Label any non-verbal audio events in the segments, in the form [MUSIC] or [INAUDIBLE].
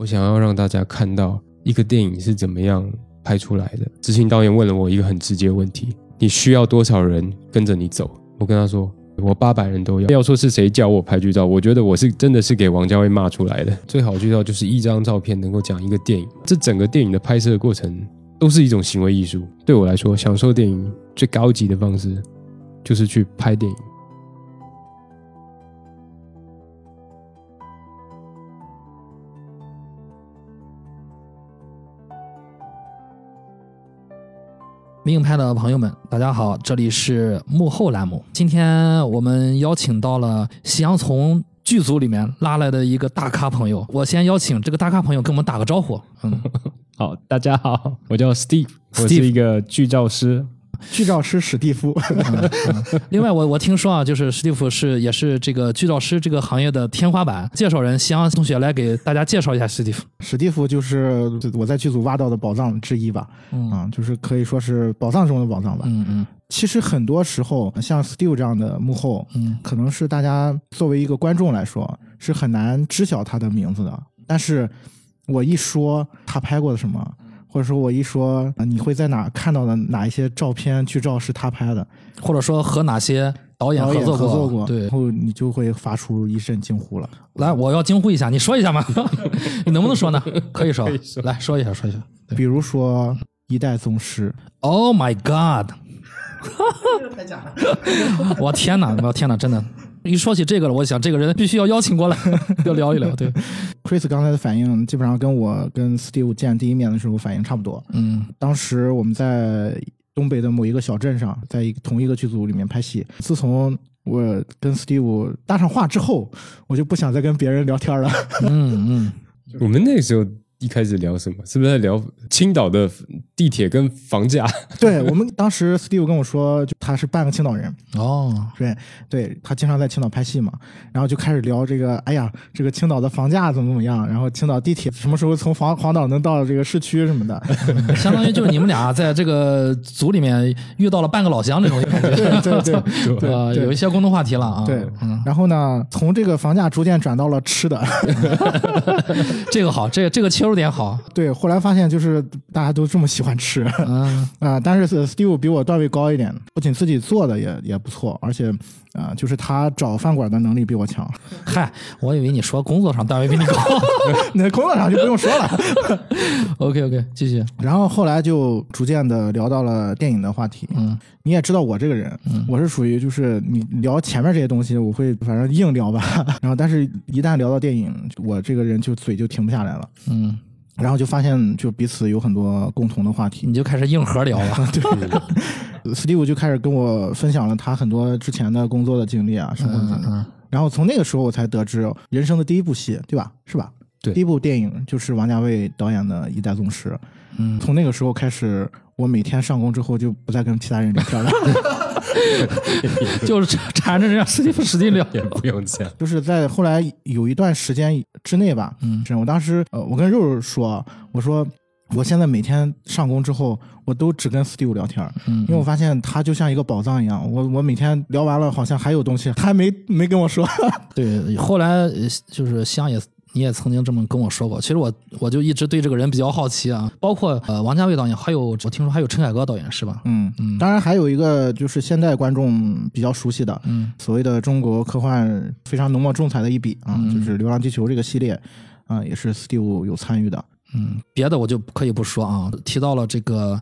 我想要让大家看到一个电影是怎么样拍出来的。执行导演问了我一个很直接的问题：你需要多少人跟着你走？我跟他说。我八百人都要。要说是谁教我拍剧照，我觉得我是真的是给王家卫骂出来的。最好剧照就是一张照片能够讲一个电影。这整个电影的拍摄过程都是一种行为艺术。对我来说，享受电影最高级的方式就是去拍电影。名拍的朋友们，大家好，这里是幕后栏目。今天我们邀请到了夕阳从剧组里面拉来的一个大咖朋友。我先邀请这个大咖朋友跟我们打个招呼。嗯，[LAUGHS] 好，大家好，我叫 Steve，我是一个剧照师。剧照师史蒂夫。另外，我我听说啊，就是史蒂夫是也是这个剧照师这个行业的天花板。介绍人，西阳同学来给大家介绍一下史蒂夫。史蒂夫就是我在剧组挖到的宝藏之一吧，啊，就是可以说是宝藏中的宝藏吧。嗯嗯。其实很多时候，像 Steve 这样的幕后，嗯，可能是大家作为一个观众来说是很难知晓他的名字的。但是我一说他拍过的什么。或者说我一说，你会在哪看到的哪一些照片剧照是他拍的，或者说和哪些导演合作合作过，对，然后你就会发出一阵惊呼了。来，我要惊呼一下，你说一下嘛？[LAUGHS] 你能不能说呢？[LAUGHS] 可以说，来说一下，说一下。比如说《一代宗师》，Oh my God！[LAUGHS] 太假了！我天哪！我天哪！真的。一说起这个了，我想这个人必须要邀请过来，[LAUGHS] 要聊一聊。对，[LAUGHS] Chris 刚才的反应基本上跟我跟 Steve 见第一面的时候反应差不多。嗯，当时我们在东北的某一个小镇上，在一同一个剧组里面拍戏。自从我跟 Steve 搭上话之后，我就不想再跟别人聊天了。嗯嗯，我们那时候。一开始聊什么？是不是在聊青岛的地铁跟房价？[LAUGHS] 对我们当时，Steve 跟我说，就他是半个青岛人哦，对，对他经常在青岛拍戏嘛，然后就开始聊这个，哎呀，这个青岛的房价怎么怎么样？然后青岛地铁什么时候从黄黄岛能到这个市区什么的？[LAUGHS] 相当于就是你们俩在这个组里面遇到了半个老乡这种 [LAUGHS] 感觉，对对对，对，有一些共同话题了啊。对，然后呢，从这个房价逐渐转到了吃的，这个好，这个这个切入。有点好，对。后来发现就是大家都这么喜欢吃，[LAUGHS] 啊，但是 Steve 比我段位高一点，不仅自己做的也也不错，而且啊，就是他找饭馆的能力比我强。嗨，我以为你说工作上段位比你高，[LAUGHS] 那工作上就不用说了。[LAUGHS] OK OK，继续。然后后来就逐渐的聊到了电影的话题。嗯，你也知道我这个人，我是属于就是你聊前面这些东西，我会反正硬聊吧。[LAUGHS] 然后，但是一旦聊到电影，我这个人就嘴就停不下来了。嗯。然后就发现，就彼此有很多共同的话题，你就开始硬核聊了。[LAUGHS] 对，Steve 就开始跟我分享了他很多之前的工作的经历啊，生活经历。然后从那个时候，我才得知人生的第一部戏，对吧？是吧？对，第一部电影就是王家卫导演的《一代宗师》。嗯，从那个时候开始，我每天上工之后就不再跟其他人聊天了。[LAUGHS] [LAUGHS] 就是缠着人家使劲使劲聊，也不用钱。就是在后来有一段时间之内吧，嗯，是我当时呃，我跟肉肉说，我说我现在每天上工之后，我都只跟 Steve 聊天，嗯，因为我发现他就像一个宝藏一样，我我每天聊完了，好像还有东西，还没没跟我说。对，后来就是香也。你也曾经这么跟我说过，其实我我就一直对这个人比较好奇啊，包括呃王家卫导演，还有我听说还有陈凯歌导演是吧？嗯嗯，当然还有一个就是现代观众比较熟悉的，嗯，所谓的中国科幻非常浓墨重彩的一笔啊，就是《流浪地球》这个系列，啊，也是 Steve 有参与的。嗯，别的我就可以不说啊。提到了这个，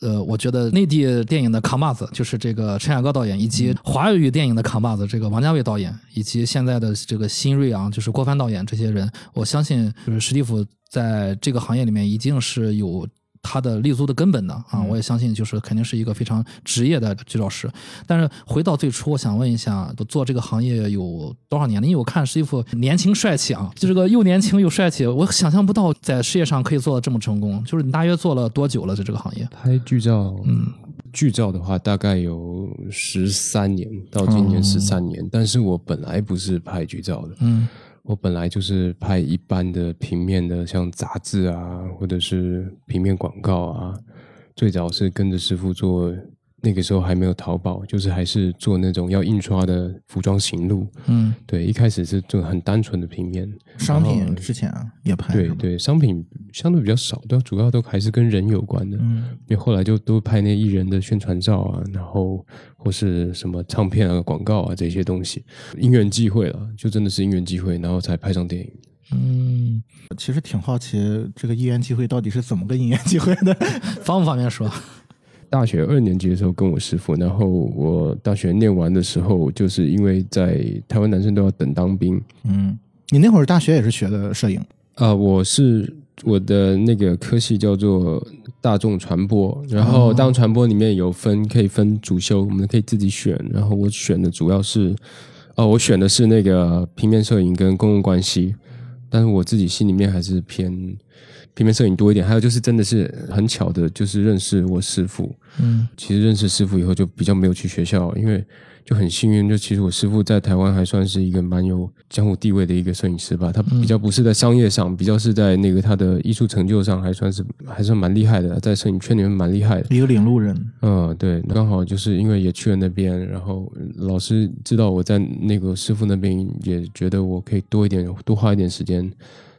呃，我觉得内地电影的扛把子就是这个陈凯歌导演，以及华语电影的扛把子这个王家卫导演，以及现在的这个新锐啊，就是郭帆导演这些人，我相信就是史蒂夫在这个行业里面一定是有。他的立足的根本的啊，我也相信，就是肯定是一个非常职业的剧照师。但是回到最初，我想问一下，做这个行业有多少年了？因为我看师傅年轻帅气啊，就这个又年轻又帅气，我想象不到在事业上可以做的这么成功。就是你大约做了多久了？在这个行业拍剧照，嗯，剧照的话大概有十三年，到今年十三年。但是我本来不是拍剧照的，嗯。我本来就是拍一般的平面的，像杂志啊，或者是平面广告啊。最早是跟着师傅做那个时候还没有淘宝，就是还是做那种要印刷的服装行路。嗯，对，一开始是做很单纯的平面商品之前也拍，对对，商品相对比较少，都主要都还是跟人有关的。嗯因为后来就都拍那艺人的宣传照啊，然后或是什么唱片啊、广告啊这些东西，因缘际会了，就真的是因缘际会，然后才拍上电影。嗯，其实挺好奇这个因缘际会到底是怎么个因缘际会的。方不方便说？大学二年级的时候跟我师傅，然后我大学念完的时候，就是因为在台湾男生都要等当兵。嗯，你那会儿大学也是学的摄影，啊、我是我的那个科系叫做大众传播，然后大众传播里面有分可以分主修，我们可以自己选，然后我选的主要是哦，我选的是那个平面摄影跟公共关系，但是我自己心里面还是偏平面摄影多一点，还有就是真的是很巧的，就是认识我师傅，嗯其实认识师傅以后就比较没有去学校，因为就很幸运，就其实我师傅在台湾还算是一个蛮有江湖地位的一个摄影师吧。他比较不是在商业上，比较是在那个他的艺术成就上，还算是还算蛮厉害的，在摄影圈里面蛮厉害的。一个领路人。嗯，对，刚好就是因为也去了那边，然后老师知道我在那个师傅那边，也觉得我可以多一点，多花一点时间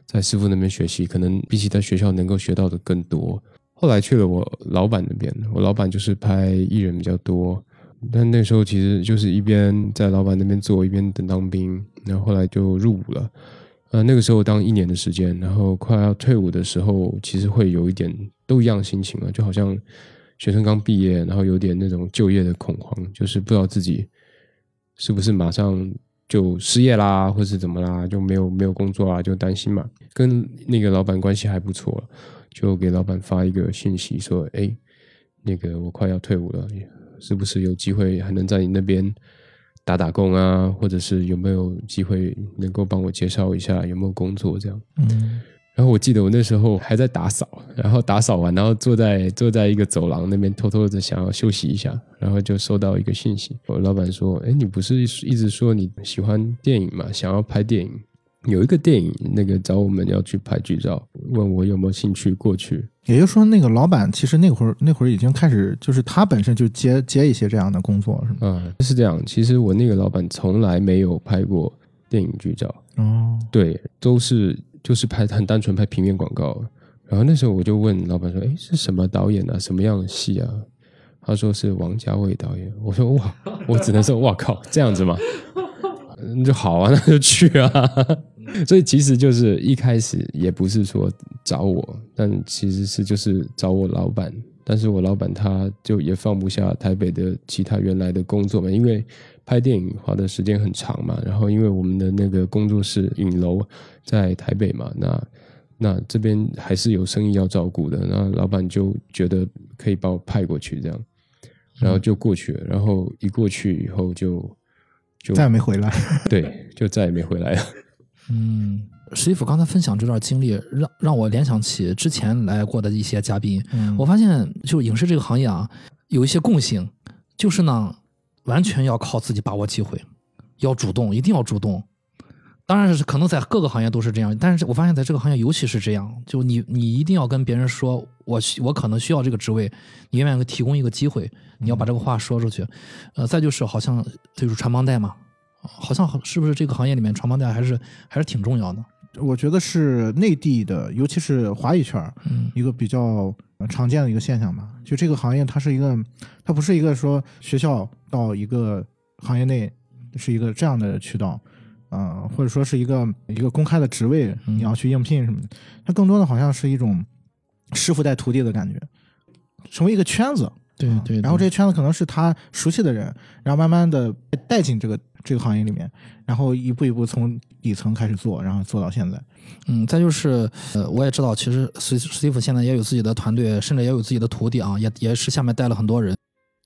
在师傅那边学习，可能比起在学校能够学到的更多。后来去了我老板那边，我老板就是拍艺人比较多，但那时候其实就是一边在老板那边做，一边等当兵，然后后来就入伍了。呃，那个时候当一年的时间，然后快要退伍的时候，其实会有一点都一样心情啊，就好像学生刚毕业，然后有点那种就业的恐慌，就是不知道自己是不是马上就失业啦，或是怎么啦，就没有没有工作啦，就担心嘛。跟那个老板关系还不错，就给老板发一个信息说，哎，那个我快要退伍了，是不是有机会还能在你那边打打工啊，或者是有没有机会能够帮我介绍一下有没有工作这样？嗯，然后我记得我那时候还在打扫，然后打扫完，然后坐在坐在一个走廊那边偷偷的想要休息一下，然后就收到一个信息，我老板说：“哎，你不是一直说你喜欢电影嘛，想要拍电影？有一个电影那个找我们要去拍剧照，问我有没有兴趣过去。也就是说，那个老板其实那会儿那会儿已经开始，就是他本身就接接一些这样的工作，是吗？啊、是这样。其实我那个老板从来没有拍过电影剧照，哦，对，都是就是拍很单纯拍平面广告。然后那时候我就问老板说：“哎，是什么导演啊？什么样的戏啊？”他说是王家卫导演。我说：“哇，[LAUGHS] 我只能说哇靠，这样子吗？[LAUGHS] 那就好啊，那就去啊。”所以其实就是一开始也不是说找我，但其实是就是找我老板。但是我老板他就也放不下台北的其他原来的工作嘛，因为拍电影花的时间很长嘛。然后因为我们的那个工作室影楼在台北嘛，那那这边还是有生意要照顾的。那老板就觉得可以把我派过去这样，然后就过去了。然后一过去以后就就再也没回来。对，就再也没回来了。[LAUGHS] 嗯，史蒂夫刚才分享这段经历，让让我联想起之前来过的一些嘉宾。嗯我发现，就影视这个行业啊，有一些共性，就是呢，完全要靠自己把握机会，要主动，一定要主动。当然是可能在各个行业都是这样，但是我发现在这个行业尤其是这样，就你你一定要跟别人说，我需我可能需要这个职位，你愿意提供一个机会，你要把这个话说出去。呃，再就是好像就是传帮带嘛，好像是不是这个行业里面传帮带还是还是挺重要的。我觉得是内地的，尤其是华语圈一个比较呃常见的一个现象吧。就这个行业，它是一个，它不是一个说学校到一个行业内是一个这样的渠道，呃，或者说是一个一个公开的职位，嗯你要去应聘什么的。它更多的好像是一种师傅带徒弟的感觉，成为一个圈子。嗯对对，然后这些圈子可能是他熟悉的人，然后慢慢的带进这个这个行业里面，然后一步一步从底层开始做，然后做到现在。嗯，再就是呃，我也知道，其实史史蒂夫现在也有自己的团队，甚至也有自己的徒弟啊，也也是下面带了很多人。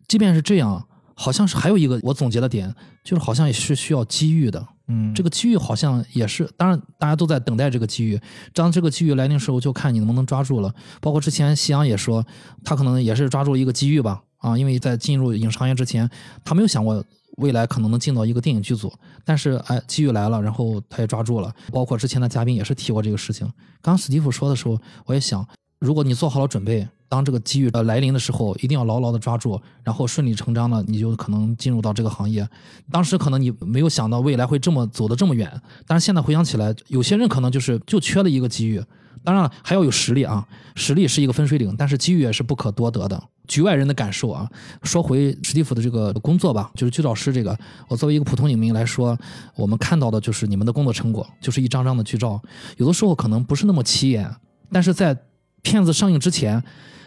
即便是这样，好像是还有一个我总结的点，就是好像也是需要机遇的。嗯，这个机遇好像也是，当然大家都在等待这个机遇。当这个机遇来临时候，就看你能不能抓住了。包括之前夕阳也说，他可能也是抓住一个机遇吧，啊，因为在进入影视行业之前，他没有想过未来可能能进到一个电影剧组，但是哎，机遇来了，然后他也抓住了。包括之前的嘉宾也是提过这个事情。刚刚史蒂夫说的时候，我也想，如果你做好了准备，当这个机遇呃来临的时候，一定要牢牢的抓住，然后顺理成章的你就可能进入到这个行业。当时可能你没有想到未来会这么走的这么远，但是现在回想起来，有些人可能就是就缺了一个机遇。当然了，还要有实力啊，实力是一个分水岭，但是机遇也是不可多得的。局外人的感受啊，说回史蒂夫的这个工作吧，就是剧照师这个，我作为一个普通影迷来说，我们看到的就是你们的工作成果，就是一张张的剧照，有的时候可能不是那么起眼，但是在片子上映之前。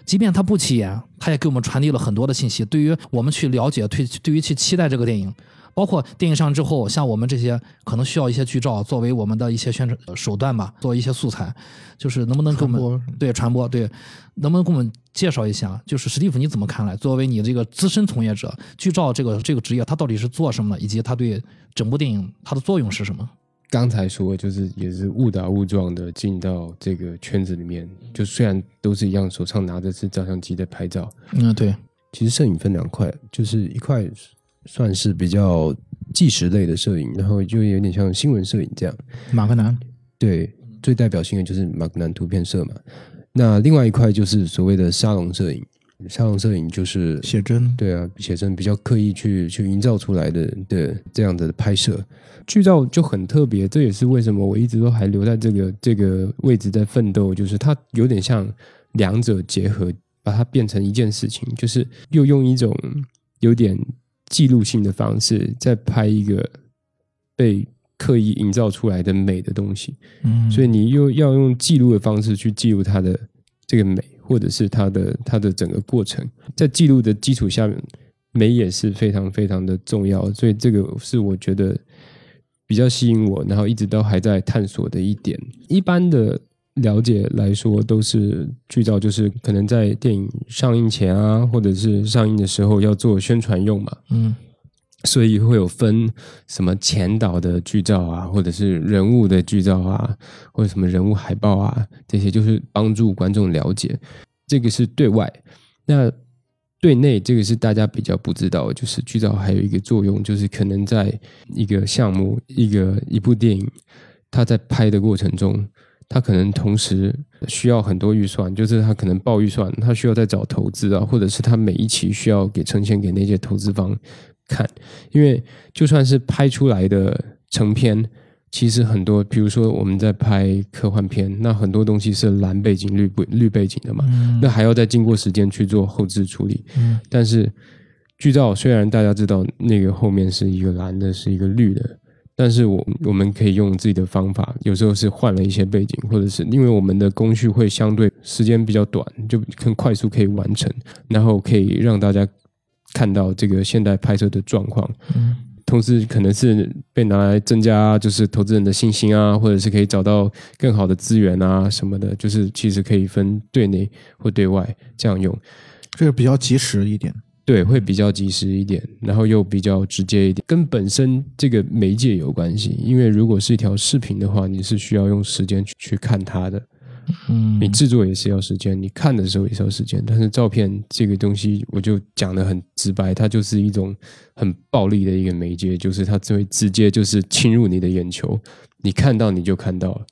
即便它不起眼，它也给我们传递了很多的信息。对于我们去了解、对对于去期待这个电影，包括电影上之后，像我们这些可能需要一些剧照作为我们的一些宣传手段吧，做一些素材，就是能不能给我们对传播对，能不能给我们介绍一下？就是史蒂夫你怎么看来？作为你这个资深从业者，剧照这个这个职业，它到底是做什么的？以及它对整部电影它的作用是什么？刚才说就是也是误打误撞的进到这个圈子里面，就虽然都是一样，手上拿的是照相机在拍照。嗯，对。其实摄影分两块，就是一块算是比较纪实类的摄影，然后就有点像新闻摄影这样。马格南，对，最代表性的就是马格南图片社嘛。那另外一块就是所谓的沙龙摄影。沙龙摄影就是写真，对啊，写真比较刻意去去营造出来的的这样的拍摄，剧照就很特别，这也是为什么我一直都还留在这个这个位置在奋斗，就是它有点像两者结合，把它变成一件事情，就是又用一种有点记录性的方式在拍一个被刻意营造出来的美的东西，嗯，所以你又要用记录的方式去记录它的这个美。或者是它的它的整个过程，在记录的基础下面，美也是非常非常的重要，所以这个是我觉得比较吸引我，然后一直都还在探索的一点。一般的了解来说，都是剧照，就是可能在电影上映前啊，或者是上映的时候要做宣传用嘛，嗯。所以会有分什么前导的剧照啊，或者是人物的剧照啊，或者什么人物海报啊，这些就是帮助观众了解。这个是对外，那对内这个是大家比较不知道，就是剧照还有一个作用，就是可能在一个项目、一个一部电影，它在拍的过程中，它可能同时需要很多预算，就是它可能报预算，它需要再找投资啊，或者是它每一期需要给呈现给那些投资方。看，因为就算是拍出来的成片，其实很多，比如说我们在拍科幻片，那很多东西是蓝背景、绿背绿背景的嘛，那还要再经过时间去做后置处理。但是剧照虽然大家知道那个后面是一个蓝的，是一个绿的，但是我我们可以用自己的方法，有时候是换了一些背景，或者是因为我们的工序会相对时间比较短，就很快速可以完成，然后可以让大家。看到这个现代拍摄的状况，嗯，同时可能是被拿来增加就是投资人的信心啊，或者是可以找到更好的资源啊什么的，就是其实可以分对内或对外这样用，这个比较及时一点，对，会比较及时一点，然后又比较直接一点，跟本身这个媒介有关系，因为如果是一条视频的话，你是需要用时间去去看它的。嗯，你制作也是要时间，你看的时候也是要时间。但是照片这个东西，我就讲的很直白，它就是一种很暴力的一个媒介，就是它会直接就是侵入你的眼球，你看到你就看到了，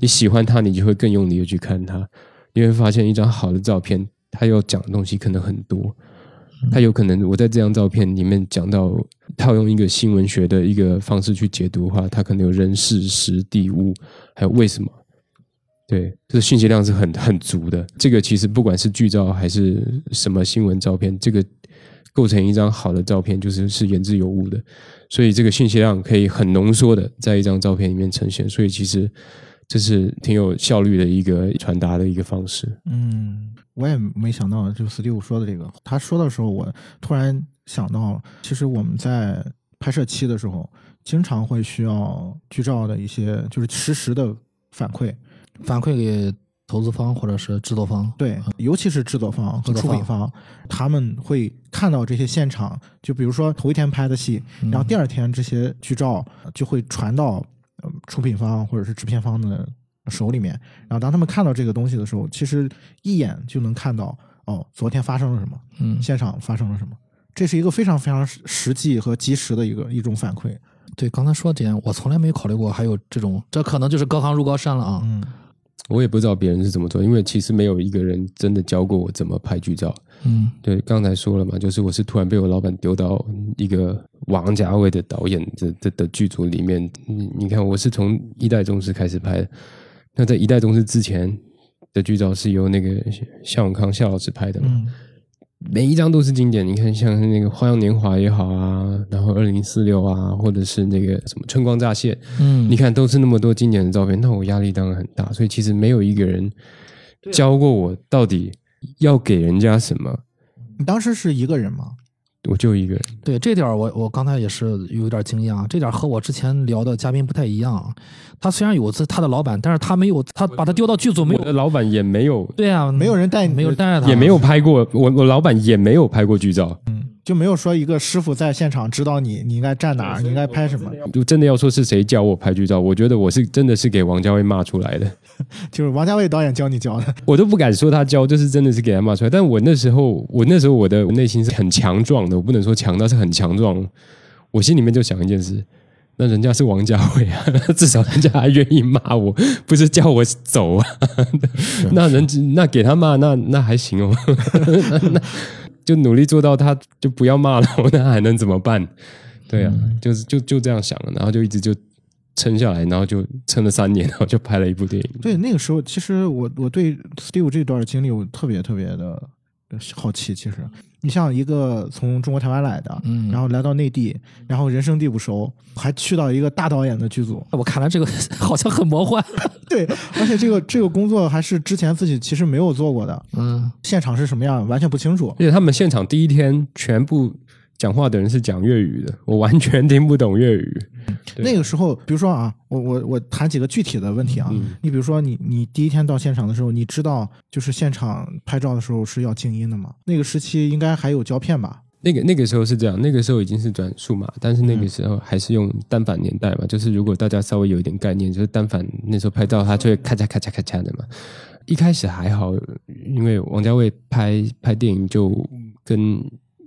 你喜欢它，你就会更用力的去看它。你会发现一张好的照片，它要讲的东西可能很多，它有可能我在这张照片里面讲到，套用一个新闻学的一个方式去解读的话，它可能有人事时地物，还有为什么。对，这个信息量是很很足的。这个其实不管是剧照还是什么新闻照片，这个构成一张好的照片，就是是言之有物的。所以这个信息量可以很浓缩的在一张照片里面呈现。所以其实这是挺有效率的一个传达的一个方式。嗯，我也没想到，就斯蒂夫说的这个，他说的时候，我突然想到，其实我们在拍摄期的时候，经常会需要剧照的一些就是实时的反馈。反馈给投资方或者是制作方，对，尤其是制作方和出品方，他们会看到这些现场，就比如说头一天拍的戏，然后第二天这些剧照就会传到出品方或者是制片方的手里面，然后当他们看到这个东西的时候，其实一眼就能看到哦，昨天发生了什么，嗯，现场发生了什么，这是一个非常非常实际和及时的一个一种反馈。对，刚才说这点，我从来没有考虑过，还有这种，这可能就是隔行如隔山了啊。嗯。我也不知道别人是怎么做，因为其实没有一个人真的教过我怎么拍剧照。嗯，对，刚才说了嘛，就是我是突然被我老板丢到一个王家卫的导演的的的剧组里面。你你看，我是从一代宗师开始拍的，那在一代宗师之前的剧照是由那个向永康夏老师拍的嘛。嗯每一张都是经典。你看，像那个《花样年华》也好啊，然后《二零四六》啊，或者是那个什么《春光乍泄》，嗯你看都是那么多经典的照片，那我压力当然很大。所以其实没有一个人教过我到底要给人家什么，你当时是一个人吗？我就一个人。对这点儿我我刚才也是有点惊讶，这点儿和我之前聊的嘉宾不太一样。他虽然有自他的老板，但是他没有他把他丢到剧组没有我的有。老板也没有，对啊，没有人带没有人带他，也没有拍过，我我老板也没有拍过剧照。嗯就没有说一个师傅在现场指导你，你应该站哪儿，你应该拍什么。就真的要说是谁教我拍剧照，我觉得我是真的是给王家卫骂出来的。[LAUGHS] 就是王家卫导演教你教的。[LAUGHS] 我都不敢说他教，就是真的是给他骂出来。但我那时候，我那时候我的内心是很强壮的，我不能说强但，是很强壮。我心里面就想一件事：那人家是王家卫啊，至少人家还愿意骂我，不是叫我走啊。那人那给他骂，那那还行哦。[LAUGHS] 那那就努力做到他就不要骂了，那还能怎么办？对啊，就是就就这样想了，然后就一直就撑下来，然后就撑了三年，然后就拍了一部电影。对，那个时候其实我我对 Steve 这段经历我特别特别的好奇。其实你像一个从中国台湾来的，嗯然后来到内地，然后人生地不熟，还去到一个大导演的剧组，我看来这个 [LAUGHS] 好像很魔幻。[LAUGHS] 对，而且这个这个工作还是之前自己其实没有做过的，嗯，现场是什么样完全不清楚。而且他们现场第一天全部讲话的人是讲粤语的，我完全听不懂粤语。那个时候，比如说啊，我我我谈几个具体的问题啊，嗯你比如说你你第一天到现场的时候，你知道就是现场拍照的时候是要静音的吗？那个时期应该还有胶片吧？那个那个时候是这样，那个时候已经是转数码，但是那个时候还是用单反年代嘛。就是如果大家稍微有一点概念，就是单反那时候拍照它就会咔嚓咔嚓咔嚓的嘛。一开始还好，因为王家卫拍拍电影就跟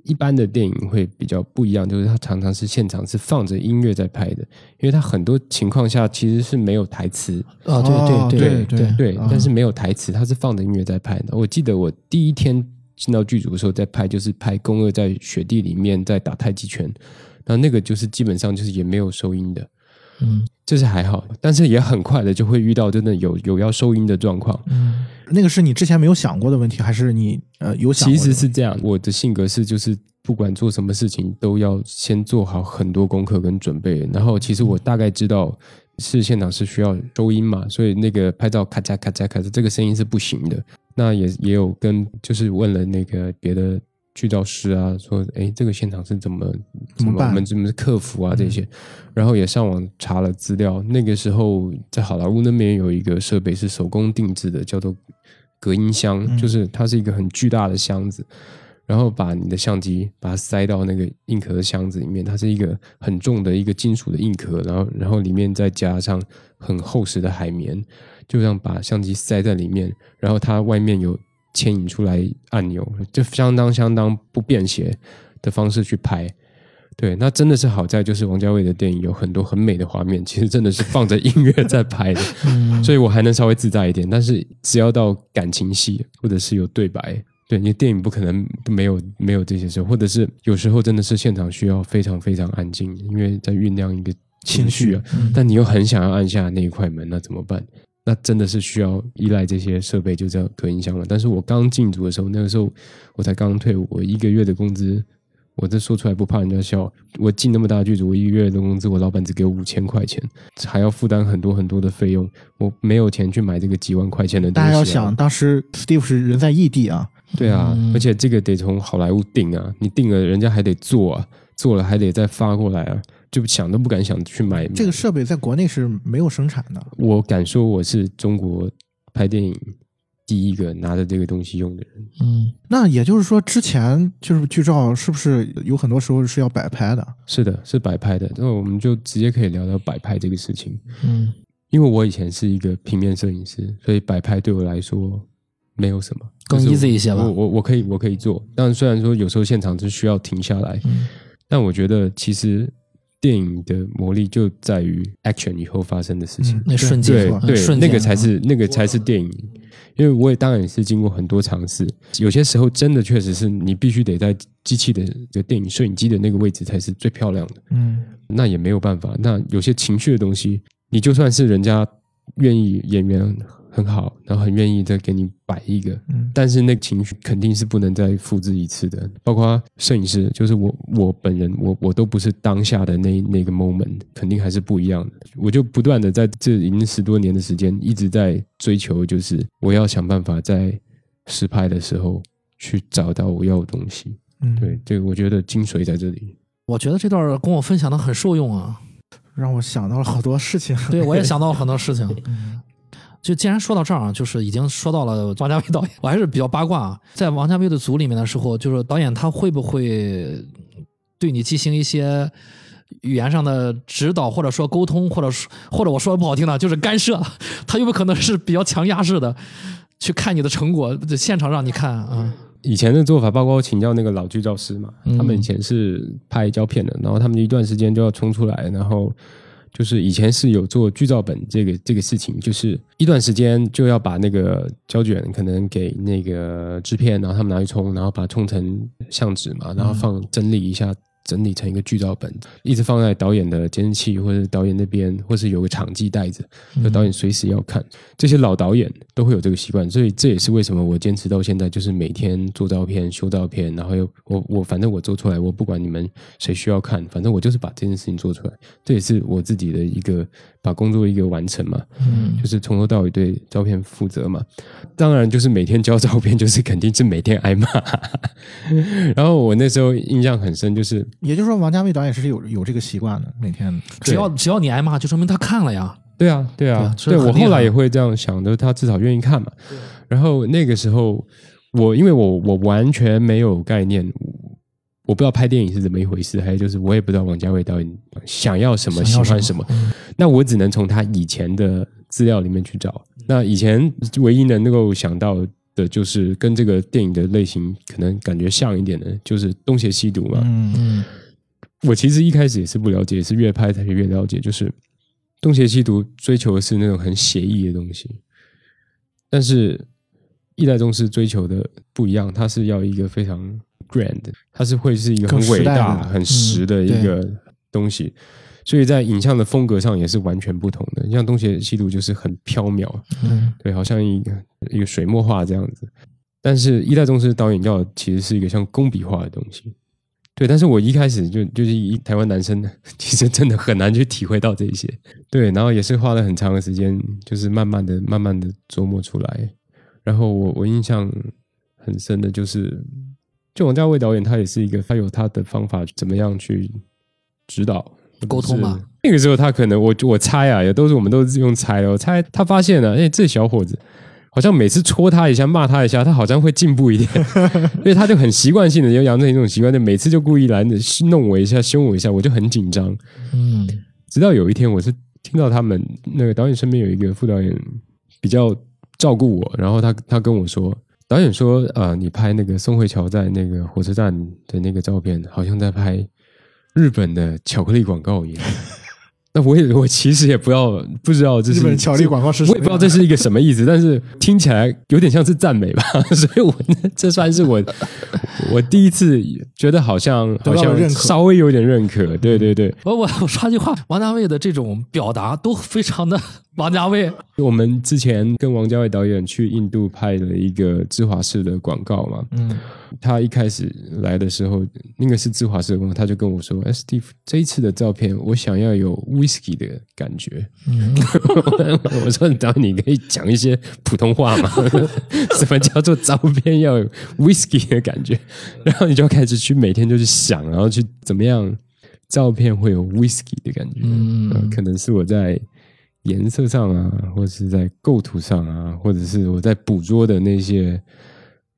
一般的电影会比较不一样，就是它常常是现场是放着音乐在拍的，因为它很多情况下其实是没有台词，啊，哦对对对对，啊。但是没有台词，它是放着音乐在拍的。我记得我第一天进到剧组的时候，在拍就是拍宫二在雪地里面在打太极拳，然后那个就是基本上就是也没有收音的，嗯。这是还好，但是也很快的就会遇到真的有有要收音的状况。嗯那个是你之前没有想过的问题，还是你呃有想过其？实是这样，我的性格是就是不管做什么事情都要先做好很多功课跟准备，然后其实我大概知道是现场是需要收音嘛，所以那个拍照咔嚓咔嚓咔嚓这个声音是不行的。那也也有跟就是问了那个别的剧照师啊，说哎这个现场是怎么怎么办？我们怎么克服啊这些，然后也上网查了资料。那个时候在好莱坞那边有一个设备是手工定制的，叫做隔音箱，嗯。就是它是一个很巨大的箱子，然后把你的相机把它塞到那个硬壳的箱子里面，它是一个很重的一个金属的硬壳，然后然后里面再加上很厚实的海绵，就这样把相机塞在里面，然后它外面有牵引出来按钮，就相当相当不便携的方式去拍。对，那真的是好在就是王家卫的电影有很多很美的画面，其实真的是放着音乐在拍的，[LAUGHS] 嗯所以我还能稍微自在一点。但是只要到感情戏或者是有对白，对你电影不可能没有没有这些时候，或者是有时候真的是现场需要非常非常安静，因为在酝酿一个情绪啊，但你又很想要按下那一块门，那怎么办？那真的是需要依赖这些设备，就这样隔音箱了。但是我刚进组的时候，那个时候我才刚退伍，我一个月的工资，我这说出来不怕人家笑。我进那么大剧组，我一个月的工资，我老板只给我五千块钱，还要负担很多很多的费用，我没有钱去买这个几万块钱的东西、啊。大家要想，当时 Steve 是人在异地啊，对啊，嗯而且这个得从好莱坞订啊，你订了人家还得做啊，做了还得再发过来啊，就想都不敢想去买。这个设备在国内是没有生产的。我敢说我是中国拍电影第一个拿着这个东西用的人。嗯那也就是说，之前就是剧照是不是有很多时候是要摆拍的？是的，是摆拍的。那我们就直接可以聊聊摆拍这个事情。嗯因为我以前是一个平面摄影师，所以摆拍对我来说没有什么，更就是 easy 一些吧我我我可以我可以做，但虽然说有时候现场是需要停下来，嗯但我觉得其实电影的魔力就在于 action 以后发生的事情。那瞬间对那个才是那个才是电影。因为我也当然也是经过很多尝试，有些时候真的确实是你必须得在机器的这个电影摄影机的那个位置才是最漂亮的。嗯，那也没有办法。那有些情绪的东西，你就算是人家愿意演员很好，然后很愿意再给你摆一个，嗯但是那个情绪肯定是不能再复制一次的。包括摄影师，就是我我本人，我我都不是当下的那那个 moment，肯定还是不一样的。我就不断的在这已经十多年的时间，一直在追求，就是我要想办法在实拍的时候去找到我要的东西。嗯，对，这个我觉得精髓在这里。我觉得这段跟我分享的很受用啊。让我想到了好多事情。对，我也想到了很多事情。[LAUGHS] 就既然说到这儿啊，就是已经说到了王家卫导演，我还是比较八卦啊。在王家卫的组里面的时候，就是导演他会不会对你进行一些语言上的指导，或者说沟通，或者说或者我说的不好听的，就是干涉？他有没有可能是比较强压式的去看你的成果，在现场让你看啊？以前的做法，包括我请教那个老剧照师嘛，嗯他们以前是拍胶片的，然后他们一段时间就要冲出来，然后就是以前是有做剧照本这个这个事情，就是一段时间就要把那个胶卷可能给那个制片，然后他们拿去冲，然后把它冲成相纸嘛，然后放整理一下。整理成一个剧照本，一直放在导演的监视器或者导演那边，或是有个场记带着，就导演随时要看。这些老导演都会有这个习惯，所以这也是为什么我坚持到现在，就是每天做照片、修照片，然后又我我反正我做出来，我不管你们谁需要看，反正我就是把这件事情做出来。这也是我自己的一个把工作一个完成嘛，嗯就是从头到尾对照片负责嘛。当然，就是每天交照片，就是肯定是每天挨骂。[LAUGHS] 然后我那时候印象很深，就是也就是说，王家卫导演是有有这个习惯的，每天只要只要你挨骂，就说明他看了呀。对啊，对啊对啊，对我后来也会这样想的，他至少愿意看嘛。然后那个时候，我因为我我完全没有概念，我不知道拍电影是怎么一回事，还有就是我也不知道王家卫导演想要什么，喜欢什么。那我只能从他以前的资料里面去找。那以前唯一能够想到的就是跟这个电影的类型可能感觉像一点的，就是东邪西毒嘛。嗯嗯我其实一开始也是不了解，是越拍才越了解，就是东邪西毒追求的是那种很写意的东西，但是一代宗师追求的不一样，他是要一个非常 grand，它是会是一个很伟大、很实的一个东西，所以在影像的风格上也是完全不同的。像东邪西毒就是很飘渺，嗯对，好像一个一个水墨画这样子。但是一代宗师导演要其实是一个像工笔画的东西，对。但是我一开始就就是一台湾男生，其实真的很难去体会到这些，对。然后也是花了很长的时间，就是慢慢的、慢慢的琢磨出来。然后我我印象很深的就是，就王家卫导演他也是一个，他有他的方法，怎么样去指导沟通嘛那个时候他可能我我猜啊，也都是我们都是用猜的。我猜他发现了，哎，这小伙子好像每次戳他一下、骂他一下，他好像会进步一点，[LAUGHS] 所以他就很习惯性的就养成一种习惯，就每次就故意来弄我一下、凶我一下，我就很紧张。嗯直到有一天，我是听到他们那个导演身边有一个副导演比较照顾我，然后他他跟我说，导演说啊、你拍那个宋慧乔在那个火车站的那个照片，好像在拍日本的巧克力广告一样。[LAUGHS] 那我也我其实也不知道不知道这是日本巧克力广告是什么我也不知道这是一个什么意思，但是听起来有点像是赞美吧，[LAUGHS] 所以我这算是我我第一次觉得好像好像认可。稍微有点认可，对对对，我我我插句话，王家卫的这种表达都非常的王家卫。我们之前跟王家卫导演去印度拍了一个芝华士的广告嘛，嗯他一开始来的时候，那个是芝华士的广告，他就跟我说：“哎，Steve，这一次的照片我想要有 whisky 的感觉。嗯，[LAUGHS] 我说：“导演，你可以讲一些普通话吗？[LAUGHS] 什么叫做照片要有 whisky 的感觉？” [LAUGHS] 然后你就开始去每天就去想，然后去怎么样照片会有 whisky 的感觉。嗯呃可能是我在颜色上啊，或者是在构图上啊，或者是我在捕捉的那些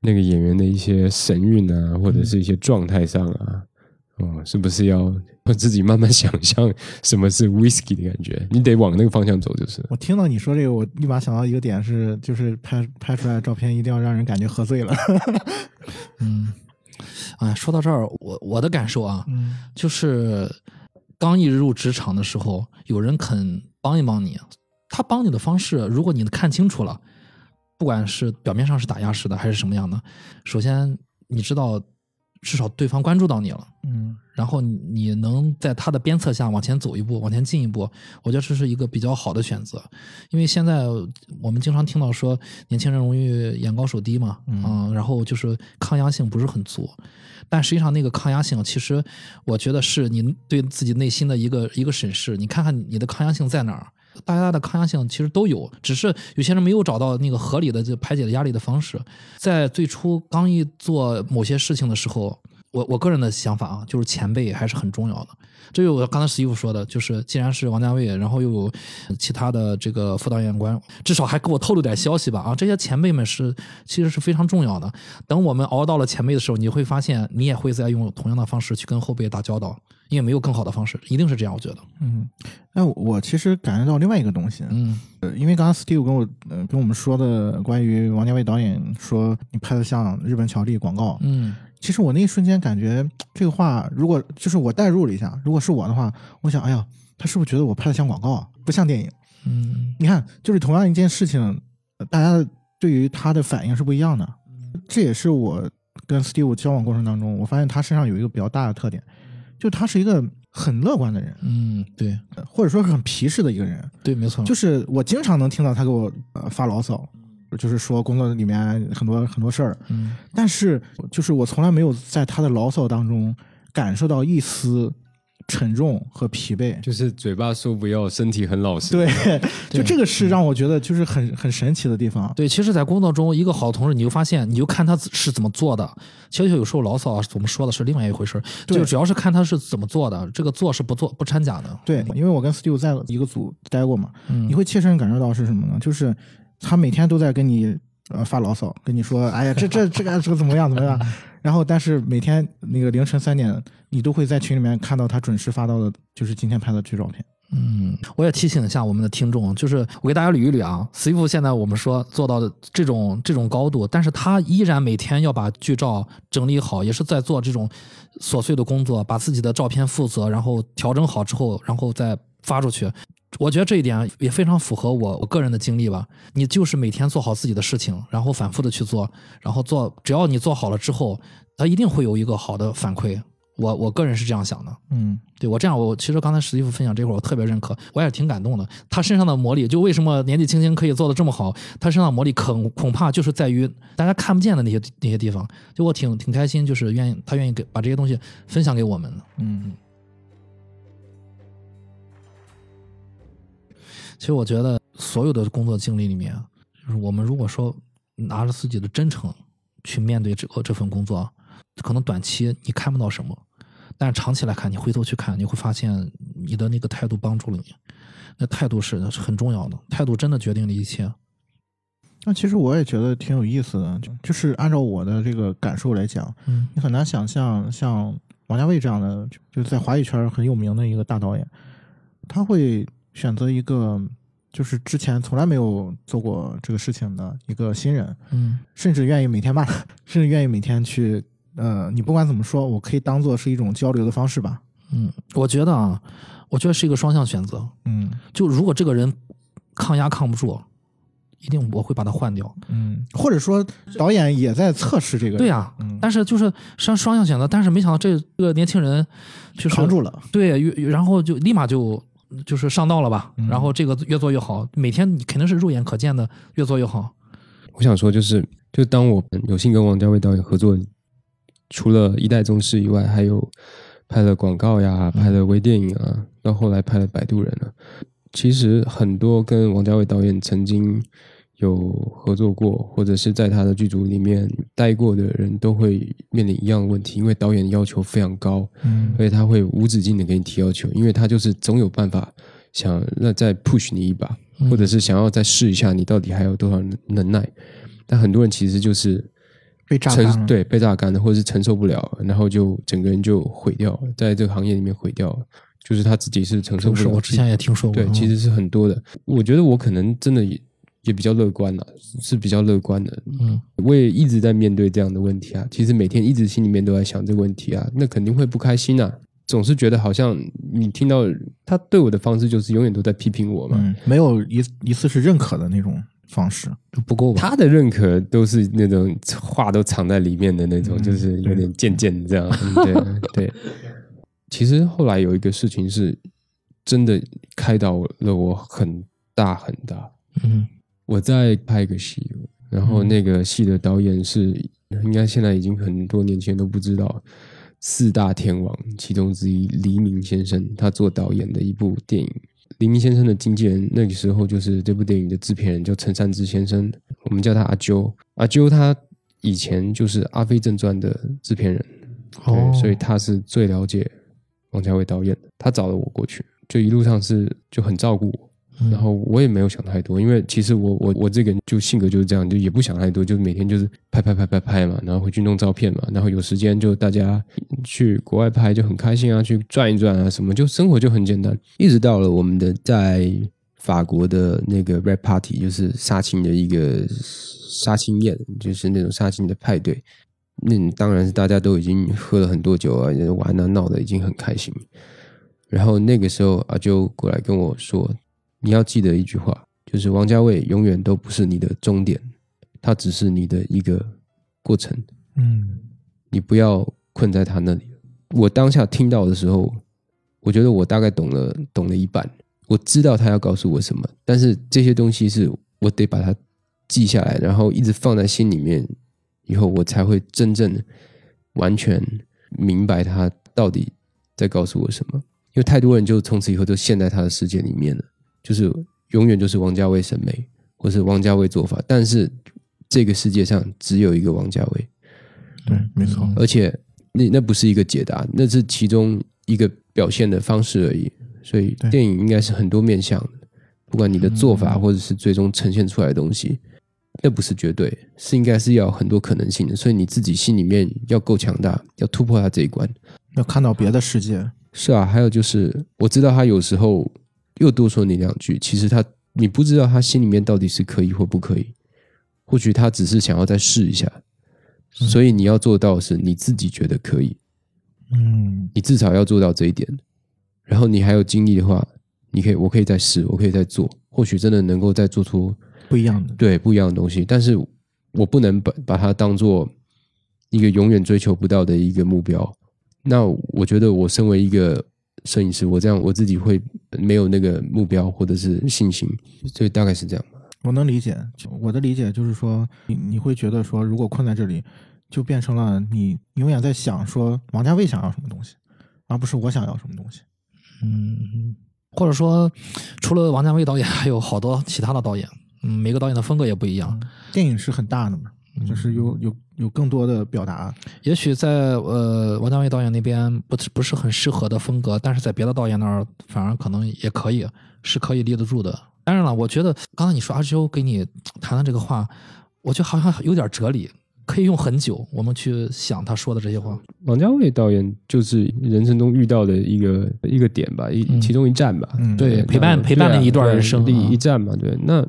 那个演员的一些神韵啊，或者是一些状态上啊，哦，是不是要我 [LAUGHS] 自己慢慢想象什么是 whisky 的感觉？你得往那个方向走，就是。我听到你说这个，我立马想到一个点是，就是拍拍出来的照片一定要让人感觉喝醉了。[LAUGHS] 嗯，哎，说到这儿，我我的感受啊，嗯就是刚一入职场的时候，有人肯帮一帮你，他帮你的方式，如果你看清楚了，不管是表面上是打压式的还是什么样的，首先你知道。至少对方关注到你了，嗯，然后你能在他的鞭策下往前走一步，往前进一步，我觉得这是一个比较好的选择。因为现在我们经常听到说年轻人容易眼高手低嘛，嗯，然后就是抗压性不是很足，但实际上那个抗压性，其实我觉得是你对自己内心的一个一个审视，你看看你的抗压性在哪儿。大家的抗压性其实都有，只是有些人没有找到那个合理的就排解的压力的方式。在最初刚一做某些事情的时候，我我个人的想法啊，就是前辈还是很重要的。这就我刚才史蒂夫说的，就是既然是王家卫，然后又有其他的这个副导演官，至少还给我透露点消息吧啊！这些前辈们是其实是非常重要的。等我们熬到了前辈的时候，你会发现你也会在用同样的方式去跟后辈打交道。因为没有更好的方式，一定是这样，我觉得。嗯，那我其实感觉到另外一个东西，嗯，呃，因为刚刚 Steve 跟我呃跟我们说的关于王家卫导演说你拍的像日本巧克力广告，嗯，其实我那一瞬间感觉这个话，如果就是我代入了一下，如果是我的话，我想，哎呀，他是不是觉得我拍的像广告，不像电影？嗯，你看，就是同样一件事情，大家对于他的反应是不一样的。这也是我跟 Steve 交往过程当中，我发现他身上有一个比较大的特点。就他是一个很乐观的人，嗯，对，或者说是很皮实的一个人，对，没错。就是我经常能听到他给我呃发牢骚，就是说工作里面很多很多事儿，嗯，但是就是我从来没有在他的牢骚当中感受到一丝。沉重和疲惫，就是嘴巴说不要，身体很老实。对，[LAUGHS] 就这个是让我觉得就是很很神奇的地方。对，其实，在工作中，一个好同事，你就发现，你就看他是怎么做的。其实有时候牢骚怎么说的是另外一回事就主要是看他是怎么做的。这个做是不做不掺假的。对，因为我跟 Steve 在一个组待过嘛，你会切身感受到是什么呢？就是他每天都在跟你呃发牢骚，跟你说，哎呀，这这这个这个怎么样怎么样。[LAUGHS] 然后，但是每天那个凌晨三点，你都会在群里面看到他准时发到的，就是今天拍的剧照片。嗯，我也提醒一下我们的听众，就是我给大家捋一捋啊。Steve 现在我们说做到的这种这种高度，但是他依然每天要把剧照整理好，也是在做这种琐碎的工作，把自己的照片负责，然后调整好之后，然后再发出去。我觉得这一点也非常符合我我个人的经历吧。你就是每天做好自己的事情，然后反复的去做，然后做，只要你做好了之后，他一定会有一个好的反馈。我我个人是这样想的。嗯，对我这样，我其实刚才史蒂夫分享这块我特别认可，我也挺感动的。他身上的魔力，就为什么年纪轻轻可以做的这么好？他身上魔力恐恐怕就是在于大家看不见的那些那些地方。就我挺挺开心，就是愿意他愿意给把这些东西分享给我们的。嗯。其实我觉得，所有的工作经历里面，就是我们如果说拿着自己的真诚去面对这个这份工作，可能短期你看不到什么，但是长期来看，你回头去看，你会发现你的那个态度帮助了你。那态度是很重要的，态度真的决定了一切。那其实我也觉得挺有意思的，就是按照我的这个感受来讲，嗯，你很难想象像王家卫这样的，就是在华语圈很有名的一个大导演，他会。选择一个就是之前从来没有做过这个事情的一个新人，嗯，甚至愿意每天骂，甚至愿意每天去，呃，你不管怎么说，我可以当做是一种交流的方式吧。嗯，我觉得啊，我觉得是一个双向选择。嗯，就如果这个人抗压抗不住，一定我会把他换掉。嗯，或者说导演也在测试这个。对呀，但是就是双双向选择，但是没想到这个年轻人就是扛住了。对，然后就立马就。就是上道了吧，然后这个越做越好，每天你肯定是肉眼可见的越做越好。我想说，就是就当我们有幸跟王家卫导演合作，除了一代宗师以外，还有拍了广告呀，拍了微电影啊，到后来拍了摆渡人啊。其实很多跟王家卫导演曾经。有合作过，或者是在他的剧组里面待过的人都会面临一样的问题，因为导演要求非常高，嗯，所以他会无止境的给你提要求，因为他就是总有办法想那再 push 你一把，或者是想要再试一下你到底还有多少能耐。但很多人其实就是被榨干，对，被榨干的，或者是承受不了，然后就整个人就毁掉了，在这个行业里面毁掉了。就是他自己是承受不了。我之前也听说过，对，其实是很多的。我觉得我可能真的也。比较乐观了，是比较乐观的。嗯，我也一直在面对这样的问题啊。其实每天一直心里面都在想这个问题啊，那肯定会不开心啊。总是觉得好像你听到他对我的方式，就是永远都在批评我嘛。嗯，没有一一次是认可的那种方式，不够吧？他的认可都是那种话都藏在里面的那种，就是有点渐渐这样。对对。其实后来有一个事情是真的开导了我很大很大。嗯，我在拍一个戏，然后那个戏的导演是应该现在已经很多年前都不知道四大天王其中之一黎明先生，他做导演的一部电影。黎明先生的经纪人那个时候就是这部电影的制片人，叫陈善之先生，我们叫他阿啾。阿啾他以前就是《阿飞正传》的制片人，对，所以他是最了解。王家卫导演的，他找了我过去，就一路上是就很照顾我，然后我也没有想太多，因为其实我我我这个人就性格就是这样，就也不想太多，就每天就是拍拍拍拍拍嘛，然后回去弄照片嘛，然后有时间就大家去国外拍就很开心啊，去转一转啊什么，就生活就很简单。一直到了我们的在法国的那个 Red party，就是杀青的一个杀青宴，就是那种杀青的派对。那当然是大家都已经喝了很多酒啊，玩啊闹的已经很开心。然后那个时候阿就过来跟我说：“你要记得一句话，就是王家卫永远都不是你的终点，他只是你的一个过程。嗯，你不要困在他那里。”我当下听到的时候，我觉得我大概懂了，懂了一半。我知道他要告诉我什么，但是这些东西是我得把它记下来，然后一直放在心里面。以后我才会真正完全明白他到底在告诉我什么，因为太多人就从此以后都陷在他的世界里面了，就是永远就是王家卫审美或是王家卫做法，但是这个世界上只有一个王家卫，对，没错，而且那那不是一个解答，那是其中一个表现的方式而已，所以电影应该是很多面向的，不管你的做法或者是最终呈现出来的东西。那不是绝对，是应该是要很多可能性的，所以你自己心里面要够强大，要突破他这一关，要看到别的世界。是啊，还有就是，我知道他有时候又多说你两句，其实他你不知道他心里面到底是可以或不可以，或许他只是想要再试一下，所以你要做到的是你自己觉得可以，嗯，你至少要做到这一点，然后你还有精力的话，你可以，我可以再试，我可以再做，或许真的能够再做出。不一样的，对不一样的东西，但是我不能把把它当做一个永远追求不到的一个目标。那我觉得，我身为一个摄影师，我这样我自己会没有那个目标或者是信心，所以大概是这样。我能理解，我的理解就是说，你你会觉得说，如果困在这里，就变成了你永远在想说王家卫想要什么东西，而不是我想要什么东西。嗯，或者说，除了王家卫导演，还有好多其他的导演。嗯，每个导演的风格也不一样。电影是很大的嘛，就是有有有更多的表达。也许在呃王家卫导演那边不不是很适合的风格，但是在别的导演那儿反而可能也可以，是可以立得住的。当然了，我觉得刚才你说阿周给你谈的这个话，我觉得好像有点哲理。可以用很久，我们去想他说的这些话。王家卫导演就是人生中遇到的一个一个点吧，一其中一站吧。对，陪伴陪伴了一段人生，一一站嘛。对，那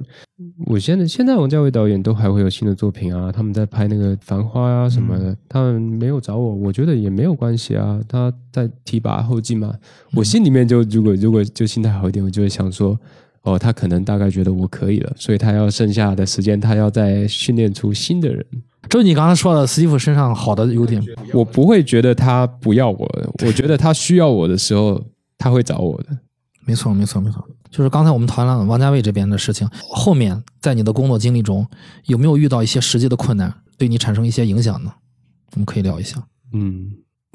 我现在现在王家卫导演都还会有新的作品啊，他们在拍那个《繁花》啊什么的，他们没有找我，我觉得也没有关系啊。他在提拔后进嘛，我心里面就如果如果就心态好一点，我就会想说，哦，他可能大概觉得我可以了，所以他要剩下的时间，他要再训练出新的人。就你刚才说的，斯蒂夫身上好的优点，我不会觉得他不要我，我觉得他需要我的时候，他会找我的。没错，没错，没错。就是刚才我们谈了王家卫这边的事情，后面在你的工作经历中，有没有遇到一些实际的困难，对你产生一些影响呢？我们可以聊一下。嗯，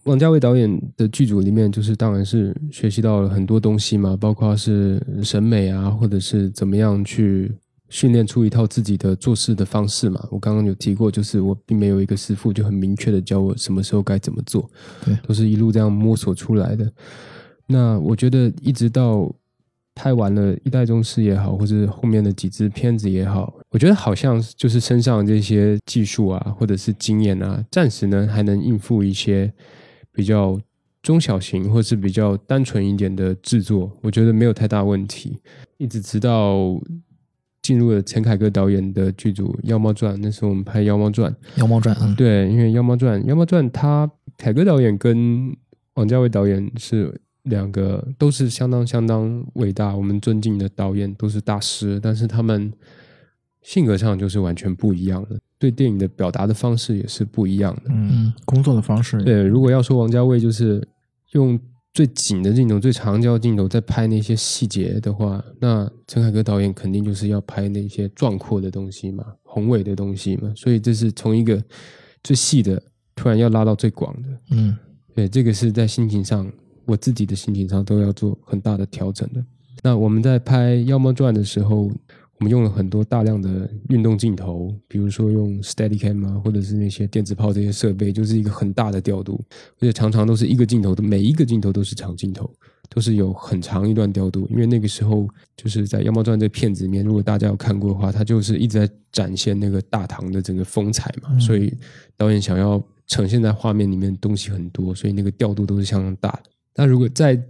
王家卫导演的剧组里面，就是当然是学习到了很多东西嘛，包括是审美啊，或者是怎么样去。训练出一套自己的做事的方式嘛？我刚刚有提过，就是我并没有一个师傅就很明确的教我什么时候该怎么做，对，都是一路这样摸索出来的。那我觉得一直到拍完了《一代宗师》也好，或者后面的几支片子也好，我觉得好像就是身上这些技术啊，或者是经验啊，暂时呢还能应付一些比较中小型或是比较单纯一点的制作，我觉得没有太大问题。一直直到。进入了陈凯歌导演的剧组《妖猫传》，那时候我们拍《妖猫传》。妖猫传，嗯，对，因为《妖猫传》《妖猫传》，他凯歌导演跟王家卫导演是两个都是相当相当伟大，我们尊敬的导演，都是大师，但是他们性格上就是完全不一样的，对电影的表达的方式也是不一样的。嗯，工作的方式，对，如果要说王家卫就是用最紧的镜头、最长焦镜头在拍那些细节的话，那陈凯歌导演肯定就是要拍那些壮阔的东西嘛，宏伟的东西嘛，所以这是从一个最细的突然要拉到最广的。嗯，对，这个是在心情上，我自己的心情上都要做很大的调整的。那我们在拍《妖猫传》的时候，我们用了很多大量的运动镜头，比如说用 Steadicam 啊，或者是那些电子炮这些设备，就是一个很大的调度，而且常常都是一个镜头的每一个镜头都是长镜头，都是有很长一段调度。因为那个时候就是在《妖猫传》这片子里面，如果大家有看过的话，它就是一直在展现那个大唐的整个风采嘛，所以导演想要呈现在画面里面的东西很多，所以那个调度都是相当大的。那如果在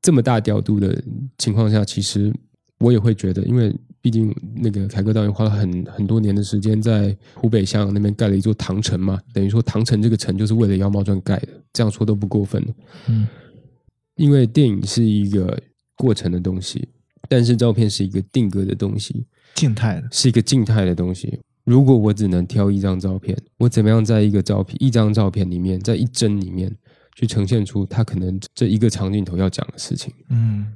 这么大调度的情况下，其实我也会觉得，因为毕竟那个凯歌导演花了很很多年的时间在湖北襄阳那边盖了一座唐城嘛，等于说唐城这个城就是为了《妖猫传》盖的，这样说都不过分。嗯，因为电影是一个过程的东西，但是照片是一个定格的东西，静态的，是一个静态的东西。如果我只能挑一张照片，我怎么样在一个照片一张照片里面，在一帧里面去呈现出他可能这一个长镜头要讲的事情？嗯，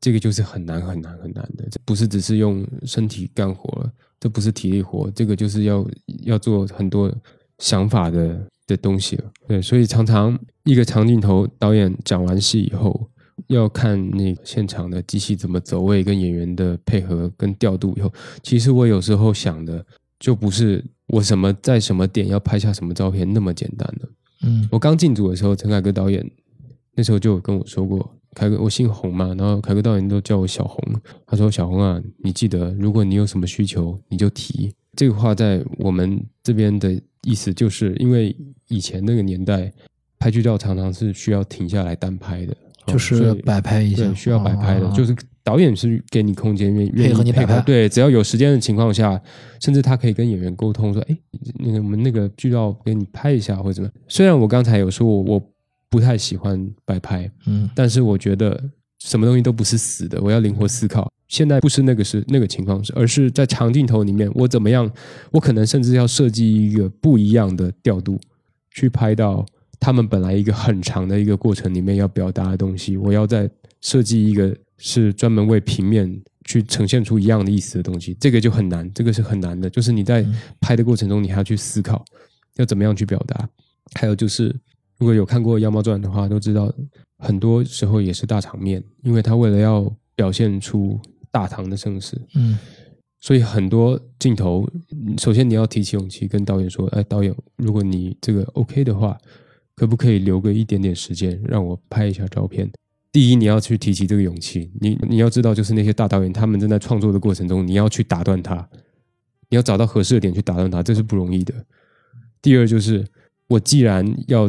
这个就是很难很难很难的，这不是只是用身体干活了，这不是体力活，这个就是要要做很多想法的的东西了。对，所以常常一个长镜头，导演讲完戏以后，要看那个现场的机器怎么走位，跟演员的配合跟调度以后，其实我有时候想的就不是我什么在什么点要拍下什么照片那么简单的。嗯我刚进组的时候，陈凯歌导演那时候就有跟我说过，凯哥，我姓洪嘛，然后凯歌导演都叫我小洪。他说：“小洪啊，你记得，如果你有什么需求，你就提。”这个话在我们这边的意思，就是因为以前那个年代拍剧照常常是需要停下来单拍的，哦就是摆拍一下，，需要摆拍的，哦就是导演是给你空间，愿愿意配合你摆拍对，只要有时间的情况下，甚至他可以跟演员沟通说：“哎，那个我们那个剧照给你拍一下，或者怎么样。”虽然我刚才有说我我不太喜欢摆拍，嗯但是我觉得什么东西都不是死的，我要灵活思考。现在不是那个是那个情况，是而是在长镜头里面，我怎么样？我可能甚至要设计一个不一样的调度，去拍到他们本来一个很长的一个过程里面要表达的东西。我要在设计一个是专门为平面去呈现出一样的意思的东西，这个就很难，这个是很难的。就是你在拍的过程中，你还要去思考要怎么样去表达。还有就是，如果有看过《妖猫传》的话，都知道很多时候也是大场面，因为他为了要表现出大唐的盛世，嗯所以很多镜头，嗯首先你要提起勇气跟导演说：“哎，导演，如果你这个 OK 的话，可不可以留个一点点时间让我拍一下照片？”第一，你要去提起这个勇气，你你要知道，就是那些大导演他们正在创作的过程中，你要去打断他，你要找到合适的点去打断他，这是不容易的。第二，就是我既然要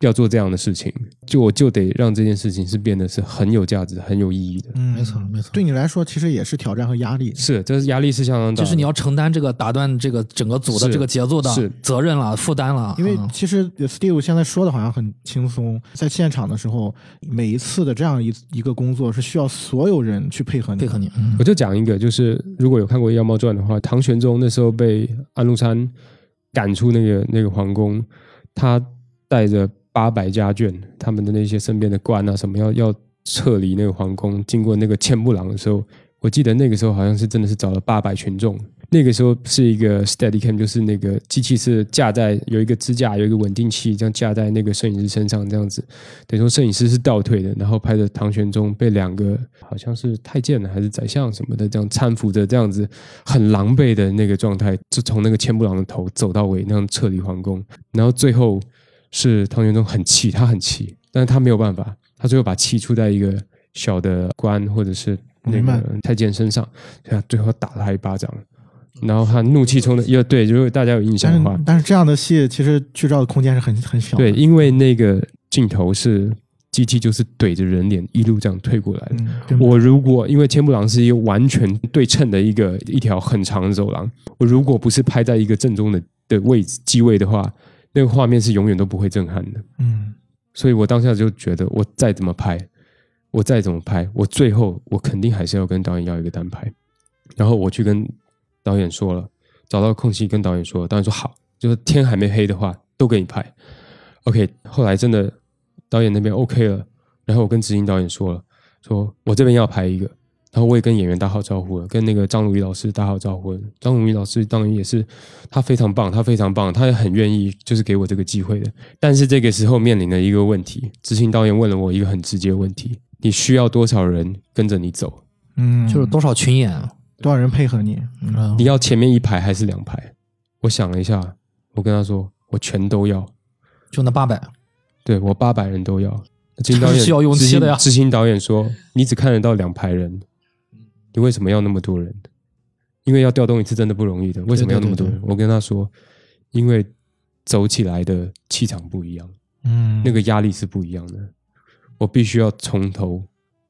要做这样的事情，就我就得让这件事情是变得是很有价值、很有意义的。嗯，没错没错对你来说，其实也是挑战和压力。是，这是压力是相当大的，就是你要承担这个打断这个整个组的这个节奏的是责任了、负担了。因为嗯其实 Steve 现在说的好像很轻松，在现场的时候，每一次的这样一一个工作是需要所有人去配合你，配合你，嗯我就讲一个，就是如果有看过《妖猫传》的话，唐玄宗那时候被安禄山赶出那个那个皇宫，他带着八百家眷，他们的那些身边的官啊什么要要撤离那个皇宫，经过那个千步廊的时候，我记得那个时候好像是真的是找了八百群众。那个时候是一个 steady cam，就是那个机器是架在有一个支架，有一个稳定器，这样架在那个摄影师身上，这样子。等于说摄影师是倒退的，然后拍着唐玄宗被两个好像是太监还是宰相什么的这样搀扶着，这样子很狼狈的那个状态，就从那个千步廊的头走到尾，那样撤离皇宫。然后最后是唐玄宗很气，他很气，但是他没有办法，他最后把气出在一个小的官或者是那个太监身上，所以他最后打了他一巴掌。然后他怒气冲的，又对，如果大家有印象的话但是，但是这样的戏其实剧照的空间是很很小的。对，因为那个镜头是机器，就是怼着人脸一路这样推过来的。嗯，我如果因为千步廊是一个完全对称的一个一条很长的走廊，我如果不是拍在一个正中的的位置机位的话，那个画面是永远都不会震撼的。嗯所以我当下就觉得，我再怎么拍，我再怎么拍，我最后我肯定还是要跟导演要一个单拍。然后我去跟导演说了，找到空隙跟导演说，导演说好，就是天还没黑的话都给你拍。OK，后来真的导演那边 OK 了，然后我跟执行导演说了，说我这边要拍一个。然后我也跟演员打好招呼了，跟那个张鲁一老师打好招呼了。张鲁一老师当然也是，他非常棒，他非常棒，他也很愿意就是给我这个机会的。但是这个时候面临的一个问题，执行导演问了我一个很直接的问题：你需要多少人跟着你走？嗯，就是多少群演，多少人配合你？嗯你要前面一排还是两排？我想了一下，我跟他说，我全都要。就那八百，对我八百人都要。执行导演执行导演说，你只看得到两排人，你为什么要那么多人？因为要调动一次真的不容易的，为什么要那么多人？我跟他说，因为走起来的气场不一样，嗯，那个压力是不一样的。我必须要从头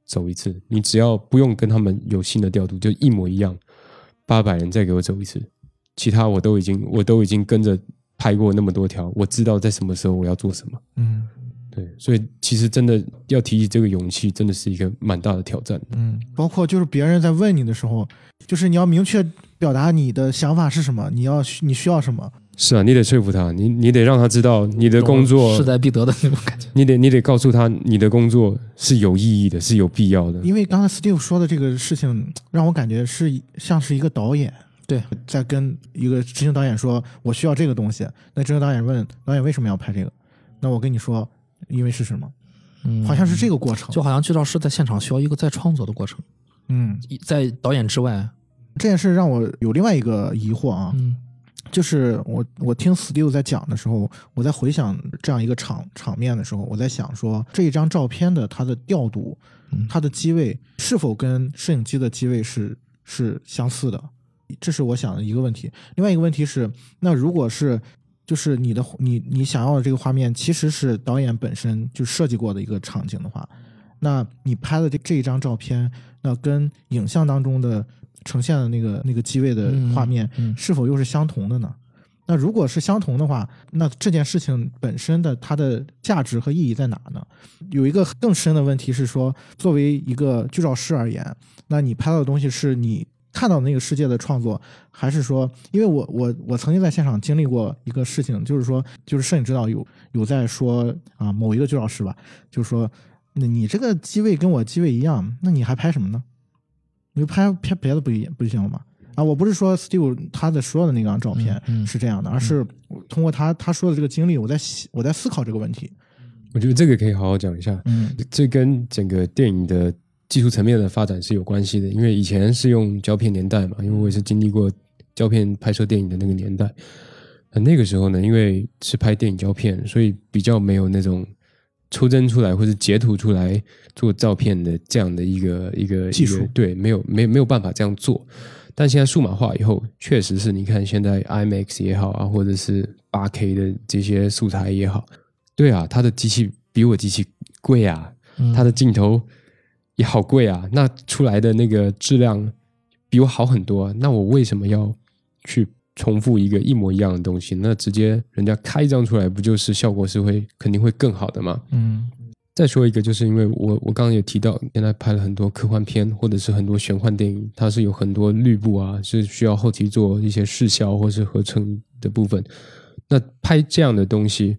走一次，你只要不用跟他们有新的调度，就一模一样，八百人再给我走一次，其他我都已经我都已经跟着拍过那么多条，我知道在什么时候我要做什么。嗯对，所以其实真的要提起这个勇气，真的是一个蛮大的挑战。嗯，包括就是别人在问你的时候，就是你要明确表达你的想法是什么，你要你需要什么。是啊，你得说服他，你你得让他知道你的工作势在必得的那种感觉。你得你得告诉他，你的工作是有意义的，是有必要的。因为刚才 Steve 说的这个事情，让我感觉是像是一个导演对，在跟一个执行导演说：“我需要这个东西。”那执行导演问导演为什么要拍这个？那我跟你说，因为是什么？嗯，好像是这个过程。就好像剧照师在现场需要一个再创作的过程，嗯，在导演之外，这件事让我有另外一个疑惑啊，嗯。就是我我听 Steve 在讲的时候，我在回想这样一个场场面的时候，我在想说这一张照片的它的调度，嗯。它的机位是否跟摄影机的机位是是相似的，这是我想的一个问题。另外一个问题是，那如果是就是你的你你想要的这个画面其实是导演本身就设计过的一个场景的话，那你拍的这这一张照片，那跟影像当中的呈现的那个那个机位的嗯画面嗯是否又是相同的呢？那如果是相同的话，那这件事情本身的它的价值和意义在哪呢？有一个更深的问题是说，作为一个剧照师而言，那你拍到的东西是你看到那个世界的创作，还是说，因为我我我曾经在现场经历过一个事情，就是说，就是摄影指导有有在说啊，某一个剧老师吧，就是说，那你这个机位跟我机位一样，那你还拍什么呢？你就拍拍别的不一不就行了吗？啊，我不是说 Steve 他的说的那张照片是这样的，而是通过他他说的这个经历，我在想我在思考这个问题。我觉得这个可以好好讲一下。嗯这跟整个电影的技术层面的发展是有关系的，因为以前是用胶片年代嘛，因为我也是经历过胶片拍摄电影的那个年代。呃那个时候呢，因为是拍电影胶片，所以比较没有那种抽帧出来或者截图出来做照片的这样的一个一个技术对，没有没没有办法这样做。但现在数码化以后，确实是你看现在 IMAX 也好啊，或者是八 K 的这些素材也好，对啊，它的机器比我机器贵啊，嗯它的镜头也好贵啊，那出来的那个质量比我好很多啊，那我为什么要去重复一个一模一样的东西？那直接人家开一张出来，不就是效果是会肯定会更好的吗？嗯再说一个，就是因为我我刚刚也提到，现在拍了很多科幻片或者是很多玄幻电影，它是有很多绿布啊，是需要后期做一些视效或是合成的部分。那拍这样的东西，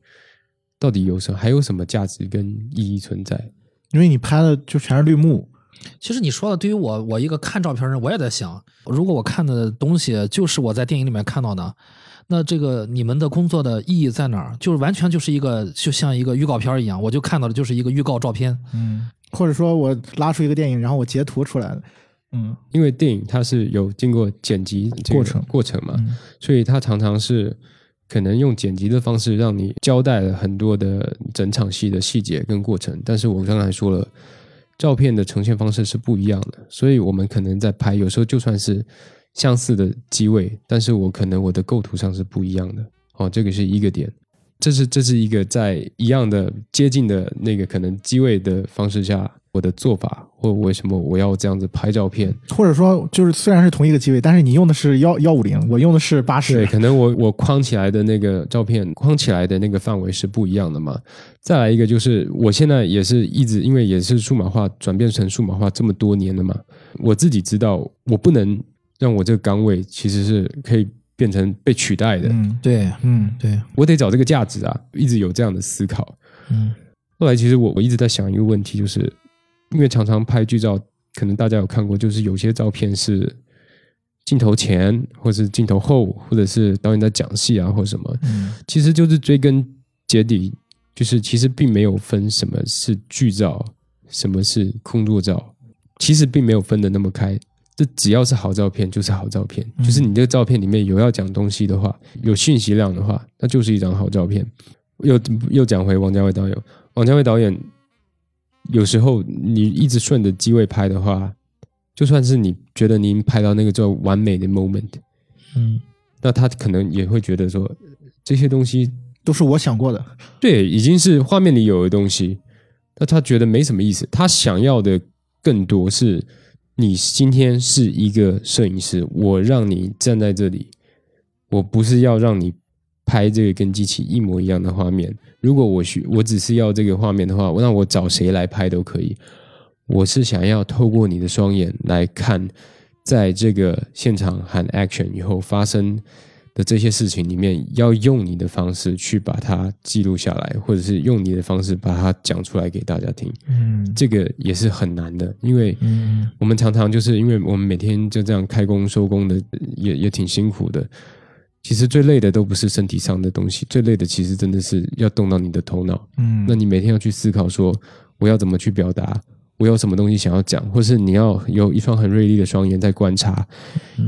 到底有什么还有什么价值跟意义存在？因为你拍的就全是绿幕，其实你说的，对于我我一个看照片人，我也在想，如果我看的东西就是我在电影里面看到的，那这个你们的工作的意义在哪儿？就是完全就是一个就像一个预告片一样，我就看到的就是一个预告照片。嗯，或者说我拉出一个电影，然后我截图出来的，嗯因为电影它是有经过剪辑过程过程嘛，嗯所以它常常是可能用剪辑的方式让你交代了很多的整场戏的细节跟过程。但是我刚才说了，照片的呈现方式是不一样的，所以我们可能在拍，有时候就算是相似的机位，但是我可能我的构图上是不一样的。哦，这个是一个点。这是这是一个在一样的接近的那个可能机位的方式下，我的做法或为什么我要这样子拍照片，或者说就是虽然是同一个机位，但是你用的是幺幺五零，我用的是八十。对，可能我我框起来的那个照片框起来的那个范围是不一样的嘛。再来一个就是，我现在也是一直因为也是数码化转变成数码化这么多年了嘛，我自己知道我不能让我这个岗位其实是可以变成被取代的，嗯对嗯对，我得找这个价值啊，一直有这样的思考。嗯。后来其实我我一直在想一个问题，就是因为常常拍剧照，可能大家有看过，就是有些照片是镜头前，或是镜头后，或者是导演在讲戏啊，或什么，嗯。其实就是追根结底，就是其实并没有分什么是剧照，什么是空作照，其实并没有分的那么开。这只要是好照片就是好照片，就是你这个照片里面有要讲东西的话，有讯息量的话，那就是一张好照片。又又讲回王家卫导演，王家卫导演有时候你一直顺着机位拍的话，就算是你觉得您拍到那个叫完美的 moment，嗯那他可能也会觉得说这些东西都是我想过的，对，已经是画面里有的东西，那他觉得没什么意思。他想要的更多是，你今天是一个摄影师，我让你站在这里，我不是要让你拍这个跟机器一模一样的画面。如果我需我只是要这个画面的话，那我找谁来拍都可以。我是想要透过你的双眼来看，在这个现场喊 action 以后发生的这些事情里面，要用你的方式去把它记录下来，或者是用你的方式把它讲出来给大家听。嗯这个也是很难的，因为嗯我们常常就是因为我们每天就这样开工收工的，也也挺辛苦的。其实最累的都不是身体上的东西，最累的其实真的是要动到你的头脑。嗯，那你每天要去思考说，我要怎么去表达，我有什么东西想要讲，或是你要有一双很锐利的双眼在观察，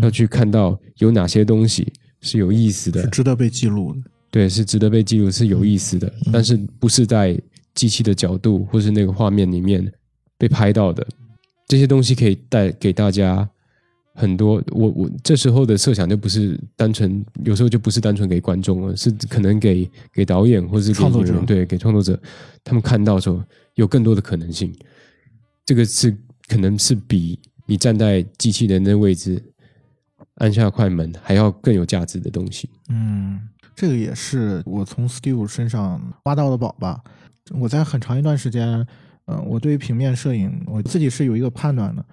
要去看到有哪些东西是有意思的是，值得被记录的。对，是值得被记录，是有意思的，但是不是在机器的角度或是那个画面里面被拍到的。这些东西可以带给大家很多。我我这时候的设想就不是单纯，有时候就不是单纯给观众了，是可能给给导演或是给创作者对，给创作者，他们看到说有更多的可能性。这个是可能是比你站在机器人的位置按下快门还要更有价值的东西。嗯，这个也是我从 Steve 身上挖到的宝吧。我在很长一段时间，呃，我对于平面摄影我自己是有一个判断的，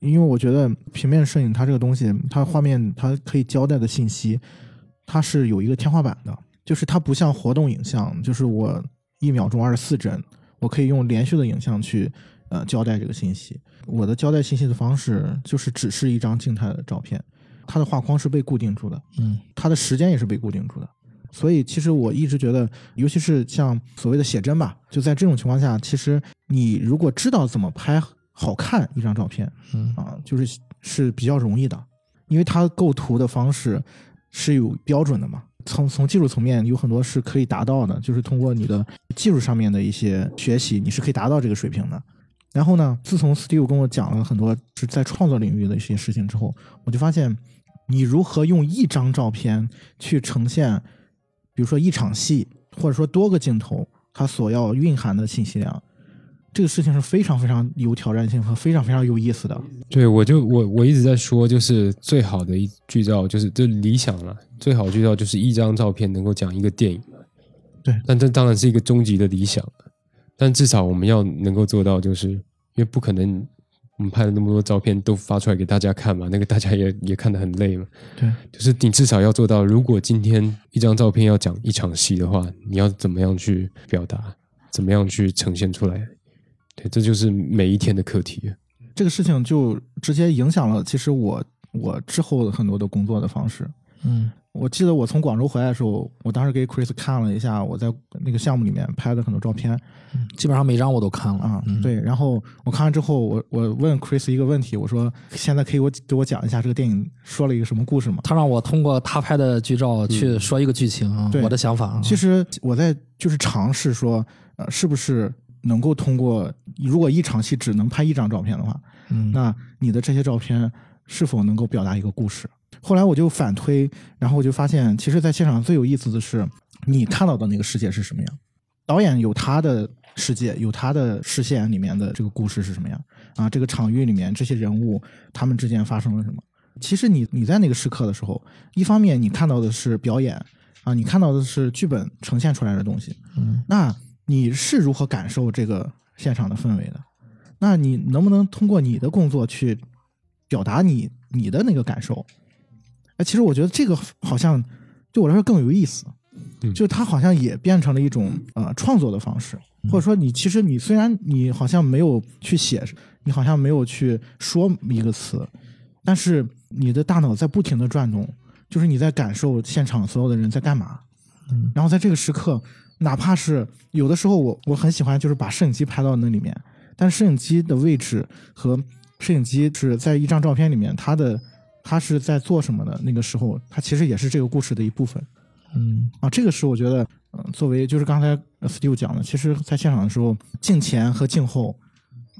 因为我觉得平面摄影它这个东西，它画面它可以交代的信息，它是有一个天花板的，就是它不像活动影像，就是我一秒钟二十四帧，我可以用连续的影像去呃交代这个信息。我的交代信息的方式就是只是一张静态的照片，它的画框是被固定住的，嗯它的时间也是被固定住的。所以其实我一直觉得，尤其是像所谓的写真吧，就在这种情况下，其实你如果知道怎么拍好看一张照片嗯啊，就是是比较容易的，因为它构图的方式是有标准的嘛。从从技术层面有很多是可以达到的，就是通过你的技术上面的一些学习，你是可以达到这个水平的。然后呢，自从 Steve 跟我讲了很多是在创作领域的一些事情之后，我就发现，你如何用一张照片去呈现，比如说一场戏，或者说多个镜头，它所要蕴含的信息量，这个事情是非常非常有挑战性和非常非常有意思的。对，我就我我一直在说，就是最好的一剧照，就是这理想了。最好的剧照就是一张照片能够讲一个电影嘛。对但这当然是一个终极的理想，但至少我们要能够做到，就是因为不可能我们拍了那么多照片都发出来给大家看嘛，那个大家也也看得很累嘛。对，就是你至少要做到，如果今天一张照片要讲一场戏的话，你要怎么样去表达，怎么样去呈现出来？对，这就是每一天的课题。这个事情就直接影响了其实我我之后很多的工作的方式。嗯。我记得我从广州回来的时候，我当时给 Chris 看了一下我在那个项目里面拍的很多照片基本上每张我都看了。啊、嗯，对，然后我看完之后，我我问 Chris 一个问题，我说现在可以我给我讲一下这个电影说了一个什么故事吗？他让我通过他拍的剧照去说一个剧情啊，对。我的想法。啊。其实我在就是尝试说，呃，是不是能够通过如果一场戏只能拍一张照片的话，嗯，那你的这些照片是否能够表达一个故事？后来我就反推，然后我就发现，其实在现场最有意思的是，你看到的那个世界是什么样，导演有他的世界，有他的视线里面的这个故事是什么样啊？这个场域里面这些人物他们之间发生了什么？其实你你在那个时刻的时候，一方面你看到的是表演啊，你看到的是剧本呈现出来的东西，嗯，那你是如何感受这个现场的氛围的？那你能不能通过你的工作去表达你你的那个感受？哎，其实我觉得这个好像对我来说更有意思，就是它好像也变成了一种呃创作的方式，或者说你其实你虽然你好像没有去写，你好像没有去说一个词，但是你的大脑在不停的转动，就是你在感受现场所有的人在干嘛，嗯，然后在这个时刻，哪怕是有的时候我我很喜欢就是把摄影机拍到那里面，但是摄影机的位置和摄影机是在一张照片里面，它的。他是在做什么的？那个时候，他其实也是这个故事的一部分。嗯啊，这个是我觉得，嗯，作为就是刚才 Steve 讲的，其实在现场的时候，镜前和镜后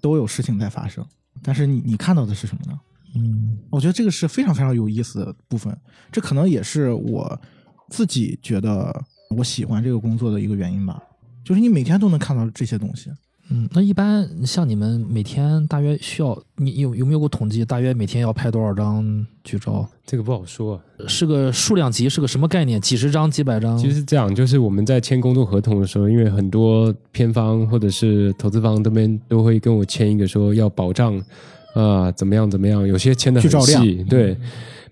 都有事情在发生，但是你你看到的是什么呢？嗯，我觉得这个是非常非常有意思的部分，这可能也是我自己觉得我喜欢这个工作的一个原因吧，就是你每天都能看到这些东西。嗯，那一般像你们每天大约需要，你有有没有过统计？大约每天要拍多少张剧照？这个不好说，是个数量级，是个什么概念？几十张、几百张？其实是这样，就是我们在签工作合同的时候，因为很多片方或者是投资方这边都会跟我签一个说要保障啊怎么样怎么样，有些签的很细，对，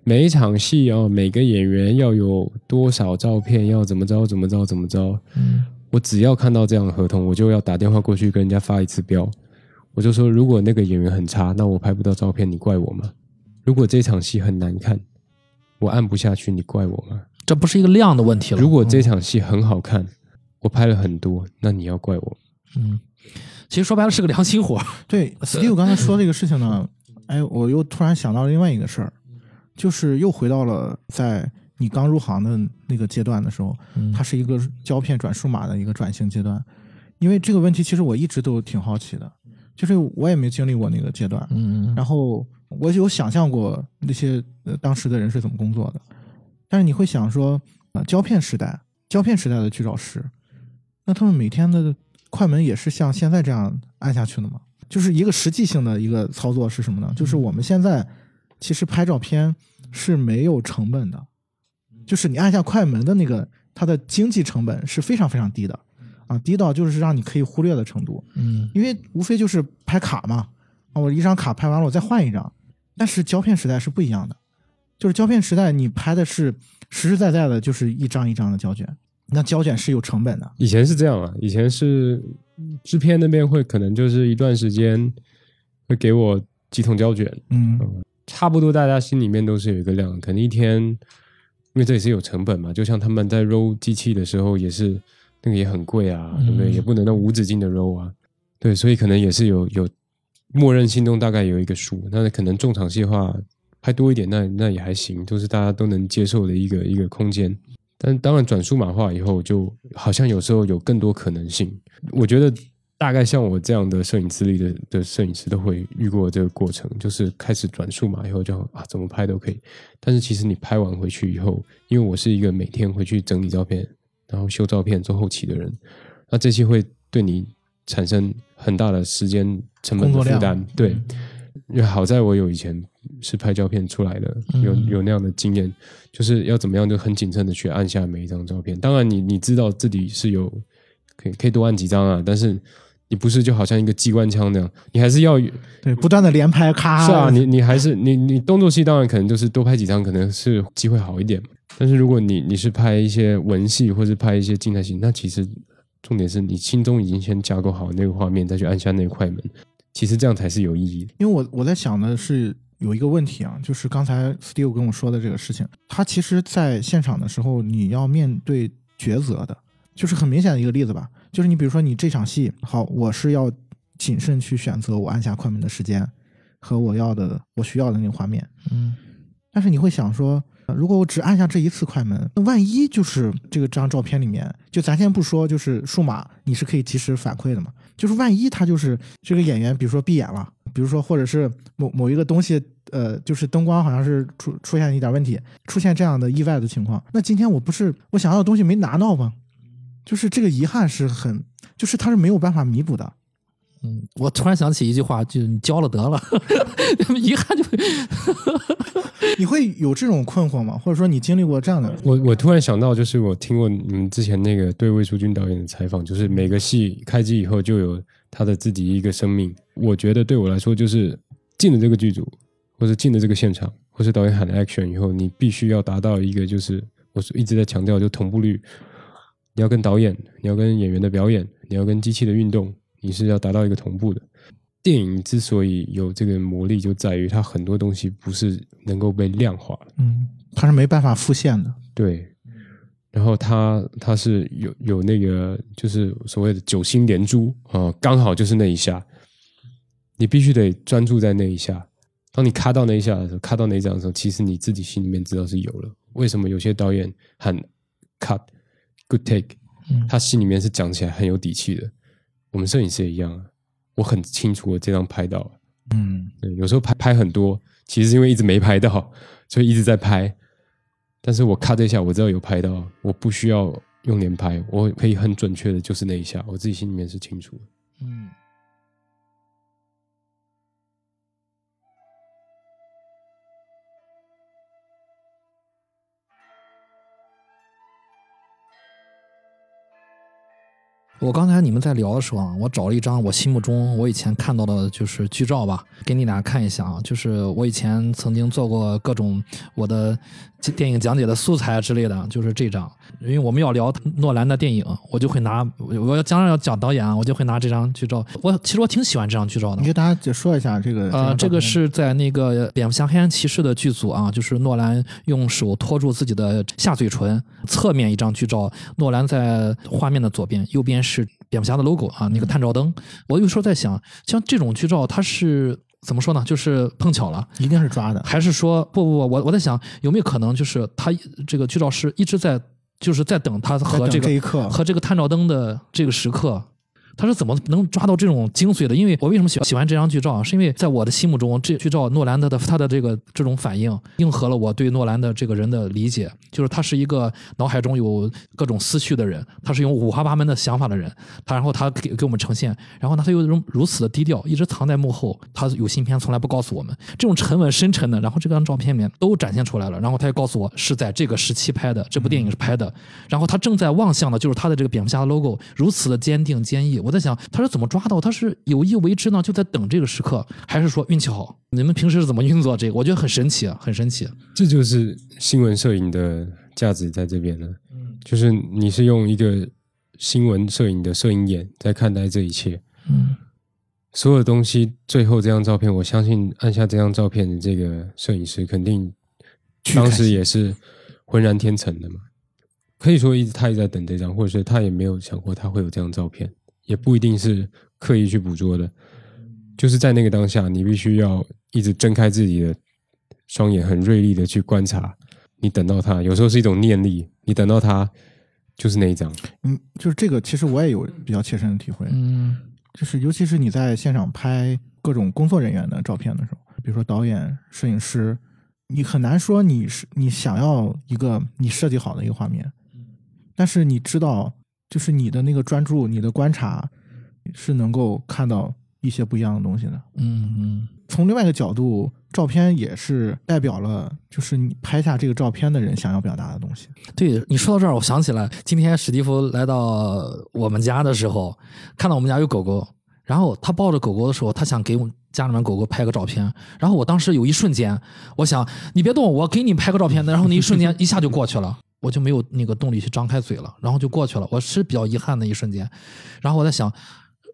每一场戏啊，每个演员要有多少照片，要怎么着怎么着怎么着，嗯。我只要看到这样的合同，我就要打电话过去跟人家发一次标。我就说，如果那个演员很差，那我拍不到照片，你怪我吗？如果这场戏很难看，我按不下去，你怪我吗？这不是一个量的问题了。如果这场戏很好看，我拍了很多，那你要怪我？嗯，其实说白了是个良心活。对，[LAUGHS] Steve 刚才说这个事情呢，哎，我又突然想到了另外一个事儿，就是又回到了在。你刚入行的那个阶段的时候，它是一个胶片转数码的一个转型阶段。因为这个问题，其实我一直都挺好奇的，就是我也没经历过那个阶段。嗯然后我有想象过那些当时的人是怎么工作的，但是你会想说，啊，胶片时代，胶片时代的剧照师，那他们每天的快门也是像现在这样按下去的吗？就是一个实际性的一个操作是什么呢？就是我们现在其实拍照片是没有成本的。就是你按下快门的那个，它的经济成本是非常非常低的，啊，低到就是让你可以忽略的程度。嗯，因为无非就是拍卡嘛，啊，我一张卡拍完了，我再换一张。但是胶片时代是不一样的，就是胶片时代你拍的是实实在在的，就是一张一张的胶卷，那胶卷是有成本的。以前是这样啊，以前是制片那边会可能就是一段时间会给我几桶胶卷，嗯，差不多大家心里面都是有一个量，可能一天。因为这也是有成本嘛，就像他们在揉机器的时候，也是那个也很贵啊，对不对？也不能那无止境的揉啊，对，所以可能也是有有默认心中大概有一个数，那可能重场戏的话拍多一点，那那也还行，就是大家都能接受的一个一个空间。但当然转数码化以后，就好像有时候有更多可能性，我觉得。大概像我这样的摄影资历的的摄影师都会遇过这个过程，就是开始转数码以后就啊怎么拍都可以，但是其实你拍完回去以后，因为我是一个每天回去整理照片，然后修照片做后期的人，那这些会对你产生很大的时间成本的负担。对，因为好在我有以前是拍照片出来的，有有那样的经验，就是要怎么样就很谨慎的去按下每一张照片。当然你你知道自己是有可以可以多按几张啊，但是。你不是就好像一个机关枪那样，你还是要对不断的连拍，咔。是啊，你你还是你你动作戏当然可能就是多拍几张，可能是机会好一点。但是如果你你是拍一些文戏或者拍一些静态戏，那其实重点是你心中已经先架构好那个画面，再去按下那个快门，其实这样才是有意义的。因为我我在想的是有一个问题啊，就是刚才 Steve 跟我说的这个事情，他其实在现场的时候你要面对抉择的，就是很明显的一个例子吧。就是你比如说你这场戏好，我是要谨慎去选择我按下快门的时间和我要的我需要的那个画面，嗯，但是你会想说，如果我只按下这一次快门，那万一就是这个张照片里面，就咱先不说，就是数码你是可以及时反馈的嘛，就是万一他就是这个演员，比如说闭眼了，比如说或者是某某一个东西呃，就是灯光好像是出出现一点问题，出现这样的意外的情况。那今天我不是我想要的东西没拿到吗？就是这个遗憾是很，就是他是没有办法弥补的。嗯，我突然想起一句话，就你交了得了，[LAUGHS] 遗憾就会。你会有这种困惑吗？或者说你经历过这样的？我我突然想到，就是我听过你们之前那个对魏淑君导演的采访，就是每个戏开机以后就有他的自己一个生命。我觉得对我来说，就是进了这个剧组，或者进了这个现场，或是导演喊 action 以后，你必须要达到一个，就是我一直在强调，就同步率。你要跟导演，你要跟演员的表演，你要跟机器的运动。你是要达到一个同步的。电影之所以有这个魔力，就在于它很多东西不是能够被量化的，嗯，它是没办法复现的。对，然后它它是有有那个就是所谓的九星连珠啊，刚好就是那一下，你必须得专注在那一下。当你卡到那一下的时候，卡到那一张的时候，其实你自己心里面知道是有了。为什么有些导演很 cut good take，他心里面是讲起来很有底气的。我们摄影师也一样啊，我很清楚我这张拍到，嗯，对，有时候拍拍很多，其实是因为一直没拍到，所以一直在拍。但是我咔这一下，我知道有拍到，我不需要用连拍，我可以很准确的，就是那一下，我自己心里面是清楚的，嗯。我刚才你们在聊的时候啊，我找了一张我心目中我以前看到的就是剧照吧，给你俩看一下啊。就是我以前曾经做过各种我的电影讲解的素材之类的，就是这张。因为我们要聊诺兰的电影，我就会拿我要将来要讲导演啊，我就会拿这张剧照。我其实我挺喜欢这张剧照的。你给大家解说一下这个。呃，这个是在那个蝙蝠侠黑暗骑士的剧组啊，就是诺兰用手托住自己的下嘴唇，侧面一张剧照。诺兰在画面的左边，右边。是蝙蝠侠的 logo 啊，那个探照灯。我有时候在想，像这种剧照，它是怎么说呢？就是碰巧了，一定是抓的，还是说不不不？我我在想，有没有可能就是他这个剧照师一直在就是在等他和这个和这个探照灯的这个时刻。他是怎么能抓到这种精髓的？因为我为什么喜喜欢这张剧照啊？是因为在我的心目中，这剧照诺兰的的他的这个这种反应，应和了我对诺兰的这个人的理解，就是他是一个脑海中有各种思绪的人，他是用五花八门的想法的人，他然后他给给我们呈现，然后呢他又如如此的低调，一直藏在幕后，他有新片从来不告诉我们，这种沉稳深沉的，然后这张照片里面都展现出来了，然后他又告诉我是在这个时期拍的，这部电影是拍的，然后他正在望向的就是他的这个蝙蝠侠的 logo，如此的坚定坚毅。我在想他是怎么抓到？他是有意为之呢？就在等这个时刻，还是说运气好？你们平时是怎么运作这个？我觉得很神奇，很神奇。这就是新闻摄影的价值在这边了。嗯，就是你是用一个新闻摄影的摄影眼在看待这一切。嗯，所有东西最后这张照片，我相信按下这张照片的这个摄影师肯定当时也是浑然天成的嘛。可以说，一直他也在等这张，或者是他也没有想过他会有这张照片。也不一定是刻意去捕捉的，就是在那个当下，你必须要一直睁开自己的双眼，很锐利的去观察。你等到它，有时候是一种念力，你等到它就是那一张。嗯，就是这个，其实我也有比较切身的体会。嗯，就是尤其是你在现场拍各种工作人员的照片的时候，比如说导演、摄影师，你很难说你是你想要一个你设计好的一个画面，但是你知道。就是你的那个专注，你的观察，是能够看到一些不一样的东西的。嗯嗯。从另外一个角度，照片也是代表了，就是你拍下这个照片的人想要表达的东西。对你说到这儿，我想起来，今天史蒂夫来到我们家的时候，看到我们家有狗狗，然后他抱着狗狗的时候，他想给我们家里面狗狗拍个照片。然后我当时有一瞬间，我想你别动，我给你拍个照片。然后那一瞬间一下就过去了。我就没有那个动力去张开嘴了，然后就过去了。我是比较遗憾的一瞬间，然后我在想，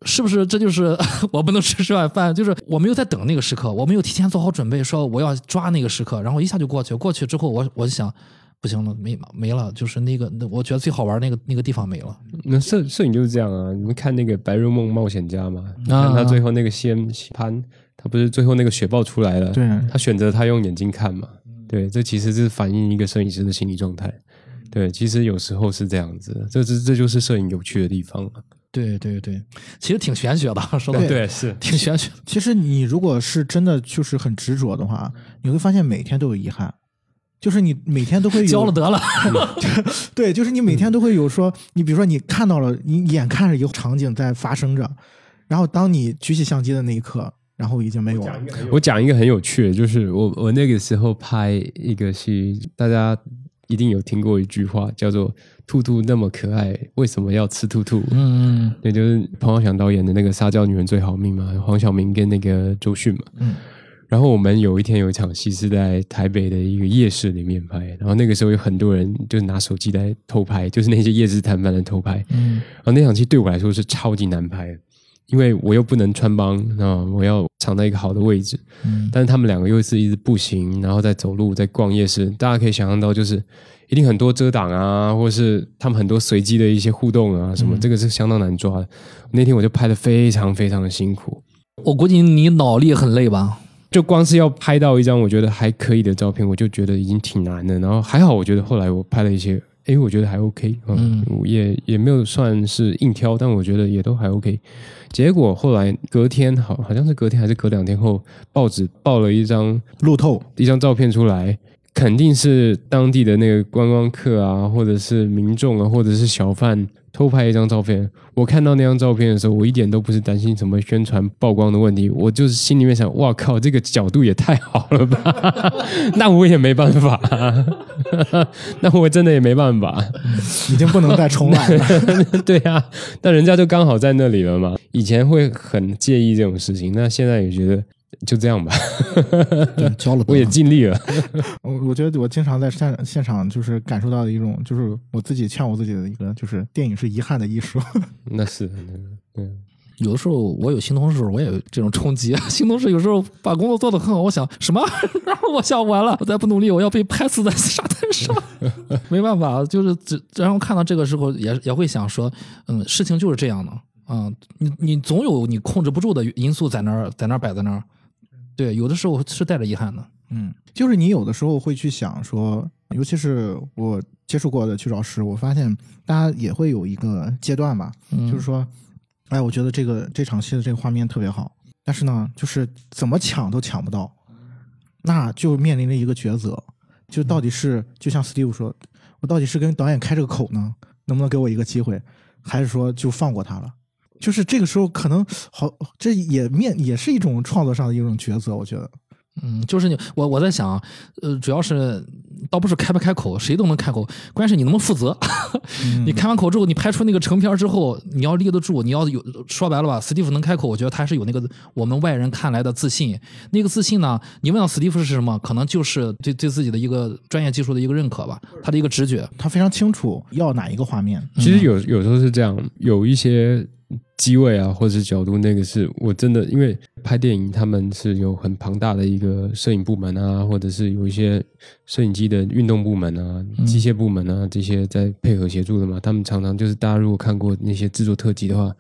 是不是这就是 [LAUGHS] 我不能吃这碗饭？就是我没有在等那个时刻，我没有提前做好准备，说我要抓那个时刻，然后一下就过去。过去之后，我我就想，不行了，没没了，就是那个那我觉得最好玩那个那个地方没了。那摄摄影就是这样啊！你们看那个《白日梦冒险家》嘛，看他最后那个先潘，他不是最后那个雪豹出来了，对，他选择他用眼睛看嘛，对，这其实是反映一个摄影师的心理状态。对，其实有时候是这样子，这这这就是摄影有趣的地方了对对对，其实挺玄学的，说对对是挺玄学。其实你如果是真的就是很执着的话，你会发现每天都有遗憾，就是你每天都会有 [LAUGHS] 交了得了，[LAUGHS] 对，就是你每天都会有说，你比如说你看到了，你眼看着一个场景在发生着，然后当你举起相机的那一刻，然后已经没有了。我讲一个很有趣的，就是我我那个时候拍一个戏，大家一定有听过一句话，叫做“兔兔那么可爱，为什么要吃兔兔？”嗯嗯也就是彭浩翔导演的那个《撒娇女人最好命》嘛，黄晓明跟那个周迅嘛。嗯。然后我们有一天有一场戏是在台北的一个夜市里面拍，然后那个时候有很多人就拿手机来偷拍，就是那些夜市摊贩的偷拍。嗯然后那场戏对我来说是超级难拍的，因为我又不能穿帮啊，我要藏在一个好的位置。嗯但是他们两个又是一直步行，然后在走路，在逛夜市，大家可以想象到，就是一定很多遮挡啊，或是他们很多随机的一些互动啊，什么，这个是相当难抓的。那天我就拍的非常非常的辛苦，我估计你脑力很累吧？就光是要拍到一张我觉得还可以的照片，我就觉得已经挺难的。然后还好，我觉得后来我拍了一些，诶，我觉得还 OK，嗯，也也没有算是硬挑，但我觉得也都还 OK。结果后来隔天，好好像是隔天还是隔两天后，报纸报了一张路透，一张照片出来，肯定是当地的那个观光客啊，或者是民众啊，或者是小贩偷拍一张照片。我看到那张照片的时候，我一点都不是担心什么宣传曝光的问题，我就是心里面想，哇靠，这个角度也太好了吧！[LAUGHS] 那我也没办法，那我真的也没办法。已经不能再重来了。[LAUGHS] 对啊，那人家就刚好在那里了嘛。以前会很介意这种事情，那现在也觉得就这样吧。[LAUGHS] 对，交了我也。尽力了。[LAUGHS] 我我觉得我经常在现现场就是感受到的一种，就是我自己劝我自己的一个，就是电影是遗憾的艺术。[LAUGHS] 那是，对。有的时候我有新同事，我也有这种冲击。新同事有时候把工作做得很好，我想什么？然后我想完了，我再不努力，我要被拍死在沙滩上。没办法，就是只然后看到这个时候也也会想说，嗯，事情就是这样的啊、你你总有你控制不住的因素在那儿在那儿摆在那儿。对，有的时候是带着遗憾的。嗯，就是你有的时候会去想说，尤其是我接触过的去找师，我发现大家也会有一个阶段吧，嗯就是说，哎，我觉得这个这场戏的这个画面特别好，但是呢，就是怎么抢都抢不到，那就面临着一个抉择，就到底是就像 Steve 说，我到底是跟导演开这个口呢，能不能给我一个机会，还是说就放过他了？就是这个时候可能好，这也面也是一种创作上的一种抉择，我觉得。嗯，就是你我我在想啊，呃，主要是倒不是开不开口，谁都能开口，关键是你能不能负责。[LAUGHS] 你开完口之后，你拍出那个成片之后，你要立得住，你要有说白了吧，史蒂夫能开口，我觉得他是有那个我们外人看来的自信。那个自信呢，你问到史蒂夫是什么，可能就是对对自己的一个专业技术的一个认可吧，他的一个直觉。他非常清楚要哪一个画面。其实有有时候是这样，有一些机位啊，或者是角度，那个是我真的，因为拍电影他们是有很庞大的一个摄影部门啊，或者是有一些摄影机的运动部门啊、机械部门啊这些在配合协助的嘛。他们常常就是大家如果看过那些制作特辑的话，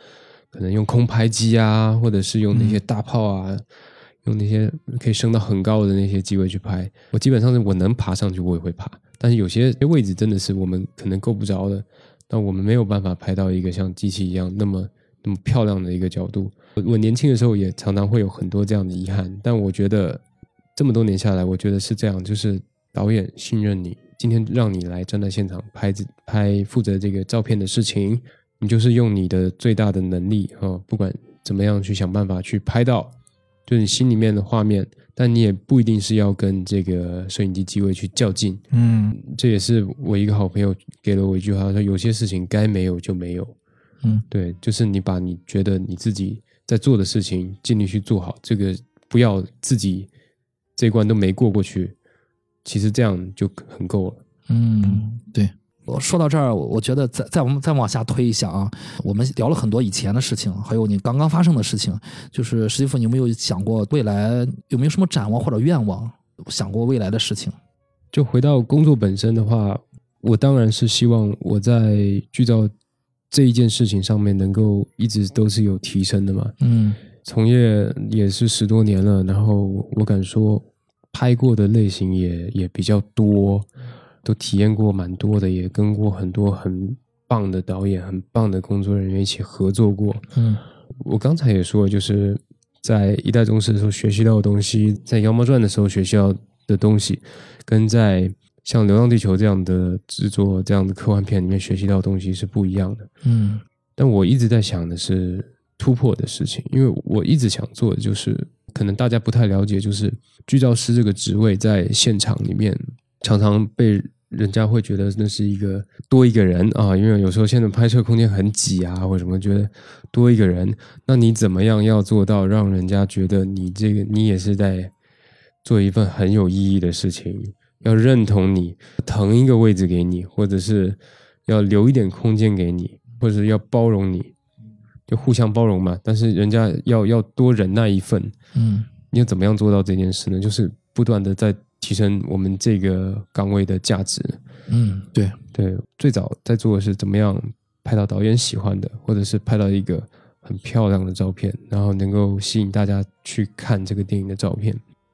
可能用空拍机啊，或者是用那些大炮啊。用那些可以升到很高的那些机位去拍，我基本上是我能爬上去我也会爬，但是有些位置真的是我们可能够不着的，但我们没有办法拍到一个像机器一样那么那么漂亮的一个角度。我我年轻的时候也常常会有很多这样的遗憾，但我觉得这么多年下来，我觉得是这样，就是导演信任你，今天让你来站在现场拍这拍负责这个照片的事情，你就是用你的最大的能力啊、哦，不管怎么样去想办法去拍到。就是你心里面的画面，但你也不一定是要跟这个摄影机机位去较劲。嗯，这也是我一个好朋友给了我一句话，他说有些事情该没有就没有。嗯，对，就是你把你觉得你自己在做的事情尽力去做好，这个不要自己这一关都没过过去，其实这样就很够了。嗯，对。我说到这儿，我我觉得再再我们再往下推一下啊，我们聊了很多以前的事情，还有你刚刚发生的事情。就是史蒂夫，你有没有想过未来有没有什么展望或者愿望？想过未来的事情？就回到工作本身的话，我当然是希望我在剧照这一件事情上面能够一直都是有提升的嘛。嗯从业也是十多年了，然后我敢说拍过的类型也也比较多，都体验过蛮多的，也跟过很多很棒的导演、很棒的工作人员一起合作过。嗯，我刚才也说，就是在一代宗师的时候学习到的东西，在妖猫传的时候学习到的东西，跟在像《流浪地球》这样的制作、这样的科幻片里面学习到的东西是不一样的。嗯，但我一直在想的是突破的事情，因为我一直想做的就是，可能大家不太了解，就是剧照师这个职位在现场里面常常被人家会觉得那是一个多一个人啊，因为有时候现在拍摄空间很挤啊，或者什么，觉得多一个人，那你怎么样要做到让人家觉得你这个你也是在做一份很有意义的事情，要认同你，腾一个位置给你，或者是要留一点空间给你，或者要包容你，就互相包容嘛。但是人家要要多忍耐一份，嗯，你要怎么样做到这件事呢？就是不断的在提升我们这个岗位的价值。嗯，对，对，最早在做的是怎么样拍到导演喜欢的，或者是拍到一个很漂亮的照片，然后能够吸引大家去看这个电影的照片。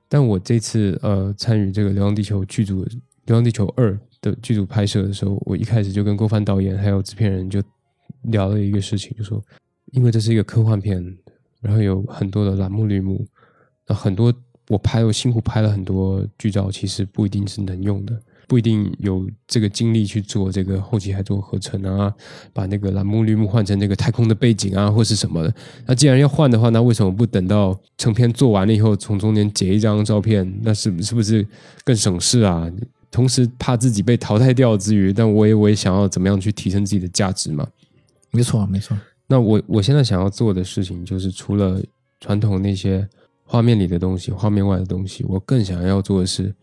但我这次呃参与这个《流浪地球》剧组《流浪地球二》的剧组拍摄的时候，我一开始就跟郭帆导演还有制片人就聊了一个事情，就说因为这是一个科幻片，然后有很多的栏目绿幕，那很多我拍我辛苦拍了很多剧照，其实不一定是能用的。不一定有这个精力去做这个后期还做合成啊，把那个蓝幕绿幕换成那个太空的背景啊，或是什么的。那既然要换的话，那为什么不等到成片做完了以后，从中间截一张照片？那是是不是更省事啊？同时怕自己被淘汰掉之余，但我也我也想要怎么样去提升自己的价值嘛？没错，没错。那我我现在想要做的事情，就是除了传统那些画面里的东西、画面外的东西，我更想要做的是。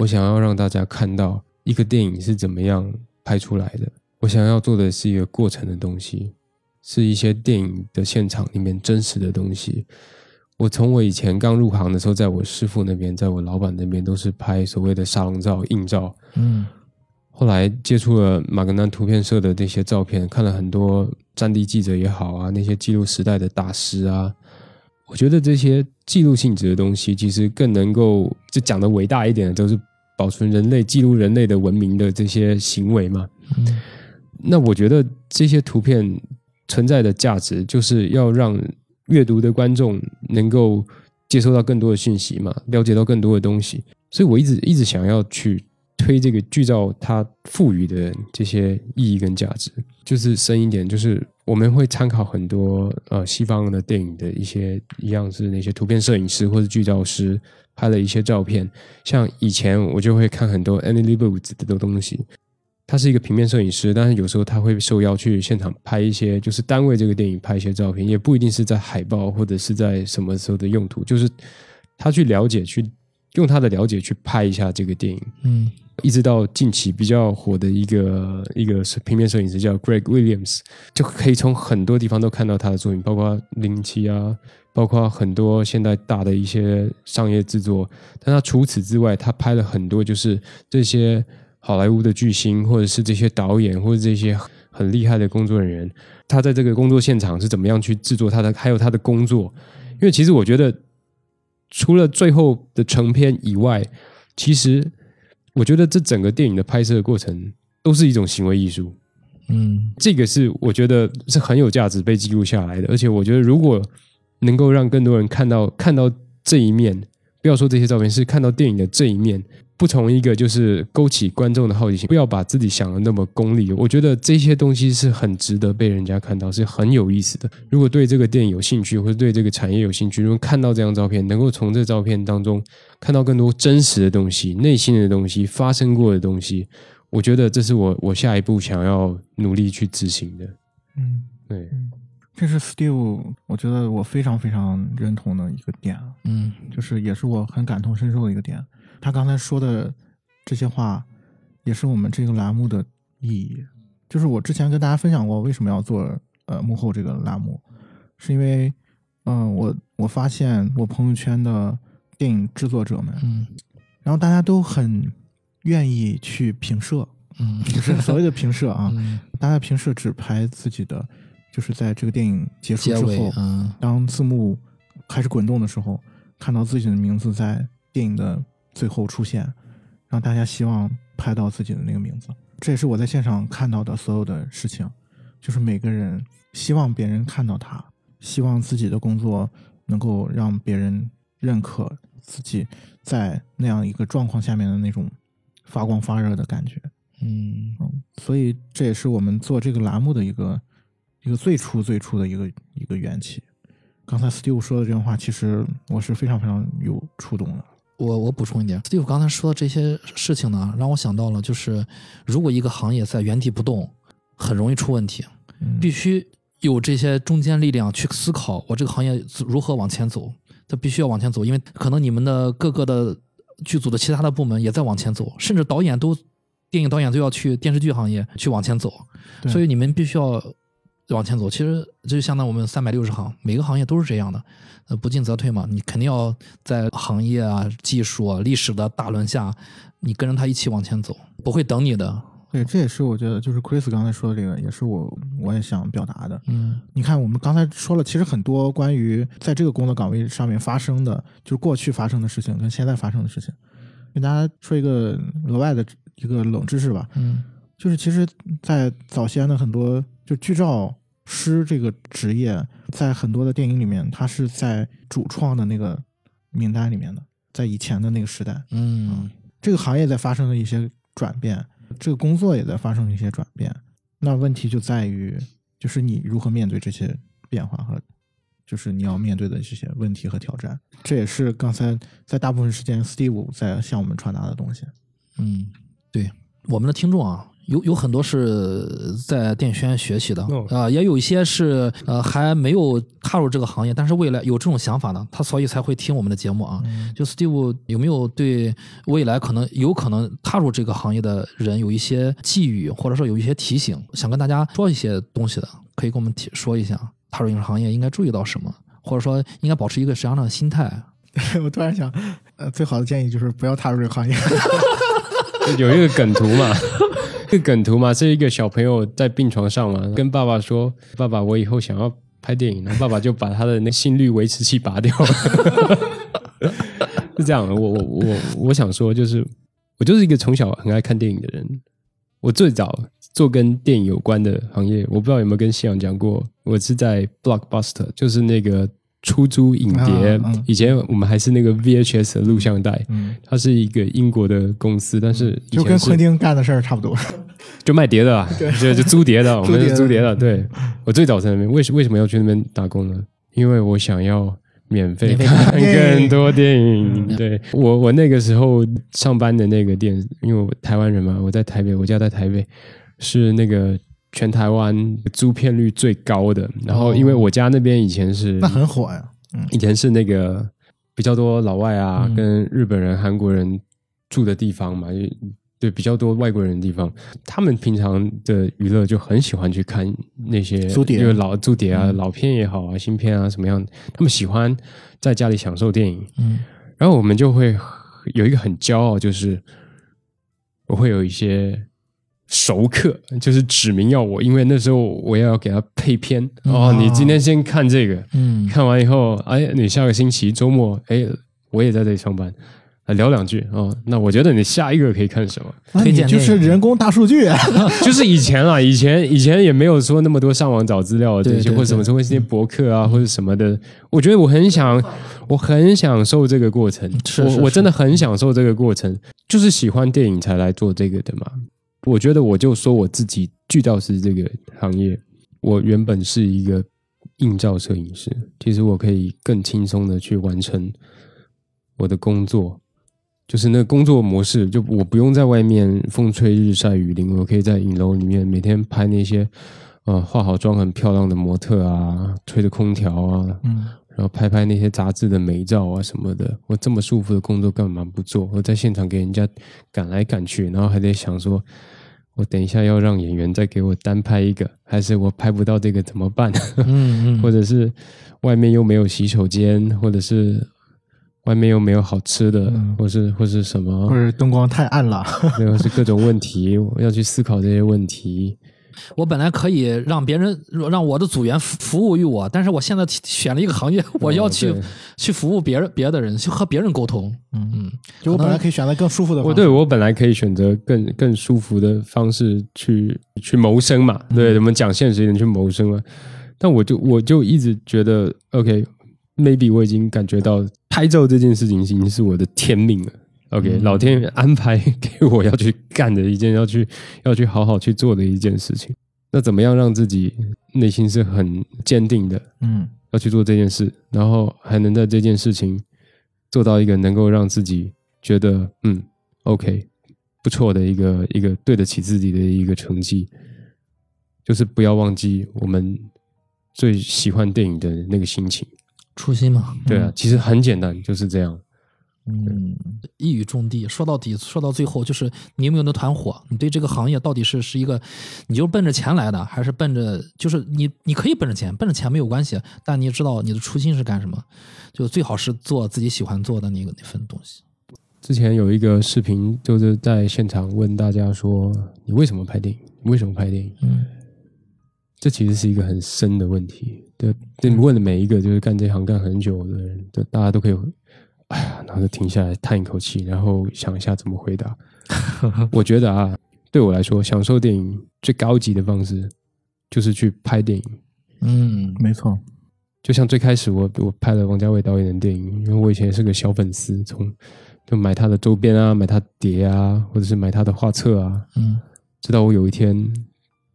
我想要让大家看到一个电影是怎么样拍出来的。我想要做的是一个过程的东西，是一些电影的现场里面真实的东西。我从我以前刚入行的时候，在我师傅那边，在我老板那边，都是拍所谓的沙龙照、硬照。嗯。后来接触了马格南图片社的那些照片，看了很多战地记者也好啊，那些记录时代的大师啊。我觉得这些记录性质的东西，其实更能够就讲的伟大一点的，都是。保存人类记录人类的文明的这些行为嘛？那我觉得这些图片存在的价值，就是要让阅读的观众能够接收到更多的信息嘛，了解到更多的东西。所以我一直一直想要去推这个剧照它赋予的这些意义跟价值，就是深一点，就是我们会参考很多呃西方的电影的一些一样是那些图片摄影师或者剧照师。拍了一些照片，像以前我就会看很多 Annie Leibovitz 的东西。他是一个平面摄影师，但是有时候他会受邀去现场拍一些，就是单位这个电影拍一些照片，也不一定是在海报或者是在什么时候的用途，就是他去了解，去用他的了解去拍一下这个电影。嗯，一直到近期比较火的一个一个平面摄影师叫 Greg Williams，就可以从很多地方都看到他的作品，包括零七啊。包括很多现在大的一些商业制作，但他除此之外，他拍了很多就是这些好莱坞的巨星，或者是这些导演，或者这些很厉害的工作人员，他在这个工作现场是怎么样去制作他的，还有他的工作。因为其实我觉得，除了最后的成片以外，其实我觉得这整个电影的拍摄过程都是一种行为艺术。嗯，这个是我觉得是很有价值被记录下来的，而且我觉得如果能够让更多人看到看到这一面，不要说这些照片，是看到电影的这一面，不从一个就是勾起观众的好奇心，不要把自己想的那么功利。我觉得这些东西是很值得被人家看到，是很有意思的。如果对这个电影有兴趣，或者对这个产业有兴趣，如果看到这张照片，能够从这照片当中看到更多真实的东西、内心的东西、发生过的东西，我觉得这是我我下一步想要努力去执行的。嗯，对。这是 Steve，我觉得我非常非常认同的一个点，嗯，就是也是我很感同身受的一个点。他刚才说的这些话，也是我们这个栏目的意义。就是我之前跟大家分享过，为什么要做呃幕后这个栏目，是因为，嗯，我我发现我朋友圈的电影制作者们，嗯，然后大家都很愿意去评摄，嗯，就是所谓的评摄啊，[LAUGHS] 大家评摄只拍自己的。就是在这个电影结束之后，当字幕开始滚动的时候，看到自己的名字在电影的最后出现，让大家希望拍到自己的那个名字。这也是我在现场看到的所有的事情，就是每个人希望别人看到他，希望自己的工作能够让别人认可自己在那样一个状况下面的那种发光发热的感觉。嗯嗯，所以这也是我们做这个栏目的一个一个最初最初的一个一个缘起。刚才 Steve 说的这段话，其实我是非常非常有触动的。我我补充一点，Steve 刚才说的这些事情呢，让我想到了，就是如果一个行业在原地不动，很容易出问题，必须有这些中坚力量去思考，我这个行业如何往前走。它必须要往前走，因为可能你们的各个的剧组的其他的部门也在往前走，甚至导演都电影导演都要去电视剧行业去往前走，所以你们必须要往前走。其实这就相当于我们三百六十行，每个行业都是这样的。呃，不进则退嘛，你肯定要在行业啊、技术啊、历史的大轮下，你跟着他一起往前走，不会等你的。对，这也是我觉得，就是 Chris 刚才说的这个，也是我我也想表达的。嗯，你看，我们刚才说了，其实很多关于在这个工作岗位上面发生的，就是过去发生的事情跟现在发生的事情，跟大家说一个额外的一个冷知识吧。嗯，就是其实，在早先的很多就剧照师这个职业，在很多的电影里面，他是在主创的那个名单里面的，在以前的那个时代，嗯，这个行业在发生了一些转变。这个工作也在发生一些转变，那问题就在于，就是你如何面对这些变化和，就是你要面对的这些问题和挑战。这也是刚才在大部分时间，Steve 在向我们传达的东西。嗯，对，我们的听众啊。有有很多是在电影学院学习的啊，也有一些是呃还没有踏入这个行业，但是未来有这种想法的，他所以才会听我们的节目啊。就 Steve 有没有对未来可能有可能踏入这个行业的人有一些寄语，或者说有一些提醒，想跟大家说一些东西的，可以跟我们提说一下，踏入影视行业应该注意到什么，或者说应该保持一个什么样的心态？[LAUGHS] 我突然想，呃，最好的建议就是不要踏入这个行业。[LAUGHS] 有一个梗图嘛。这个梗图嘛，是一个小朋友在病床上嘛，跟爸爸说：“爸爸，我以后想要拍电影。”然后爸爸就把他的那心率维持器拔掉了。[LAUGHS] 是这样的，我我我我想说，就是我就是一个从小很爱看电影的人。我最早做跟电影有关的行业，我不知道有没有跟夕阳讲过，我是在 Blockbuster，就是那个。出租影碟，以前我们还是那个 VHS 的录像带，它是一个英国的公司，但是就跟昆汀干的事儿差不多，[LAUGHS] 就卖碟的，[LAUGHS] 就就 [LAUGHS] 租碟的，我们是租碟的。对。我最早在那边，为什为什么要去那边打工呢？因为我想要免费看更多电影。对。我我那个时候上班的那个店，因为我台湾人嘛，我在台北，我家在台北，是那个。全台湾租片率最高的，然后因为我家那边以前是那很火呀，以前是那个比较多老外啊，跟日本人、韩国人住的地方嘛，对比较多外国人的地方，他们平常的娱乐就很喜欢去看那些租碟，因为老租碟啊，老片也好啊，新片啊什么样，他们喜欢在家里享受电影。嗯，然后我们就会有一个很骄傲，就是我会有一些。熟客就是指名要我，因为那时候我也要给他配片。哦。你今天先看这个，嗯，看完以后，哎，你下个星期周末，哎，我也在这里上班，聊两句。哦。那我觉得你下一个可以看什么？推荐就是人工大数据，[LAUGHS] 就是以前啊，以前以前也没有说那么多上网找资料这些，或者什么什么些博客啊，或者什么的。我觉得我很想，我很享受这个过程，我我真的很享受这个过程，就是喜欢电影才来做这个的嘛。我觉得我就说我自己剧照师这个行业，我原本是一个映照摄影师，其实我可以更轻松的去完成我的工作，就是那工作模式，就我不用在外面风吹日晒雨淋，我可以在影楼里面每天拍那些呃化好妆很漂亮的模特啊，吹着空调啊，嗯。然后拍拍那些杂志的美照啊什么的，我这么舒服的工作干嘛不做？我在现场给人家赶来赶去，然后还得想说，我等一下要让演员再给我单拍一个，还是我拍不到这个怎么办？[LAUGHS] 嗯嗯，或者是外面又没有洗手间，或者是外面又没有好吃的，或是或是什么，或者灯光太暗了，或是各种问题，我要去思考这些问题。我本来可以让别人让我的组员服服务于我，但是我现在选了一个行业，我要去、对去服务别人别的人，去和别人沟通。嗯嗯，就我本来可以选择更舒服的方式。我对我本来可以选择更更舒服的方式去去谋生嘛，对，我们讲现实一点去谋生嘛。但我就我就一直觉得，OK，maybe、我已经感觉到拍照这件事情已经是我的天命了。OK，、老天爷安排给我要去干的一件，要去 [LAUGHS] 要去好好去做的一件事情。那怎么样让自己内心是很坚定的，嗯要去做这件事，然后还能在这件事情做到一个能够让自己觉得嗯，OK，不错的一个一个对得起自己的一个成绩，就是不要忘记我们最喜欢电影的那个心情。初心嘛，对啊，其实很简单，就是这样。嗯，一语中的。说到底，说到最后，就是你有没有那团火？你对这个行业到底是是一个，你就是奔着钱来的，还是奔着就是你你可以奔着钱，奔着钱没有关系，但你知道你的初心是干什么？就最好是做自己喜欢做的那个那份东西。之前有一个视频，就是在现场问大家说：“你为什么拍电影？你为什么拍电影？”嗯这其实是一个很深的问题。对，对你问的每一个就是干这行干很久的人，对大家都可以，哎呀，然后就停下来叹一口气，然后想一下怎么回答。[LAUGHS] 我觉得啊，对我来说，享受电影最高级的方式就是去拍电影。嗯没错。就像最开始我我拍了王家卫导演的电影，因为我以前是个小粉丝，从就买他的周边啊，买他碟啊，或者是买他的画册啊，嗯直到我有一天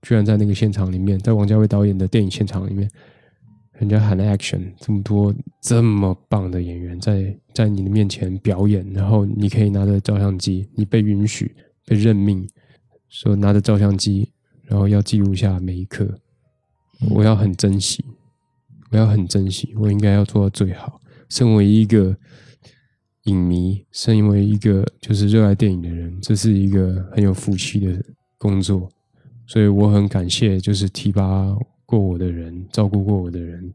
居然在那个现场里面，在王家卫导演的电影现场里面，人家喊 action，这么多这么棒的演员在在你的面前表演，然后你可以拿着照相机，你被允许被任命，说拿着照相机，然后要记录下每一刻，我要很珍惜，我要很珍惜，我应该要做到最好。身为一个影迷，身为一个就是热爱电影的人，这是一个很有福气的工作，所以我很感谢就是提拔过我的人，照顾过我的人，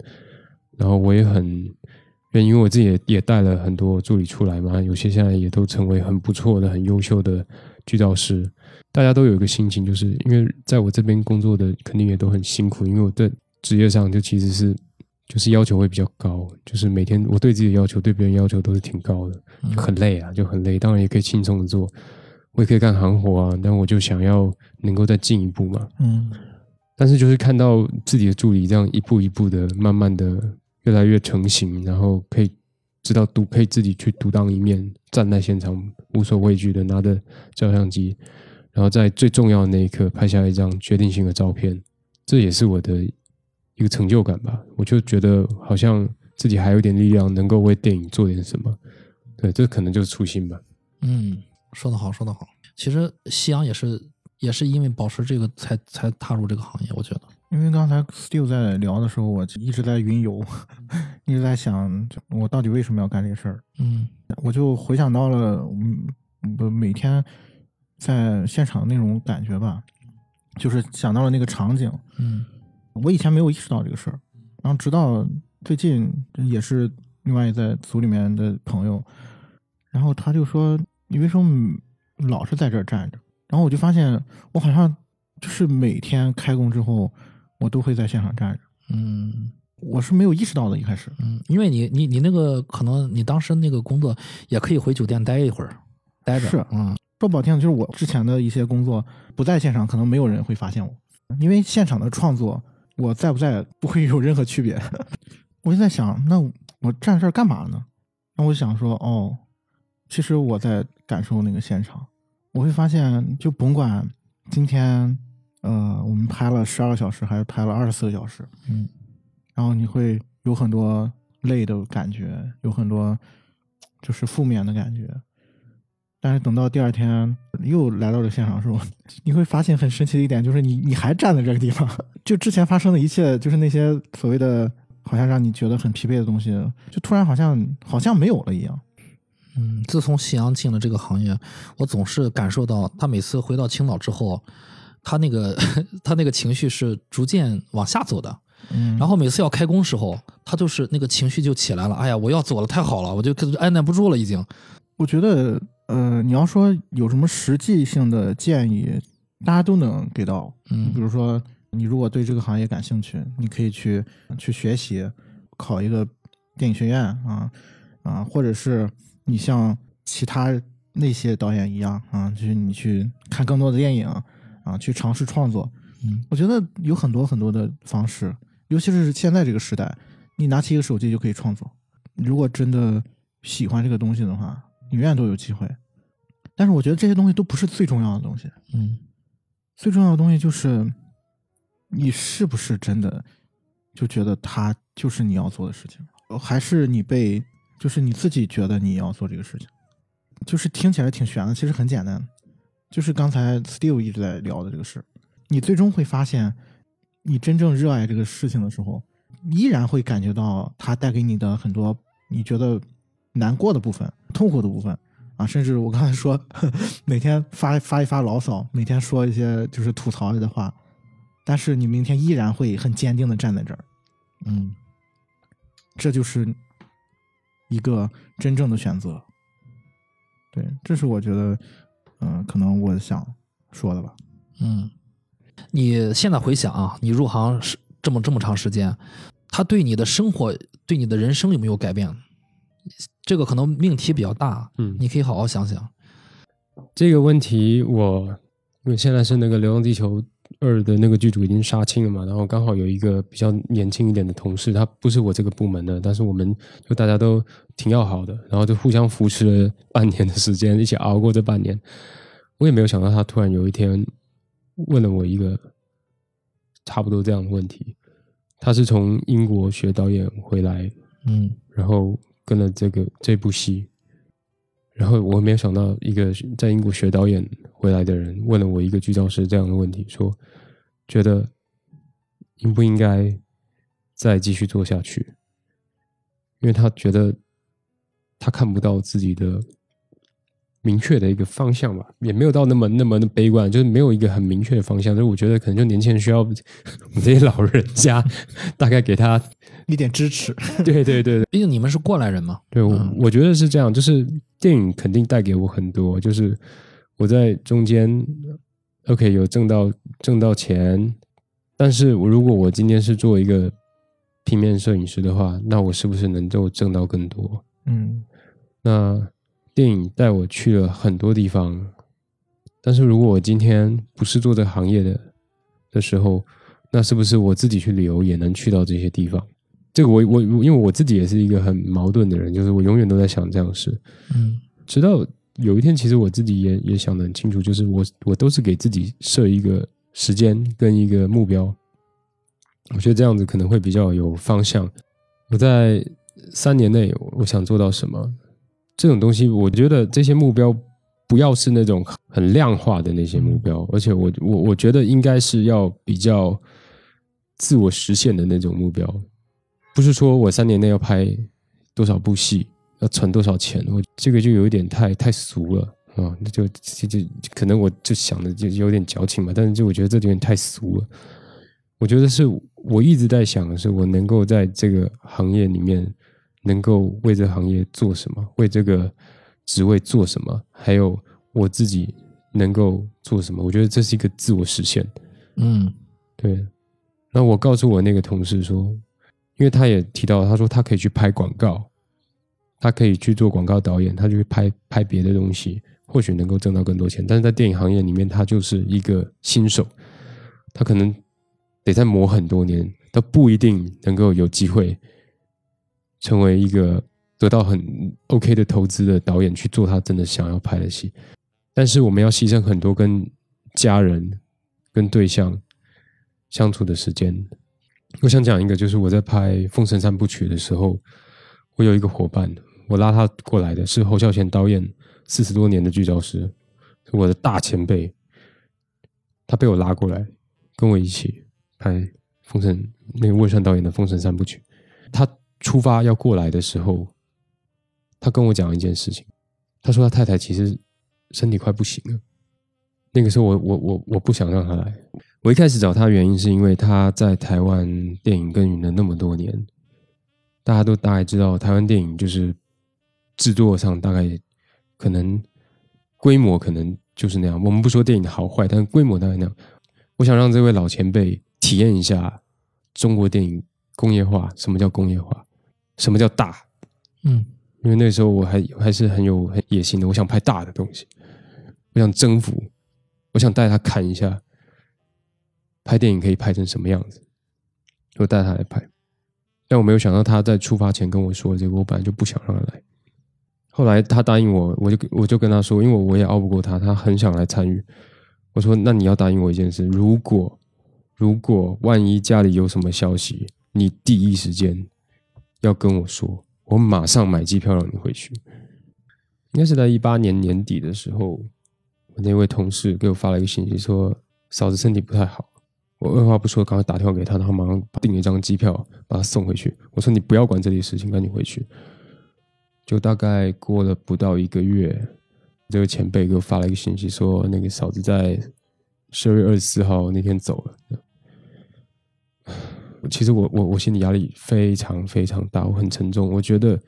然后我也很愿，因为我自己也也带了很多助理出来嘛，有些现在也都成为很不错的、很优秀的剧照师。大家都有一个心情，就是因为在我这边工作的肯定也都很辛苦，因为我的职业上就其实是就是要求会比较高，就是每天我对自己的要求、对别人要求都是挺高的，就很累啊，就很累。当然也可以轻松的做，我也可以干行活啊，但我就想要能够再进一步嘛。嗯但是就是看到自己的助理这样一步一步的，慢慢的越来越成型，然后可以知道独可以自己去独当一面，站在现场无所畏惧的拿着照相机，然后在最重要的那一刻拍下一张决定性的照片，这也是我的一个成就感吧。我就觉得好像自己还有点力量，能够为电影做点什么。对，这可能就是初心吧。嗯，说得好，说得好。其实夕阳也是也是因为保持这个才才踏入这个行业，我觉得。因为刚才 Steve 在聊的时候，我就一直在云游，[LAUGHS] 一直在想我到底为什么要干这个事儿。嗯我就回想到了，嗯，我每天在现场那种感觉吧，就是想到了那个场景。嗯我以前没有意识到这个事儿，然后直到最近也是另外在组里面的朋友，然后他就说：“你为什么老是在这儿站着？”然后我就发现，我好像就是每天开工之后，我都会在现场站着。嗯我是没有意识到的，一开始。嗯，因为你你你那个可能你当时那个工作也可以回酒店待一会儿，待着。是嗯说不好听，就是我之前的一些工作不在现场，可能没有人会发现我，因为现场的创作，我在不在不会有任何区别。[LAUGHS] 我就在想，那我站这儿干嘛呢？那我想说，哦，其实我在感受那个现场。我会发现，就甭管今天，呃，我们拍了十二个小时，还是拍了二十四个小时，嗯然后你会有很多累的感觉，有很多就是负面的感觉。但是等到第二天又来到了现场的时候，[LAUGHS] 你会发现很神奇的一点，就是你你还站在这个地方，[LAUGHS] 就之前发生的一切，就是那些所谓的好像让你觉得很疲惫的东西，就突然好像好像没有了一样。嗯，自从夕阳进了这个行业，我总是感受到他每次回到青岛之后，他那个 [LAUGHS] 他那个情绪是逐渐往下走的。嗯，然后每次要开工时候，他就是那个情绪就起来了。哎呀，我要走了，太好了，我就按耐不住了，已经。我觉得，呃，你要说有什么实际性的建议，大家都能给到。嗯比如说，你如果对这个行业感兴趣，你可以去去学习，考一个电影学院啊啊，或者是你像其他那些导演一样啊，就是你去看更多的电影啊，去尝试创作。嗯，我觉得有很多很多的方式，尤其是现在这个时代，你拿起一个手机就可以创作。如果真的喜欢这个东西的话，你永远都有机会。但是我觉得这些东西都不是最重要的东西。嗯最重要的东西就是，你是不是真的就觉得它就是你要做的事情，还是你被就是你自己觉得你要做这个事情？就是听起来挺悬的，其实很简单，就是刚才 Steve 一直在聊的这个事。你最终会发现，你真正热爱这个事情的时候，依然会感觉到它带给你的很多你觉得难过的部分、痛苦的部分。啊，甚至我刚才说，[LAUGHS] 每天发发一发牢骚，每天说一些就是吐槽的话，但是你明天依然会很坚定的站在这儿，嗯这就是一个真正的选择。对，这是我觉得，嗯、可能我想说的吧。嗯，你现在回想啊，你入行是这么这么长时间，他对你的生活、对你的人生有没有改变？这个可能命题比较大，嗯你可以好好想想。这个问题我因为现在是那个《流浪地球二》的那个剧组已经杀青了嘛，然后刚好有一个比较年轻一点的同事，他不是我这个部门的，但是我们就大家都挺要好的，然后就互相扶持了半年的时间，一起熬过这半年。我也没有想到他突然有一天问了我一个差不多这样的问题。他是从英国学导演回来，嗯然后跟了这个这部戏，然后我没有想到一个在英国学导演回来的人问了我一个剧照师这样的问题，说觉得应不应该再继续做下去，因为他觉得他看不到自己的明确的一个方向吧，也没有到那么那么的悲观，就是没有一个很明确的方向。所以我觉得可能就年轻人需要 [LAUGHS] 我们这些老人家 [LAUGHS] 大概给他，一点支持，[LAUGHS] 对对对对。毕竟你们是过来人嘛。对，我、嗯我觉得是这样，就是电影肯定带给我很多，就是我在中间，OK 有挣到挣到钱，但是我如果我今天是做一个平面摄影师的话，那我是不是能够挣到更多？嗯那电影带我去了很多地方，但是如果我今天不是做这行业的的时候，那是不是我自己去旅游也能去到这些地方？这个我我因为我自己也是一个很矛盾的人，就是我永远都在想这样的事，嗯直到有一天，其实我自己也也想得很清楚，就是我我都是给自己设一个时间跟一个目标，我觉得这样子可能会比较有方向。我在三年内我想做到什么，这种东西，我觉得这些目标不要是那种很量化的那些目标，而且我我我觉得应该是要比较自我实现的那种目标，不是说我三年内要拍多少部戏，要存多少钱，我这个就有一点太太俗了啊，那就就就可能我就想的就有点矫情嘛，但是就我觉得这有点太俗了。我觉得是我一直在想的是，我能够在这个行业里面，能够为这个行业做什么，为这个职位做什么，还有我自己能够做什么。我觉得这是一个自我实现。嗯对，那我告诉我那个同事说，因为他也提到，他说他可以去拍广告，他可以去做广告导演，他就去拍拍别的东西，或许能够挣到更多钱。但是在电影行业里面，他就是一个新手，他可能得再磨很多年，他不一定能够有机会成为一个得到很 OK 的投资的导演去做他真的想要拍的戏。但是我们要牺牲很多跟家人、跟对象相处的时间。我想讲一个，就是我在拍《封神三部曲》的时候，我有一个伙伴，我拉他过来的是侯孝贤导演四十多年的剧照师，是我的大前辈。他被我拉过来，跟我一起拍《封神》那个魏川导演的《封神三部曲》。他出发要过来的时候，他跟我讲一件事情，他说他太太其实身体快不行了。那个时候我我我我不想让他来。我一开始找他的原因是因为他在台湾电影耕耘了那么多年，大家都大概知道台湾电影就是制作上大概可能规模可能就是那样。我们不说电影的好坏，但是规模大概那样。我想让这位老前辈体验一下中国电影工业化，什么叫工业化，什么叫大。嗯，因为那时候我还还是很有野心的，我想拍大的东西，我想征服，我想带他看一下拍电影可以拍成什么样子。我带他来拍，但我没有想到他在出发前跟我说这个，我本来就不想让他来。后来他答应我，我就我就跟他说，因为我也拗不过他，他很想来参与。我说：“那你要答应我一件事，如果如果万一家里有什么消息，你第一时间要跟我说，我马上买机票让你回去。”应该是在一八年年底的时候，我那位同事给我发了一个信息，说嫂子身体不太好。我二话不说，赶快打电话给他，然后马上订了一张机票把他送回去。我说：“你不要管这里事情，赶紧回去。”就大概过了不到一个月，这个前辈给我发了一个信息，说那个嫂子在十二月二十四号那天走了。其实我我我心里压力非常非常大，我很沉重。我觉得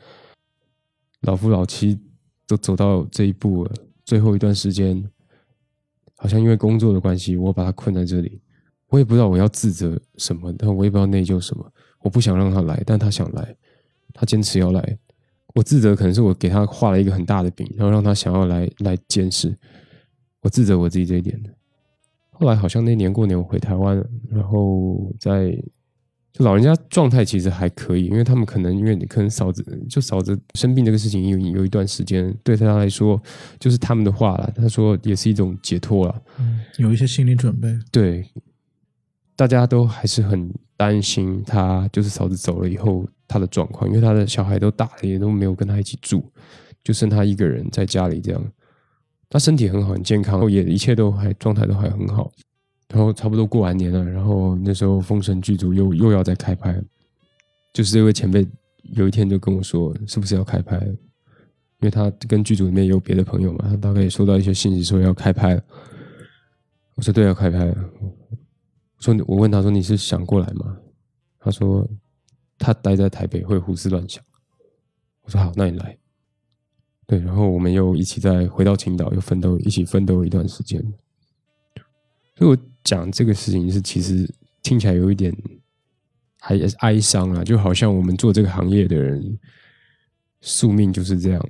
老夫老妻都走到这一步了，最后一段时间，好像因为工作的关系，我把他困在这里。我也不知道我要自责什么，但我也不知道内疚什么。我不想让他来，但他想来，他坚持要来。我自责，可能是我给他画了一个很大的饼，然后让他想要来来监视。我自责我自己这一点。后来好像那年过年我回台湾，然后在老人家状态其实还可以，因为他们可能因为你可能嫂子就嫂子生病这个事情有有一段时间，对他来说就是他们的话了。他说也是一种解脱了，嗯，有一些心理准备。对，大家都还是很担心他，就是嫂子走了以后。他的状况，因为他的小孩都大了，也都没有跟他一起住，就剩他一个人在家里这样。他身体很好，很健康，也一切都还状态都还很好。然后差不多过完年了，然后那时候封神剧组又又要再开拍，就是这位前辈有一天就跟我说，是不是要开拍？因为他跟剧组里面有别的朋友嘛，他大概也收到一些信息说要开拍。我说对，要开拍了。说我问他说你是想过来吗？他说。他待在台北会胡思乱想，我说好，那你来。对，然后我们又一起再回到青岛，又奋斗，一起奋斗一段时间。所以我讲这个事情是，其实听起来有一点还哀伤啊，就好像我们做这个行业的人宿命就是这样，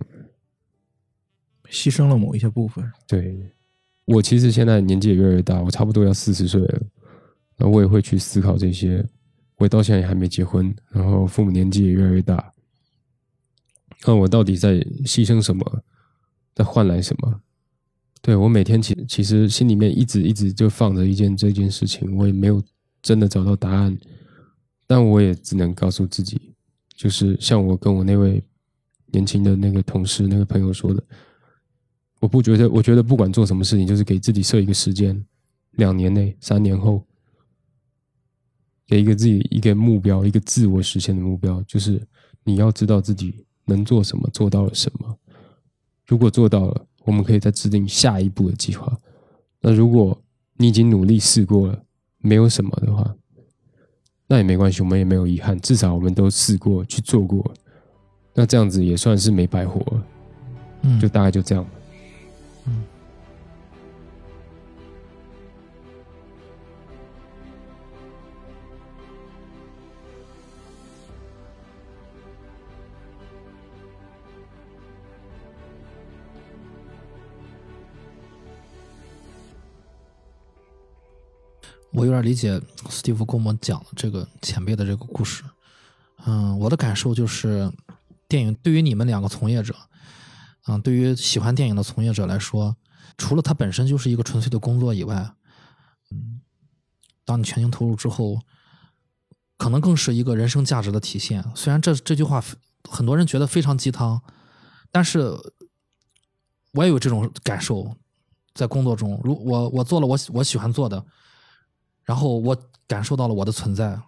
牺牲了某一些部分。对，我其实现在年纪也越来越大，我差不多要四十岁了，那我也会去思考这些。我到现在也还没结婚，然后父母年纪也越来越大，那我到底在牺牲什么，在换来什么？对我每天其其实心里面一直一直就放着一件这件事情，我也没有真的找到答案，但我也只能告诉自己，就是像我跟我那位年轻的那个同事、那个朋友说的，我不觉得，我觉得不管做什么事情，就是给自己设一个时间，两年内、三年后。给一个自己一个目标，一个自我实现的目标，就是你要知道自己能做什么，做到了什么。如果做到了，我们可以再制定下一步的计划。那如果你已经努力试过了，没有什么的话，那也没关系，我们也没有遗憾，至少我们都试过去做过。那这样子也算是没白活。嗯，就大概就这样。我有点理解斯蒂夫跟我们讲这个前辈的这个故事，嗯，我的感受就是，电影对于你们两个从业者，嗯，对于喜欢电影的从业者来说，除了它本身就是一个纯粹的工作以外，嗯，当你全情投入之后，可能更是一个人生价值的体现。虽然这这句话很多人觉得非常鸡汤，但是我也有这种感受，在工作中，如我我做了我我喜欢做的。然后我感受到了我的存在。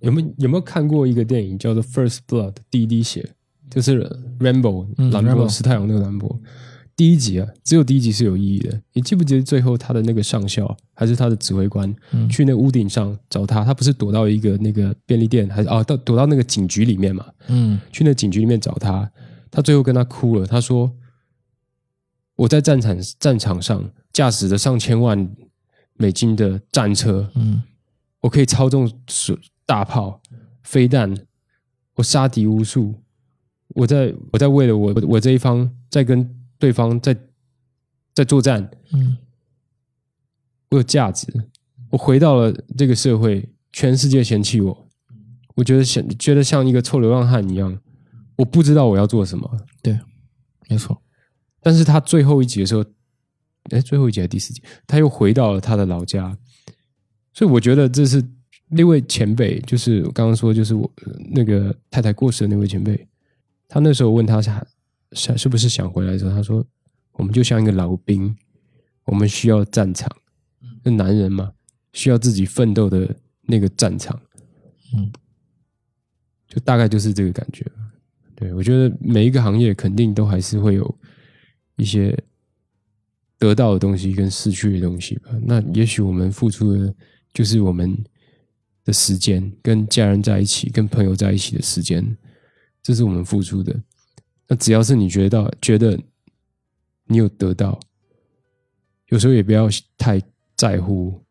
有没有有没有看过一个电影叫做《First Blood》第一滴血？就是 Rambo 兰博斯太阳那个兰博。第一集啊，只有第一集是有意义的。你记不记得最后他的那个上校还是他的指挥官去那屋顶上找他？他不是躲到一个那个便利店，还是啊到躲到那个警局里面嘛？嗯，去那警局里面找他。他最后跟他哭了，他说：“我在战场战场上驾驶着上千万美金的战车，嗯我可以操纵水大炮、飞弹，我杀敌无数。我在我在为了我我这一方在跟对方在在作战，嗯我有价值。我回到了这个社会，全世界嫌弃我，我觉得像觉得像一个臭流浪汉一样，我不知道我要做什么。对，没错，但是他最后一集的时候，哎，最后一集还是第四集，他又回到了他的老家，所以我觉得这是那位前辈，就是我刚刚说，就是我呃那个太太过世的那位前辈，他那时候问他想想是不是想回来的时候，他说我们就像一个老兵，我们需要战场，那男人嘛，需要自己奋斗的那个战场，嗯，就大概就是这个感觉。对我觉得每一个行业肯定都还是会有一些得到的东西跟失去的东西吧。那也许我们付出的就是我们的时间，跟家人在一起、跟朋友在一起的时间，这是我们付出的。那只要是你觉得觉得你有得到，有时候也不要太在乎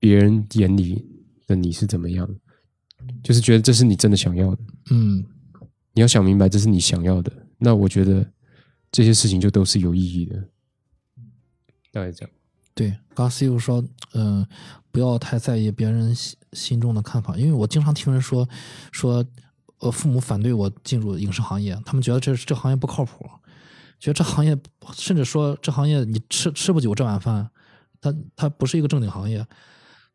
别人眼里的你是怎么样，就是觉得这是你真的想要的。嗯你要想明白这是你想要的，那我觉得这些事情就都是有意义的。大概这样。对，刚刚 Steve 说，嗯、不要太在意别人心心中的看法，因为我经常听人说说，呃，父母反对我进入影视行业，他们觉得这这行业不靠谱，觉得这行业甚至说这行业你吃吃不久这碗饭，它它不是一个正经行业，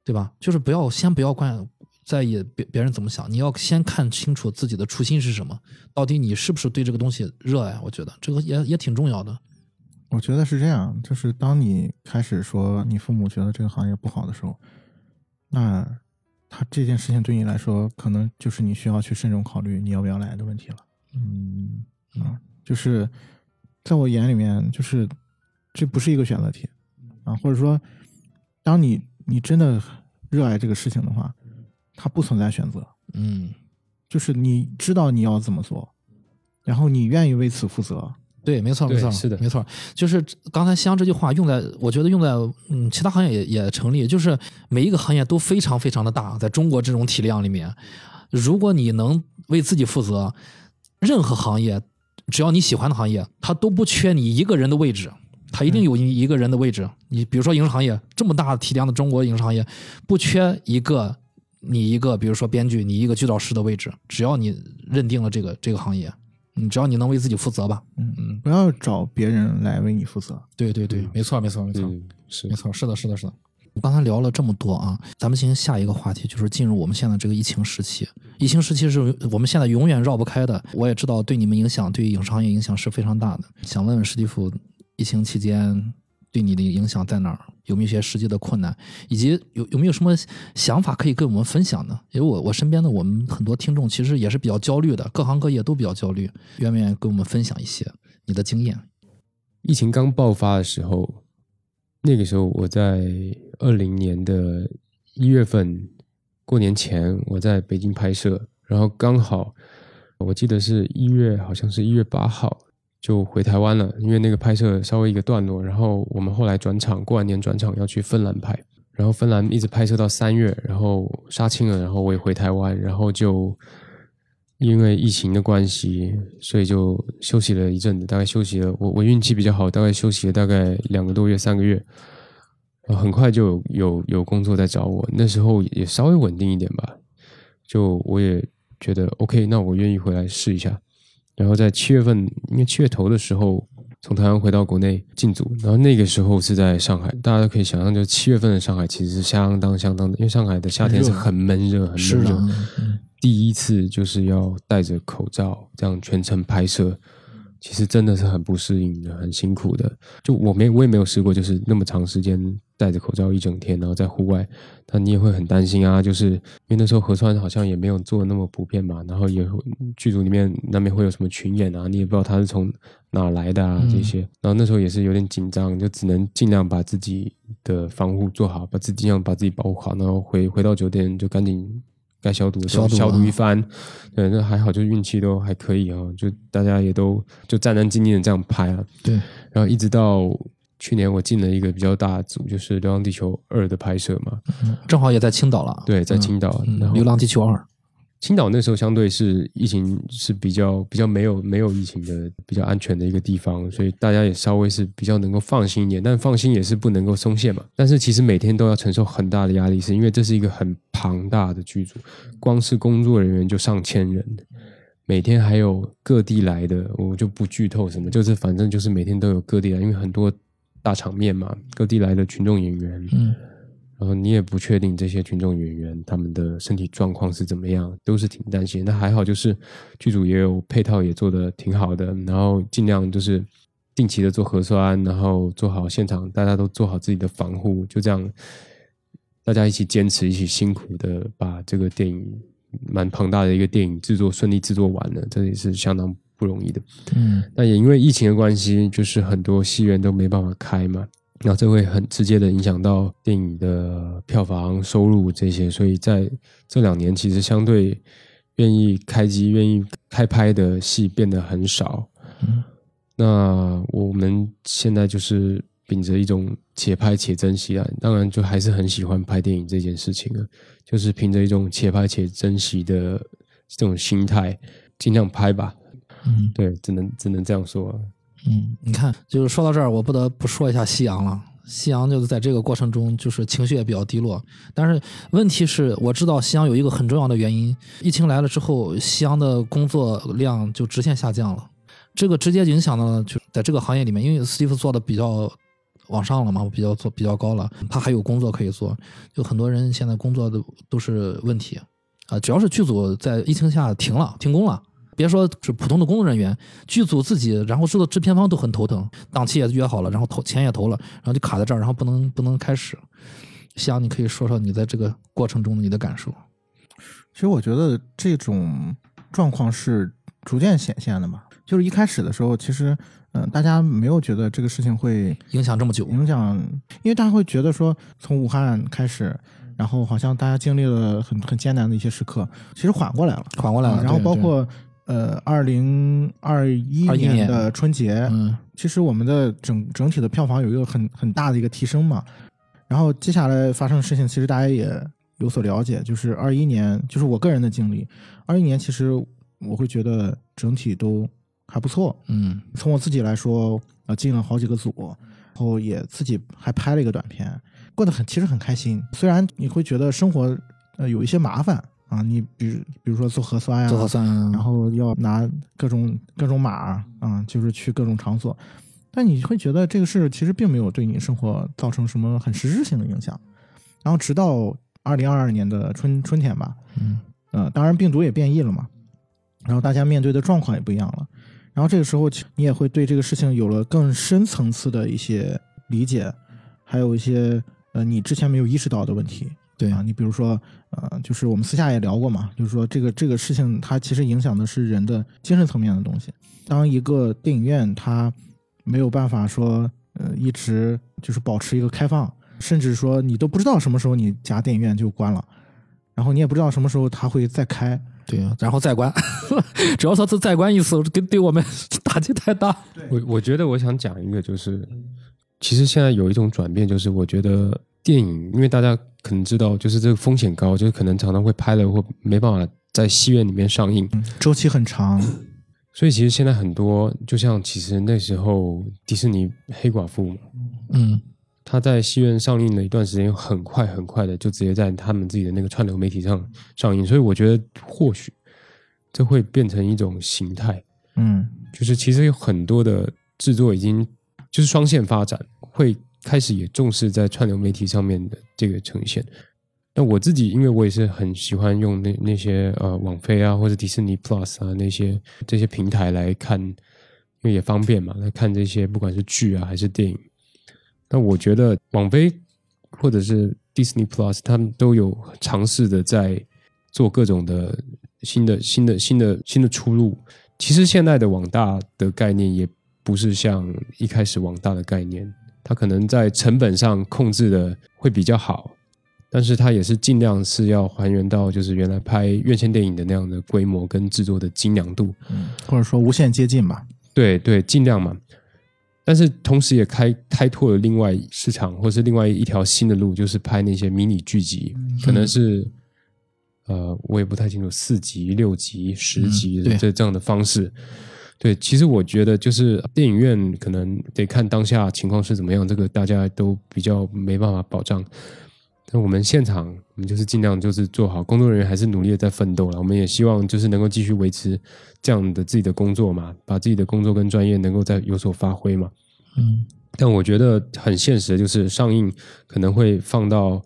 对吧？就是不要先不要关在意别别人怎么想，你要先看清楚自己的初心是什么，到底你是不是对这个东西热爱？我觉得这个也也挺重要的。我觉得是这样，就是当你开始说你父母觉得这个行业不好的时候，那他这件事情对你来说，可能就是你需要去慎重考虑你要不要来的问题了。嗯啊，就是在我眼里面，就是这不是一个选择题啊，或者说，当你你真的热爱这个事情的话，它不存在选择，嗯。就是你知道你要怎么做，然后你愿意为此负责。对，没错，没错，是的没错。就是刚才香这句话用在，我觉得用在嗯其他行业也也成立。就是每一个行业都非常非常的大，在中国这种体量里面，如果你能为自己负责，任何行业，只要你喜欢的行业，它都不缺你一个人的位置，它一定有你一个人的位置。你比如说影视行业这么大体量的中国影视行业，不缺一个你一个，比如说编剧，你一个剧导师的位置，只要你认定了这个这个行业，嗯，只要你能为自己负责吧。嗯嗯，不要找别人来为你负责。对对对，没错没错没错。嗯，是没错，是的，是的，是的。我刚才聊了这么多啊，咱们进行下一个话题，就是进入我们现在这个疫情时期。疫情时期是我们现在永远绕不开的。我也知道对你们影响，对影视行业影响是非常大的。想问问史蒂夫，疫情期间对你的影响在哪儿？有没有一些实际的困难？以及有有没有什么想法可以跟我们分享呢？因为我我身边的我们很多听众其实也是比较焦虑的，各行各业都比较焦虑，愿不愿意跟我们分享一些你的经验？疫情刚爆发的时候，那个时候我在二零年的一月份过年前，我在北京拍摄，然后刚好我记得是一月，好像是一月八号就回台湾了，因为那个拍摄稍微一个段落，然后我们后来转场，过完年转场要去芬兰拍，然后芬兰一直拍摄到三月，然后杀青了，然后我也回台湾，然后就因为疫情的关系，所以就休息了一阵子，大概休息了。我我运气比较好，大概休息了大概两个多月、三个月，很快就有有有工作在找我。那时候也稍微稳定一点吧，就我也觉得 OK，那我愿意回来试一下。然后在七月份，因为七月头的时候从台湾回到国内进组，然后那个时候是在上海，大家可以想象，就七月份的上海其实是相当相当的，因为上海的夏天是很闷热、很闷热。嗯第一次就是要戴着口罩这样全程拍摄，其实真的是很不适应的，很辛苦的。就我没我也没有试过，就是那么长时间戴着口罩一整天，然后在户外，但你也会很担心啊，就是因为那时候核酸好像也没有做那么普遍嘛，然后也剧组里面难免会有什么群演啊，你也不知道他是从哪来的啊这些，然后那时候也是有点紧张，就只能尽量把自己的防护做好，把自己尽量把自己保护好，然后回回到酒店就赶紧。该消毒的时候消毒一番。对，那还好，就运气都还可以啊，就大家也都就战战兢兢的这样拍啊。对，然后一直到去年我进了一个比较大的组，就是《流浪地球二》的拍摄嘛。正好也在青岛了。对，在青岛，流浪地球二》青岛那时候相对是疫情是比较比较没有没有疫情的比较安全的一个地方，所以大家也稍微是比较能够放心一点，但放心也是不能够松懈嘛。但是其实每天都要承受很大的压力，是因为这是一个很庞大的剧组，光是工作人员就上千人，每天还有各地来的，我就不剧透什么，就是反正就是每天都有各地来，因为很多大场面嘛，各地来的群众演员，嗯然后你也不确定这些群众演员他们的身体状况是怎么样，都是挺担心。那还好，就是剧组也有配套也做的挺好的，然后尽量就是定期的做核酸，然后做好现场，大家都做好自己的防护，就这样，大家一起坚持，一起辛苦的把这个电影蛮庞大的一个电影制作顺利制作完了，这也是相当不容易的。嗯那也因为疫情的关系，就是很多戏院都没办法开嘛，然后这会很直接的影响到电影的票房收入这些，所以在这两年其实相对愿意开机、愿意开拍的戏变得很少。嗯那我们现在就是秉着一种且拍且珍惜啊，当然就还是很喜欢拍电影这件事情啊，就是凭着一种且拍且珍惜的这种心态，尽量拍吧。嗯对，只能只能这样说啊。嗯，你看，就是说到这儿，我不得不说一下夕阳了。夕阳就是在这个过程中，就是情绪也比较低落。但是问题是，我知道夕阳有一个很重要的原因，疫情来了之后，夕阳的工作量就直线下降了。这个直接影响了，就在这个行业里面，因为斯蒂夫做的比较往上了嘛，比较做比较高了，他还有工作可以做。有很多人现在工作都都是问题啊，只要是剧组在疫情下停了、停工了。别说是普通的工作人员，剧组自己，然后知道制片方都很头疼，档期也约好了，然后投钱也投了，然后就卡在这儿，然后不能不能开始。夕阳，你可以说说你在这个过程中的你的感受。其实我觉得这种状况是逐渐显现的嘛。就是一开始的时候，其实嗯、呃大家没有觉得这个事情会影响这么久，影响，因为大家会觉得说，从武汉开始，然后好像大家经历了很很艰难的一些时刻，其实缓过来了，缓过来了。啊然后包括呃，二零二一21年的春节，嗯其实我们的整整体的票房有一个很很大的一个提升嘛。然后接下来发生的事情，其实大家也有所了解，就是二一年，就是我个人的经历，二一年其实我会觉得整体都还不错。嗯从我自己来说，呃，进了好几个组，然后也自己还拍了一个短片，过得很其实很开心。虽然你会觉得生活呃有一些麻烦啊，你比如比如说做核酸呀、做核酸，然后要拿各种各种码啊，就是去各种场所，但你会觉得这个事其实并没有对你生活造成什么很实质性的影响。然后直到二零二二年的春春天吧，嗯呃，当然病毒也变异了嘛，然后大家面对的状况也不一样了，然后这个时候你也会对这个事情有了更深层次的一些理解，还有一些呃你之前没有意识到的问题。对啊，你比如说，呃，就是我们私下也聊过嘛，就是说这个这个事情它其实影响的是人的精神层面的东西。当一个电影院它没有办法说，呃，一直就是保持一个开放，甚至说你都不知道什么时候你家电影院就关了，然后你也不知道什么时候它会再开。对啊，然后再关，[LAUGHS] 只要说这再关一次，对对我们 [LAUGHS] 打击太大。我我觉得我想讲一个，就是其实现在有一种转变，就是我觉得电影，因为大家可能知道，就是这个风险高，就是可能常常会拍了或没办法在戏院里面上映，周期很长，所以其实现在很多，就像其实那时候迪士尼黑寡妇嘛，嗯。他在戏院上映了一段时间，很快很快的就直接在他们自己的那个串流媒体上上映，所以我觉得或许这会变成一种形态，嗯。就是其实有很多的制作已经就是双线发展，会开始也重视在串流媒体上面的这个呈现。那我自己，因为我也是很喜欢用那那些呃网飞啊或者迪士尼 Plus 啊那些这些平台来看，因为也方便嘛，来看这些不管是剧啊还是电影。那我觉得网飞或者是 Disney Plus，他们都有尝试的在做各种的新的、新的、新的、新的出路。其实现在的网大的概念也不是像一开始网大的概念，它可能在成本上控制的会比较好，但是它也是尽量是要还原到就是原来拍院线电影的那样的规模跟制作的精良度，嗯，或者说无限接近吧。对对，尽量嘛。但是同时也开开拓了另外市场，或是另外一条新的路，就是拍那些迷你剧集，可能是呃，我也不太清楚，四集、六集、十集这这样的方式。对，其实我觉得就是电影院可能得看当下情况是怎么样，这个大家都比较没办法保障。那我们现场，我们就是尽量就是做好，工作人员还是努力的在奋斗了。我们也希望就是能够继续维持这样的自己的工作嘛，把自己的工作跟专业能够再有所发挥嘛。嗯，但我觉得很现实的就是上映可能会放到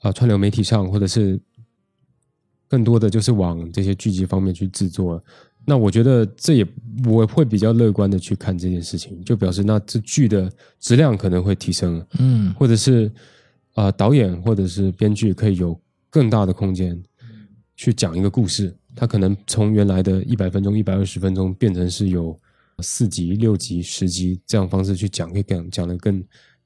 啊串流媒体上，或者是更多的就是往这些剧集方面去制作。那我觉得这也我会比较乐观的去看这件事情，就表示那这剧的质量可能会提升，嗯，或者是。啊，导演或者是编剧可以有更大的空间去讲一个故事，他可能从原来的一百分钟、一百二十分钟变成是有四集、六集、十集这样方式去讲，可以讲讲的更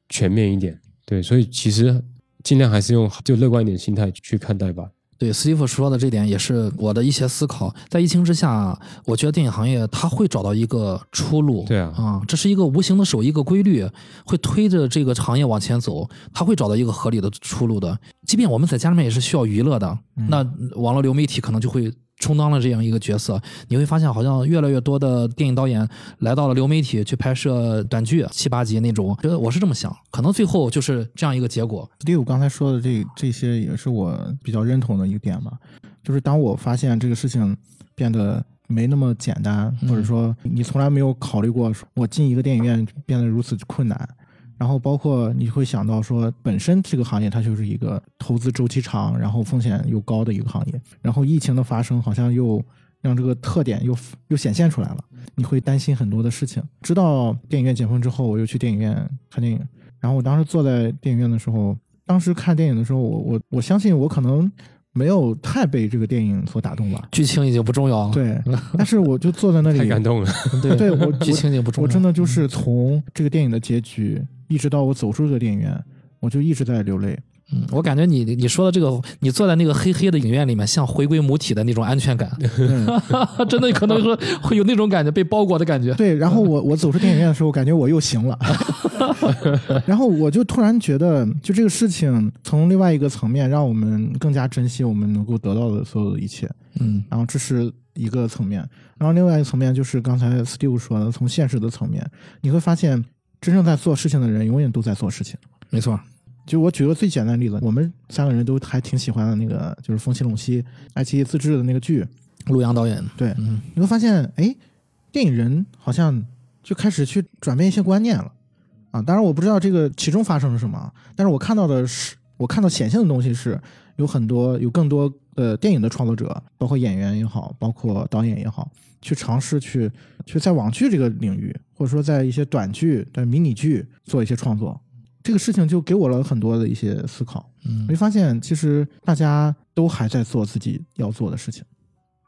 全面一点。对，所以其实尽量还是用就乐观一点心态去看待吧。对，斯蒂夫说的这点也是我的一些思考。在疫情之下，我觉得电影行业它会找到一个出路。对啊，啊，这是一个无形的手，一个规律，会推着这个行业往前走。它会找到一个合理的出路的。即便我们在家里面也是需要娱乐的，那网络流媒体可能就会。充当了这样一个角色，你会发现好像越来越多的电影导演来到了流媒体去拍摄短剧，七八集那种。觉得我是这么想，可能最后就是这样一个结果。第五刚才说的这这些也是我比较认同的一个点吧，就是当我发现这个事情变得没那么简单，或者说你从来没有考虑过，我进一个电影院变得如此困难。然后包括你会想到说，本身这个行业它就是一个投资周期长，然后风险又高的一个行业。然后疫情的发生好像又让这个特点又又显现出来了，你会担心很多的事情。知道电影院解封之后，我又去电影院看电影。然后我当时坐在电影院的时候，当时看电影的时候，我我我相信我可能没有太被这个电影所打动吧。剧情已经不重要了。对，但是我就坐在那里，太感动了。对，对我剧情已经不重要。我真的就是从这个电影的结局。一直到我走出这个电影院，我就一直在流泪。嗯，我感觉你你说的这个，你坐在那个黑黑的影院里面，像回归母体的那种安全感，[LAUGHS] 真的可能说会有那种感觉，被包裹的感觉。对，然后我我走出电影院的时候，感觉我又行了。[LAUGHS] 然后我就突然觉得，就这个事情从另外一个层面，让我们更加珍惜我们能够得到的所有的一切。嗯，然后这是一个层面，然后另外一个层面就是刚才 Steve 说的，从现实的层面，你会发现。真正在做事情的人，永远都在做事情。没错，就我举个最简单的例子，我们三个人都还挺喜欢的那个，就是风起陇西爱奇艺自制的那个剧，陆阳导演。对，你会发现，哎，电影人好像就开始去转变一些观念了啊。当然，我不知道这个其中发生了什么，但是我看到的是，我看到显现的东西是有很多，有更多呃电影的创作者，包括演员也好，包括导演也好。去尝试去去在网剧这个领域，或者说在一些短剧、的迷你剧做一些创作，这个事情就给我了很多的一些思考。嗯，没发现其实大家都还在做自己要做的事情。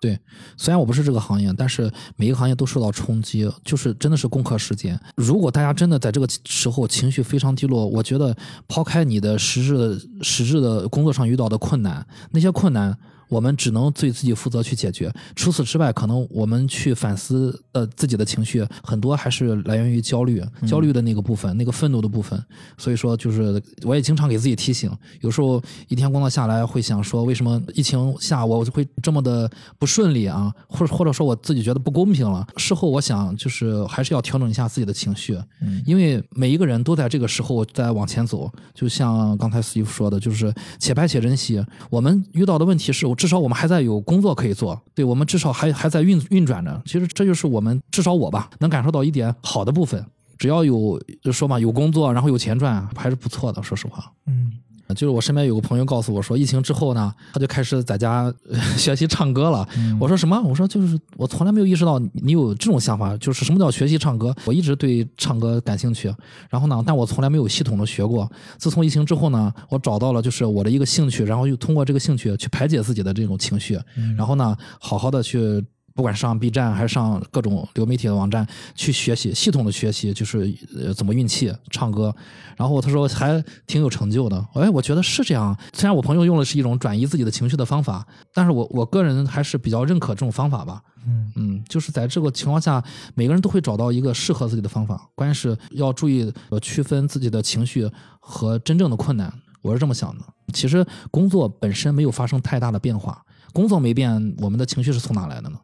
对，虽然我不是这个行业，但是每一个行业都受到冲击，就是真的是攻克时间。如果大家真的在这个时候情绪非常低落，我觉得抛开你的实质的实质的工作上遇到的困难，那些困难。我们只能对自己负责去解决。除此之外，可能我们去反思呃自己的情绪，很多还是来源于焦虑，焦虑的那个部分，那个愤怒的部分。所以说，就是我也经常给自己提醒，有时候一天工作下来，会想说，为什么疫情下我会这么的不顺利啊？或者或者说我自己觉得不公平了。事后我想，就是还是要调整一下自己的情绪，因为每一个人都在这个时候在往前走。就像刚才 Steve 说的，就是且拍且珍惜。我们遇到的问题是。至少我们还在有工作可以做，对我们至少还还在运运转着。其实这就是我们至少我吧，能感受到一点好的部分。只要有就说嘛，有工作，然后有钱赚，还是不错的。说实话，嗯。就是我身边有个朋友告诉我说，疫情之后呢，他就开始在家学习唱歌了。我说什么？我说就是我从来没有意识到你有这种想法，就是什么叫学习唱歌？我一直对唱歌感兴趣，然后呢，但我从来没有系统的学过。自从疫情之后呢，我找到了就是我的一个兴趣，然后又通过这个兴趣去排解自己的这种情绪，然后呢，好好的去。不管上 B 站还是上各种流媒体的网站去学习，系统的学习，就是呃怎么运气唱歌。然后他说还挺有成就的。哎，我觉得是这样。虽然我朋友用的是一种转移自己的情绪的方法，但是我我个人还是比较认可这种方法吧。嗯嗯，就是在这个情况下，每个人都会找到一个适合自己的方法。关键是要注意区分自己的情绪和真正的困难。我是这么想的。其实工作本身没有发生太大的变化，工作没变，我们的情绪是从哪来的呢？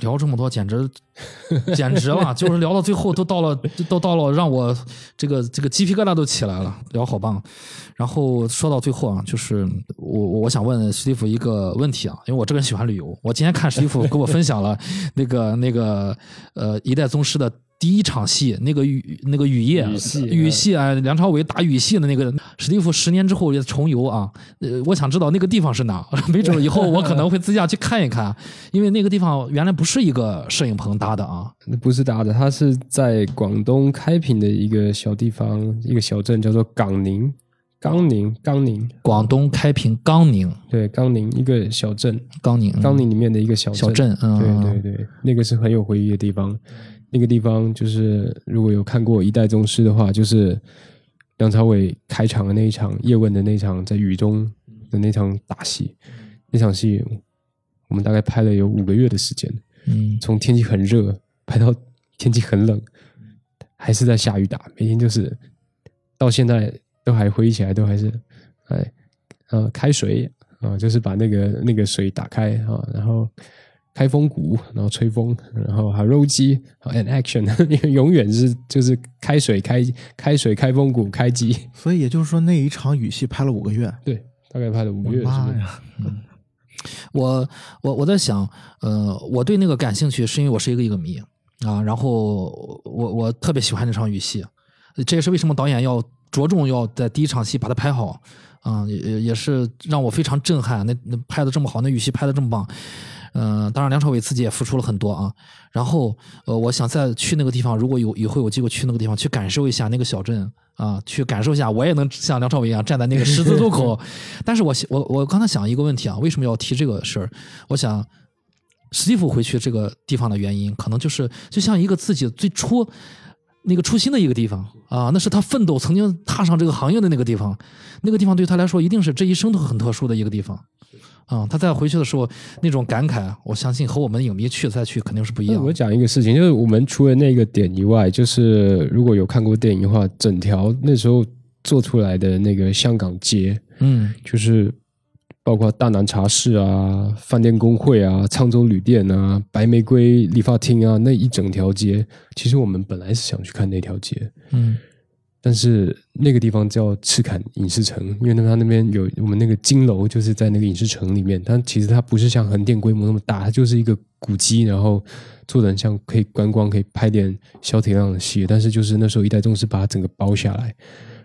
聊这么多，简直 [LAUGHS] 简直了！[LAUGHS] 就是聊到最后，都到了，都到了，让我这个这个鸡皮疙瘩都起来了。聊好棒！然后说到最后啊，就是我我想问史蒂夫一个问题啊，因为我这个人喜欢旅游，我今天看史蒂夫给我分享了那个那个呃一代宗师的。第一场戏，那个雨，那个雨夜，雨戏，雨戏啊，梁朝伟打雨戏的那个史蒂夫，十年之后也重游啊。呃，我想知道那个地方是哪，[LAUGHS] 没准以后 [LAUGHS] 我可能会自驾去看一看，因为那个地方原来不是一个摄影棚搭的啊，不是搭的，它是在广东开平的一个小地方，一个小镇叫做港宁，冈宁，冈宁，广东开平冈宁，对，冈宁一个小镇，冈宁，冈宁里面的一个小小镇，对对对，那个是很有回忆的地方。那个地方就是，如果有看过《一代宗师》的话，就是梁朝伟开场的那一场叶问的那场在雨中的那场打戏，那场戏我们大概拍了有五个月的时间，嗯，从天气很热拍到天气很冷，还是在下雨打，每天就是到现在都还回忆起来都还是，哎，呃，开水啊，就是把那个那个水打开啊，然后。开风鼓，然后吹风，然后还肉机，[LAUGHS] and action，[LAUGHS] 因为永远是就是开水开开水开风鼓开机，所以也就是说那一场雨戏拍了五个月，对，大概拍了五个月。妈呀！嗯，我我我在想，呃，我对那个感兴趣是因为我是一个一个迷啊，然后我我特别喜欢那场雨戏，这也是为什么导演要着重要在第一场戏把它拍好啊，也也是让我非常震撼。那那拍的这么好，那雨戏拍的这么棒。嗯，当然，梁朝伟自己也付出了很多啊。然后，呃，我想再去那个地方，如果有以后有机会去那个地方，去感受一下那个小镇啊，去感受一下，我也能像梁朝伟一样站在那个十字路口。[LAUGHS] 但是我我我刚才想一个问题啊，为什么要提这个事儿？我想，史蒂夫回去这个地方的原因，可能就是就像一个自己最初那个初心的一个地方啊，那是他奋斗曾经踏上这个行业的那个地方，那个地方对他来说一定是这一生都很特殊的一个地方。啊，他再回去的时候那种感慨，我相信和我们影迷去再去肯定是不一样。我讲一个事情，就是我们除了那个点以外，就是如果有看过电影的话，整条那时候做出来的那个香港街，嗯，就是包括大南茶室啊、饭店工会啊、沧州旅店啊、白玫瑰理发厅啊，那一整条街，其实我们本来是想去看那条街，嗯。但是那个地方叫赤坎影视城，因为那它那边有我们那个金楼，就是在那个影视城里面。但其实它不是像横店规模那么大，它就是一个古迹，然后做的像可以观光，可以拍点小体量的戏。但是就是那时候一代宗师把它整个包下来，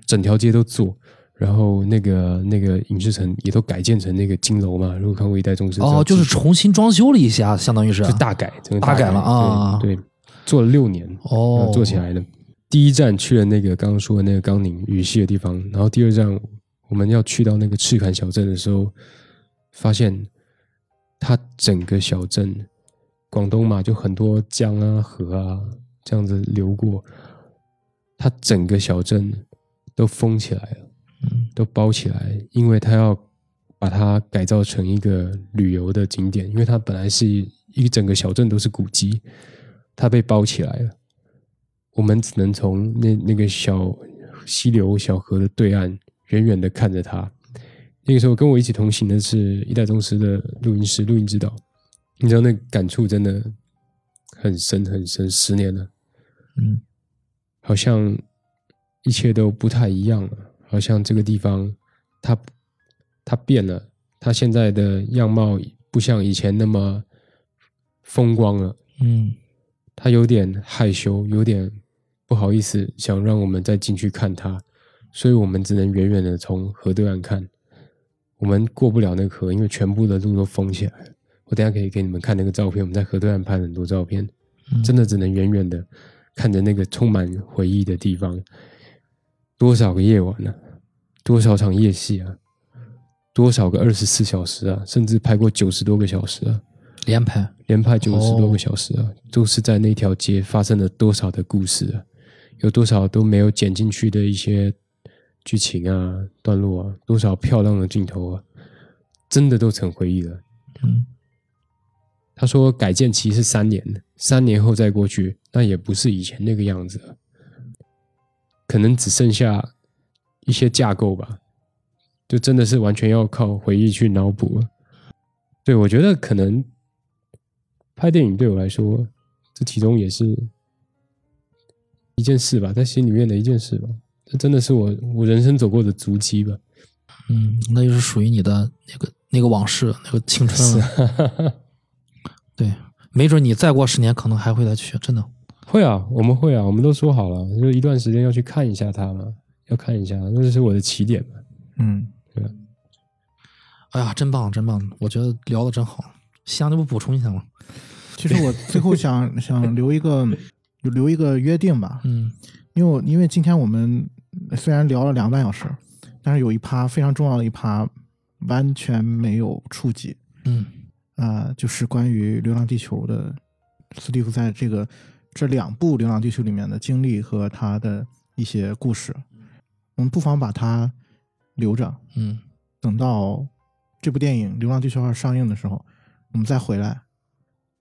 整条街都做，然后那个那个影视城也都改建成那个金楼嘛。如果看过一代宗师，哦，就是重新装修了一下，相当于是就大改，整个大改了啊。对，做了六年哦，做起来的。第一站去了那个刚刚说的那个冈宁雨溪的地方，然后第二站我们要去到那个赤坎小镇的时候，发现它整个小镇，广东嘛就很多江啊河啊这样子流过，它整个小镇都封起来了，都包起来，因为它要把它改造成一个旅游的景点，因为它本来是一整个小镇都是古迹，它被包起来了。我们只能从那那个小溪流、小河的对岸，远远的看着他。那个时候跟我一起同行的是一代宗师的录音师、录音指导。你知道那感触真的很深很深，十年了，嗯，好像一切都不太一样了。好像这个地方，它它变了，它现在的样貌不像以前那么风光了。嗯，它有点害羞，有点。不好意思，想让我们再进去看它，所以我们只能远远的从河对岸看。我们过不了那个河，因为全部的路都封起来了。我等下可以给你们看那个照片，我们在河对岸拍很多照片，真的只能远远的看着那个充满回忆的地方。多少个夜晚呢？多少场夜戏啊？多少个二十四小时啊？甚至拍过九十多个小时啊？连拍，连拍九十多个小时啊，都是在那条街发生了多少的故事啊，有多少都没有剪进去的一些剧情啊、段落啊，多少漂亮的镜头啊，真的都成回忆了。嗯，他说改建期是三年，三年后再过去，那也不是以前那个样子了，可能只剩下一些架构吧，就真的是完全要靠回忆去脑补了。对，我觉得可能拍电影对我来说，这其中也是一件事吧，在心里面的一件事吧。这真的是我我人生走过的足迹吧。嗯，那就是属于你的那个那个往事，那个青春了。[LAUGHS] 对，没准你再过十年，可能还会再去，真的。会啊，我们会啊，我们都说好了，就一段时间要去看一下他嘛，要看一下，那就是我的起点嘛。嗯，对。哎呀，真棒，真棒！我觉得聊的真好。香，你不补充一下吗？其实我最后想想留一个，留一个约定吧。嗯，因为我因为今天我们虽然聊了两个半小时，但是有一趴非常重要的一趴完全没有触及。嗯，啊，就是关于《流浪地球》的斯蒂夫在这个这两部《流浪地球》里面的经历和他的一些故事，我们不妨把它留着。嗯，等到。这部电影《流浪地球二》上映的时候，我们再回来，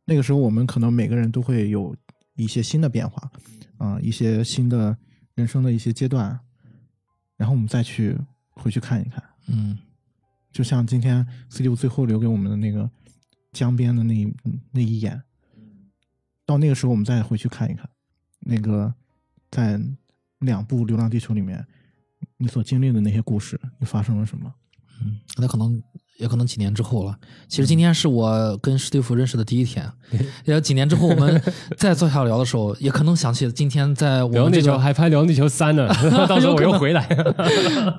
那个时候我们可能每个人都会有一些新的变化，啊，一些新的人生的一些阶段，然后我们再去回去看一看，嗯，就像今天 C 六最后留给我们的那个江边的那一那一眼，到那个时候我们再回去看一看，那个在两部《流浪地球》里面你所经历的那些故事，你发生了什么？嗯，那可能。也可能几年之后了。其实今天是我跟史蒂夫认识的第一天。也几年之后，我们 [LAUGHS] 再坐下聊的时候，也可能想起今天在我们地球还拍《流浪地球三》呢。[LAUGHS] 到时候我又回来。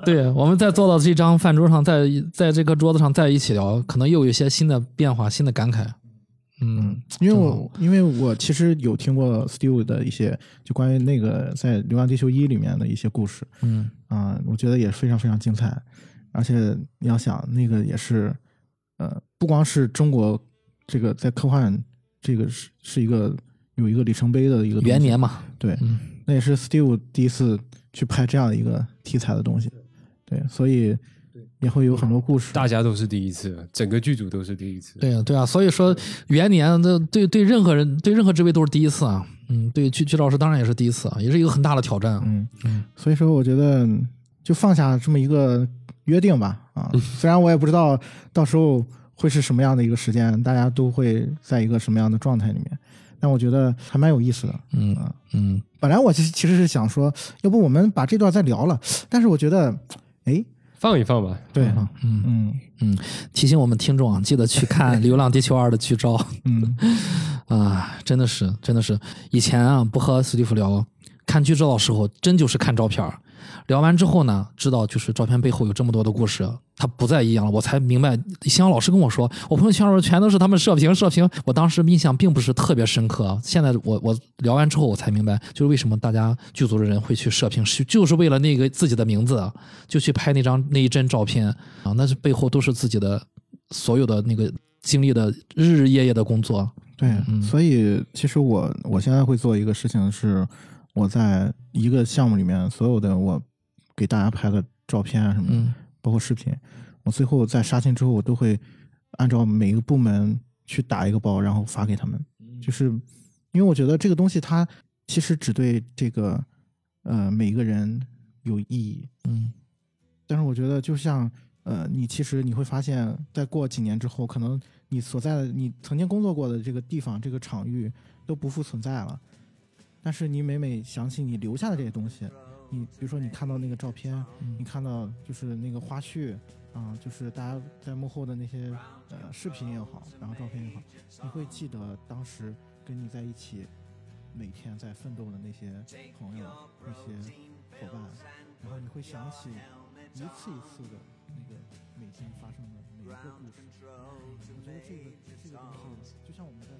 对，我们再坐到这张饭桌上，在在这个桌子上再一起聊，可能又有一些新的变化、新的感慨。嗯，因为我因为我其实有听过 Steve 的一些就关于那个在《流浪地球一》里面的一些故事。嗯啊，我觉得也非常非常精彩。而且你要想，那个也是，呃，不光是中国这个在科幻这个是是一个有一个里程碑的一个元年嘛，对，嗯那也是 Steve 第一次去拍这样的一个题材的东西，对，所以也会有很多故事。大家都是第一次，整个剧组都是第一次。对啊，对啊，所以说元年的对对任何人对任何职位都是第一次啊，嗯，对剧剧老师当然也是第一次啊，也是一个很大的挑战，嗯嗯，所以说我觉得就放下这么一个。约定吧，啊，[LAUGHS] 虽然我也不知道到时候会是什么样的一个时间，大家都会在一个什么样的状态里面，但我觉得还蛮有意思的，嗯嗯。本来我其实其实是想说，要不我们把这段再聊了，但是我觉得，哎，放一放吧。对，嗯嗯嗯，提醒我们听众啊，记得去看《流浪地球二》的剧照。[LAUGHS] 嗯啊，真的是，真的是，以前啊不和史蒂夫聊，看剧照的时候，真就是看照片聊完之后呢，知道就是照片背后有这么多的故事，他不再一样了。我才明白，新阳老师跟我说，我朋友圈里全都是他们射频射频。我当时印象并不是特别深刻。现在我我聊完之后，我才明白，就是为什么大家剧组的人会去射频，是就是为了那个自己的名字，就去拍那张那一帧照片啊。那是背后都是自己的所有的那个经历的日日夜夜的工作。对，所以其实我我现在会做一个事情，是我在一个项目里面所有的我。给大家拍的照片啊什么的，包括视频，我最后在杀青之后，我都会按照每一个部门去打一个包，然后发给他们。就是因为我觉得这个东西它其实只对这个呃每一个人有意义。嗯，但是我觉得就像呃你其实你会发现，再过几年之后，可能你所在的你曾经工作过的这个地方这个场域都不复存在了，但是你每每想起你留下的这些东西。你比如说，你看到那个照片，你看到就是那个花絮，啊，就是大家在幕后的那些呃视频也好，然后照片也好，你会记得当时跟你在一起每天在奋斗的那些朋友、那些伙伴，然后你会想起一次一次的那个每天发生的每一个故事。我觉得这个这个东西，就像我们在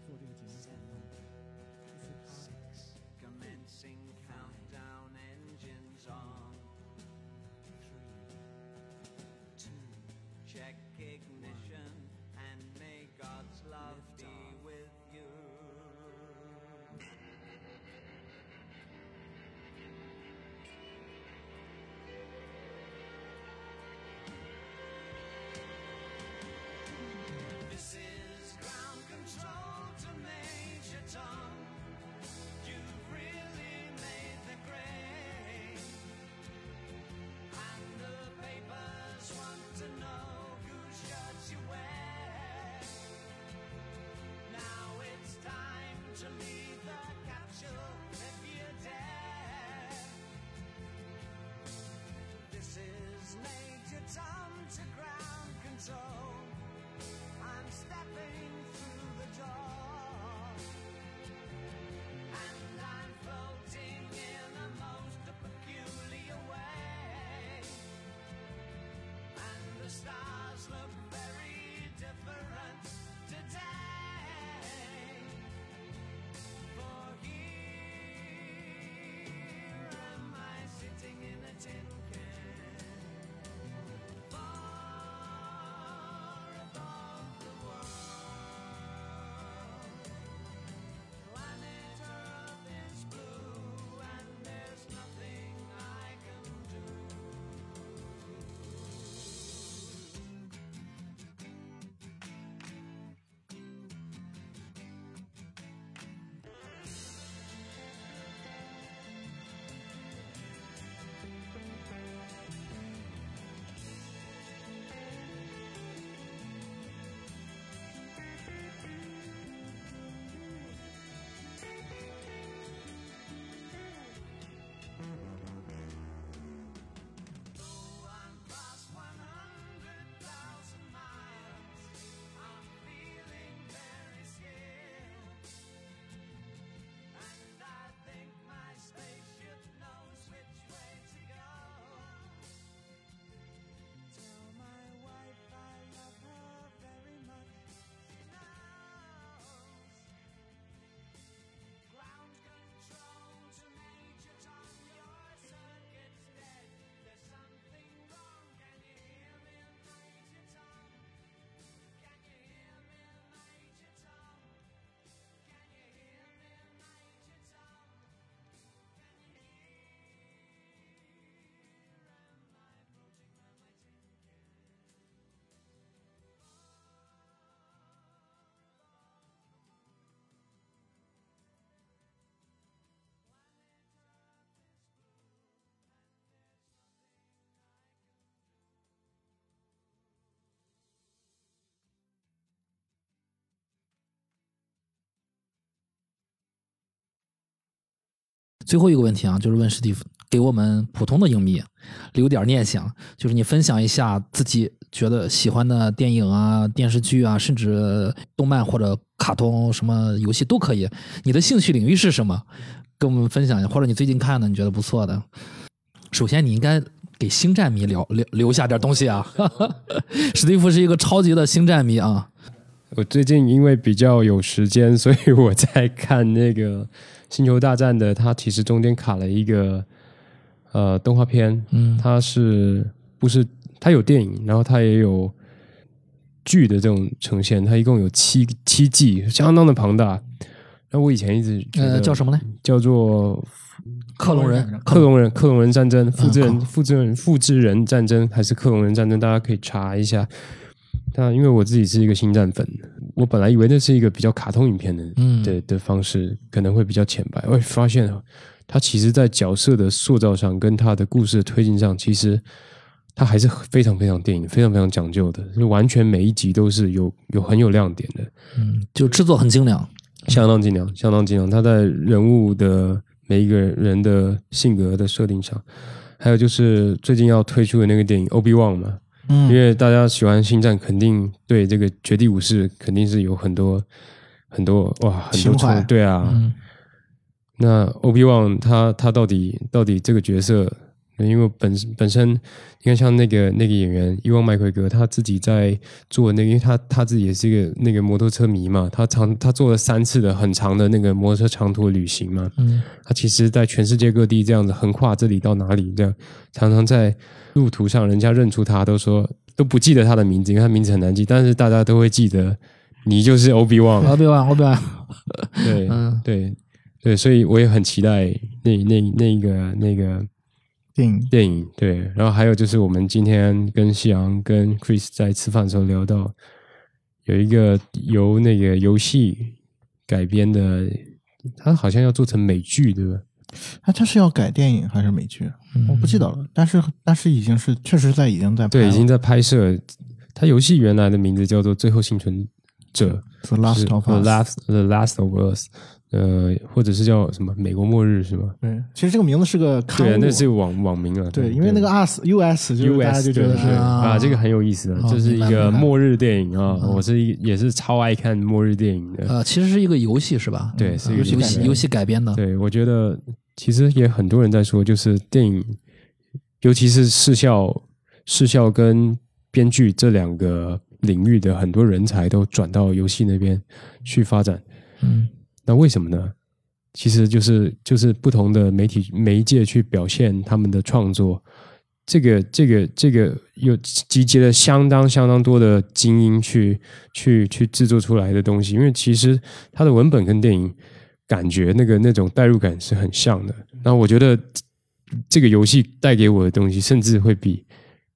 最后一个问题啊，就是问史蒂夫，给我们普通的影迷留点念想，就是你分享一下自己觉得喜欢的电影啊、电视剧啊，甚至动漫或者卡通、什么游戏都可以。你的兴趣领域是什么？跟我们分享一下，或者你最近看的你觉得不错的。首先，你应该给星战迷留留留下点东西啊。[LAUGHS] 史蒂夫是一个超级的星战迷啊。我最近因为比较有时间，所以我在看那个《星球大战》的，它其实中间卡了一个呃动画片，嗯，它是不是它有电影，然后它也有剧的这种呈现，它一共有七七季，相当的庞大。那我以前一直呃叫什么呢？叫做克隆人，克隆人，克隆人战争，复制人，复制人，复制人战争，还是克隆人战争？大家可以查一下。但因为我自己是一个星战粉，我本来以为那是一个比较卡通影片的，嗯的的方式可能会比较浅白。我发现啊，他其实在角色的塑造上，跟他的故事的推进上，其实他还是非常非常电影，非常非常讲究的，就完全每一集都是有有很有亮点的，嗯，就制作很精良，相当精良，相当精良。他在人物的每一个人的性格的设定上，还有就是最近要推出的那个电影《Obi Wan》嘛。嗯，因为大家喜欢星战，肯定对这个绝地武士肯定是有很多很多哇，很多情怀。冲对啊。嗯。那欧比旺他他到底到底这个角色，因为本本身你看像那个那个演员伊万麦奎格，他自己在做那个，因为他他自己也是一个那个摩托车迷嘛，他长他做了三次的很长的那个摩托车长途旅行嘛。嗯他其实，在全世界各地这样子横跨这里到哪里，这样常常在路途上，人家认出他都说都不记得他的名字，因为他名字很难记，但是大家都会记得你就是欧比旺。欧比旺，欧比旺，对，嗯对，对，所以我也很期待那那那个那个电影电影。对，然后还有就是我们今天跟夕阳跟 Chris 在吃饭的时候聊到，有一个由那个游戏改编的，他好像要做成美剧，对吧？哎，他是要改电影还是美剧？我不记得了，但是但是已经是确实在已经在拍对，已经在拍摄。它游戏原来的名字叫做《最后幸存者》The Last of The Last The Last of Us，呃，或者是叫什么美国末日是吗？对，其实这个名字是个刊对，物，那是网网名啊。对，因为那个 US US 大家就觉得啊，这个很有意思的，哦这是一个末日电影啊，我是一也是超爱看末日电影的。呃，其实是一个游戏是吧？对，是游戏游戏改编的。对，我觉得其实也很多人在说，就是电影，尤其是视效、视效跟编剧这两个领域的很多人才都转到游戏那边去发展。嗯那为什么呢？其实就是就是不同的媒体媒介去表现他们的创作，这个这个这个又集结了相当相当多的精英去去去制作出来的东西，因为其实它的文本跟电影感觉那个那种代入感是很像的。那我觉得这个游戏带给我的东西，甚至会比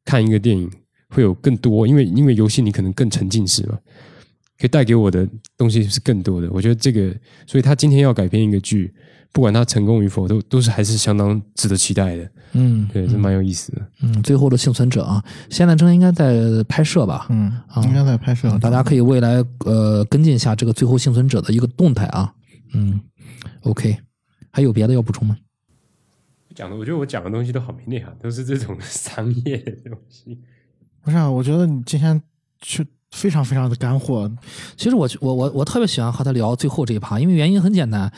看一个电影会有更多，因为因为游戏你可能更沉浸式嘛。可以带给我的东西是更多的。我觉得这个，所以他今天要改编一个剧，不管他成功与否，都都是还是相当值得期待的。嗯，对，是蛮有意思的。嗯，最后的幸存者啊，现在正应该在拍摄吧？嗯啊，应该在拍摄，大家可以未来呃跟进一下这个最后幸存者的一个动态啊。嗯，OK，还有别的要补充吗？讲的，我觉得我讲的东西都好没内涵，都是这种商业的东西。不是啊？我觉得你今天去非常非常的干货，其实我我我我特别喜欢和他聊最后这一趴，因为原因很简单，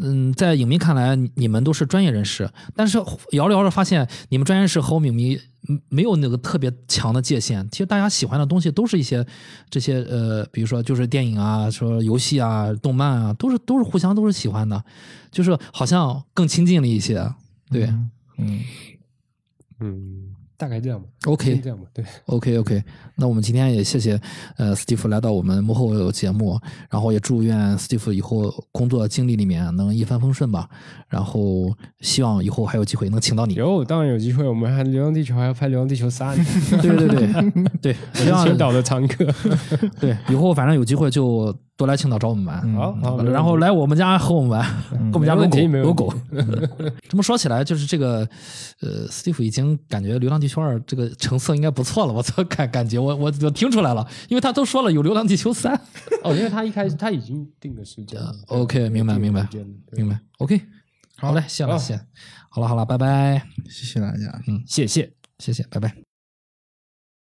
嗯，在影迷看来，你你们都是专业人士，但是聊着聊着发现，你们专业人士和我们影迷嗯没有那个特别强的界限。其实大家喜欢的东西都是一些这些呃，比如说就是电影啊，说游戏啊、动漫啊，都是都是互相都是喜欢的，就是好像更亲近了一些。对、嗯，嗯，大概这样吧。OK 这样吧。对，OK OK，那我们今天也谢谢呃史蒂夫来到我们幕后节目，然后也祝愿史蒂夫以后工作经历里面能一帆风顺吧，然后希望以后还有机会能请到你。有当然有机会，我们还《流浪地球》还要拍《流浪地球三》，[LAUGHS] 对对对对，青 [LAUGHS] 岛的常客。[LAUGHS] 对以后反正有机会就多来青岛找我们玩，好然后来我们家和我们玩，[LAUGHS] 跟我们家没有狗问题没有狗。[LAUGHS] 这么说起来，就是这个呃，史蒂夫已经感觉《流浪地球二》这个成色应该不错了，我操，感感觉我我我听出来了，因为他都说了有《流浪地球三》。[LAUGHS] 哦，因为他一开始他已经定了时间了。OK，明白明白明白？OK，好嘞，谢了，谢。好了好了，拜拜。谢谢大家。嗯，谢谢，谢谢，拜拜。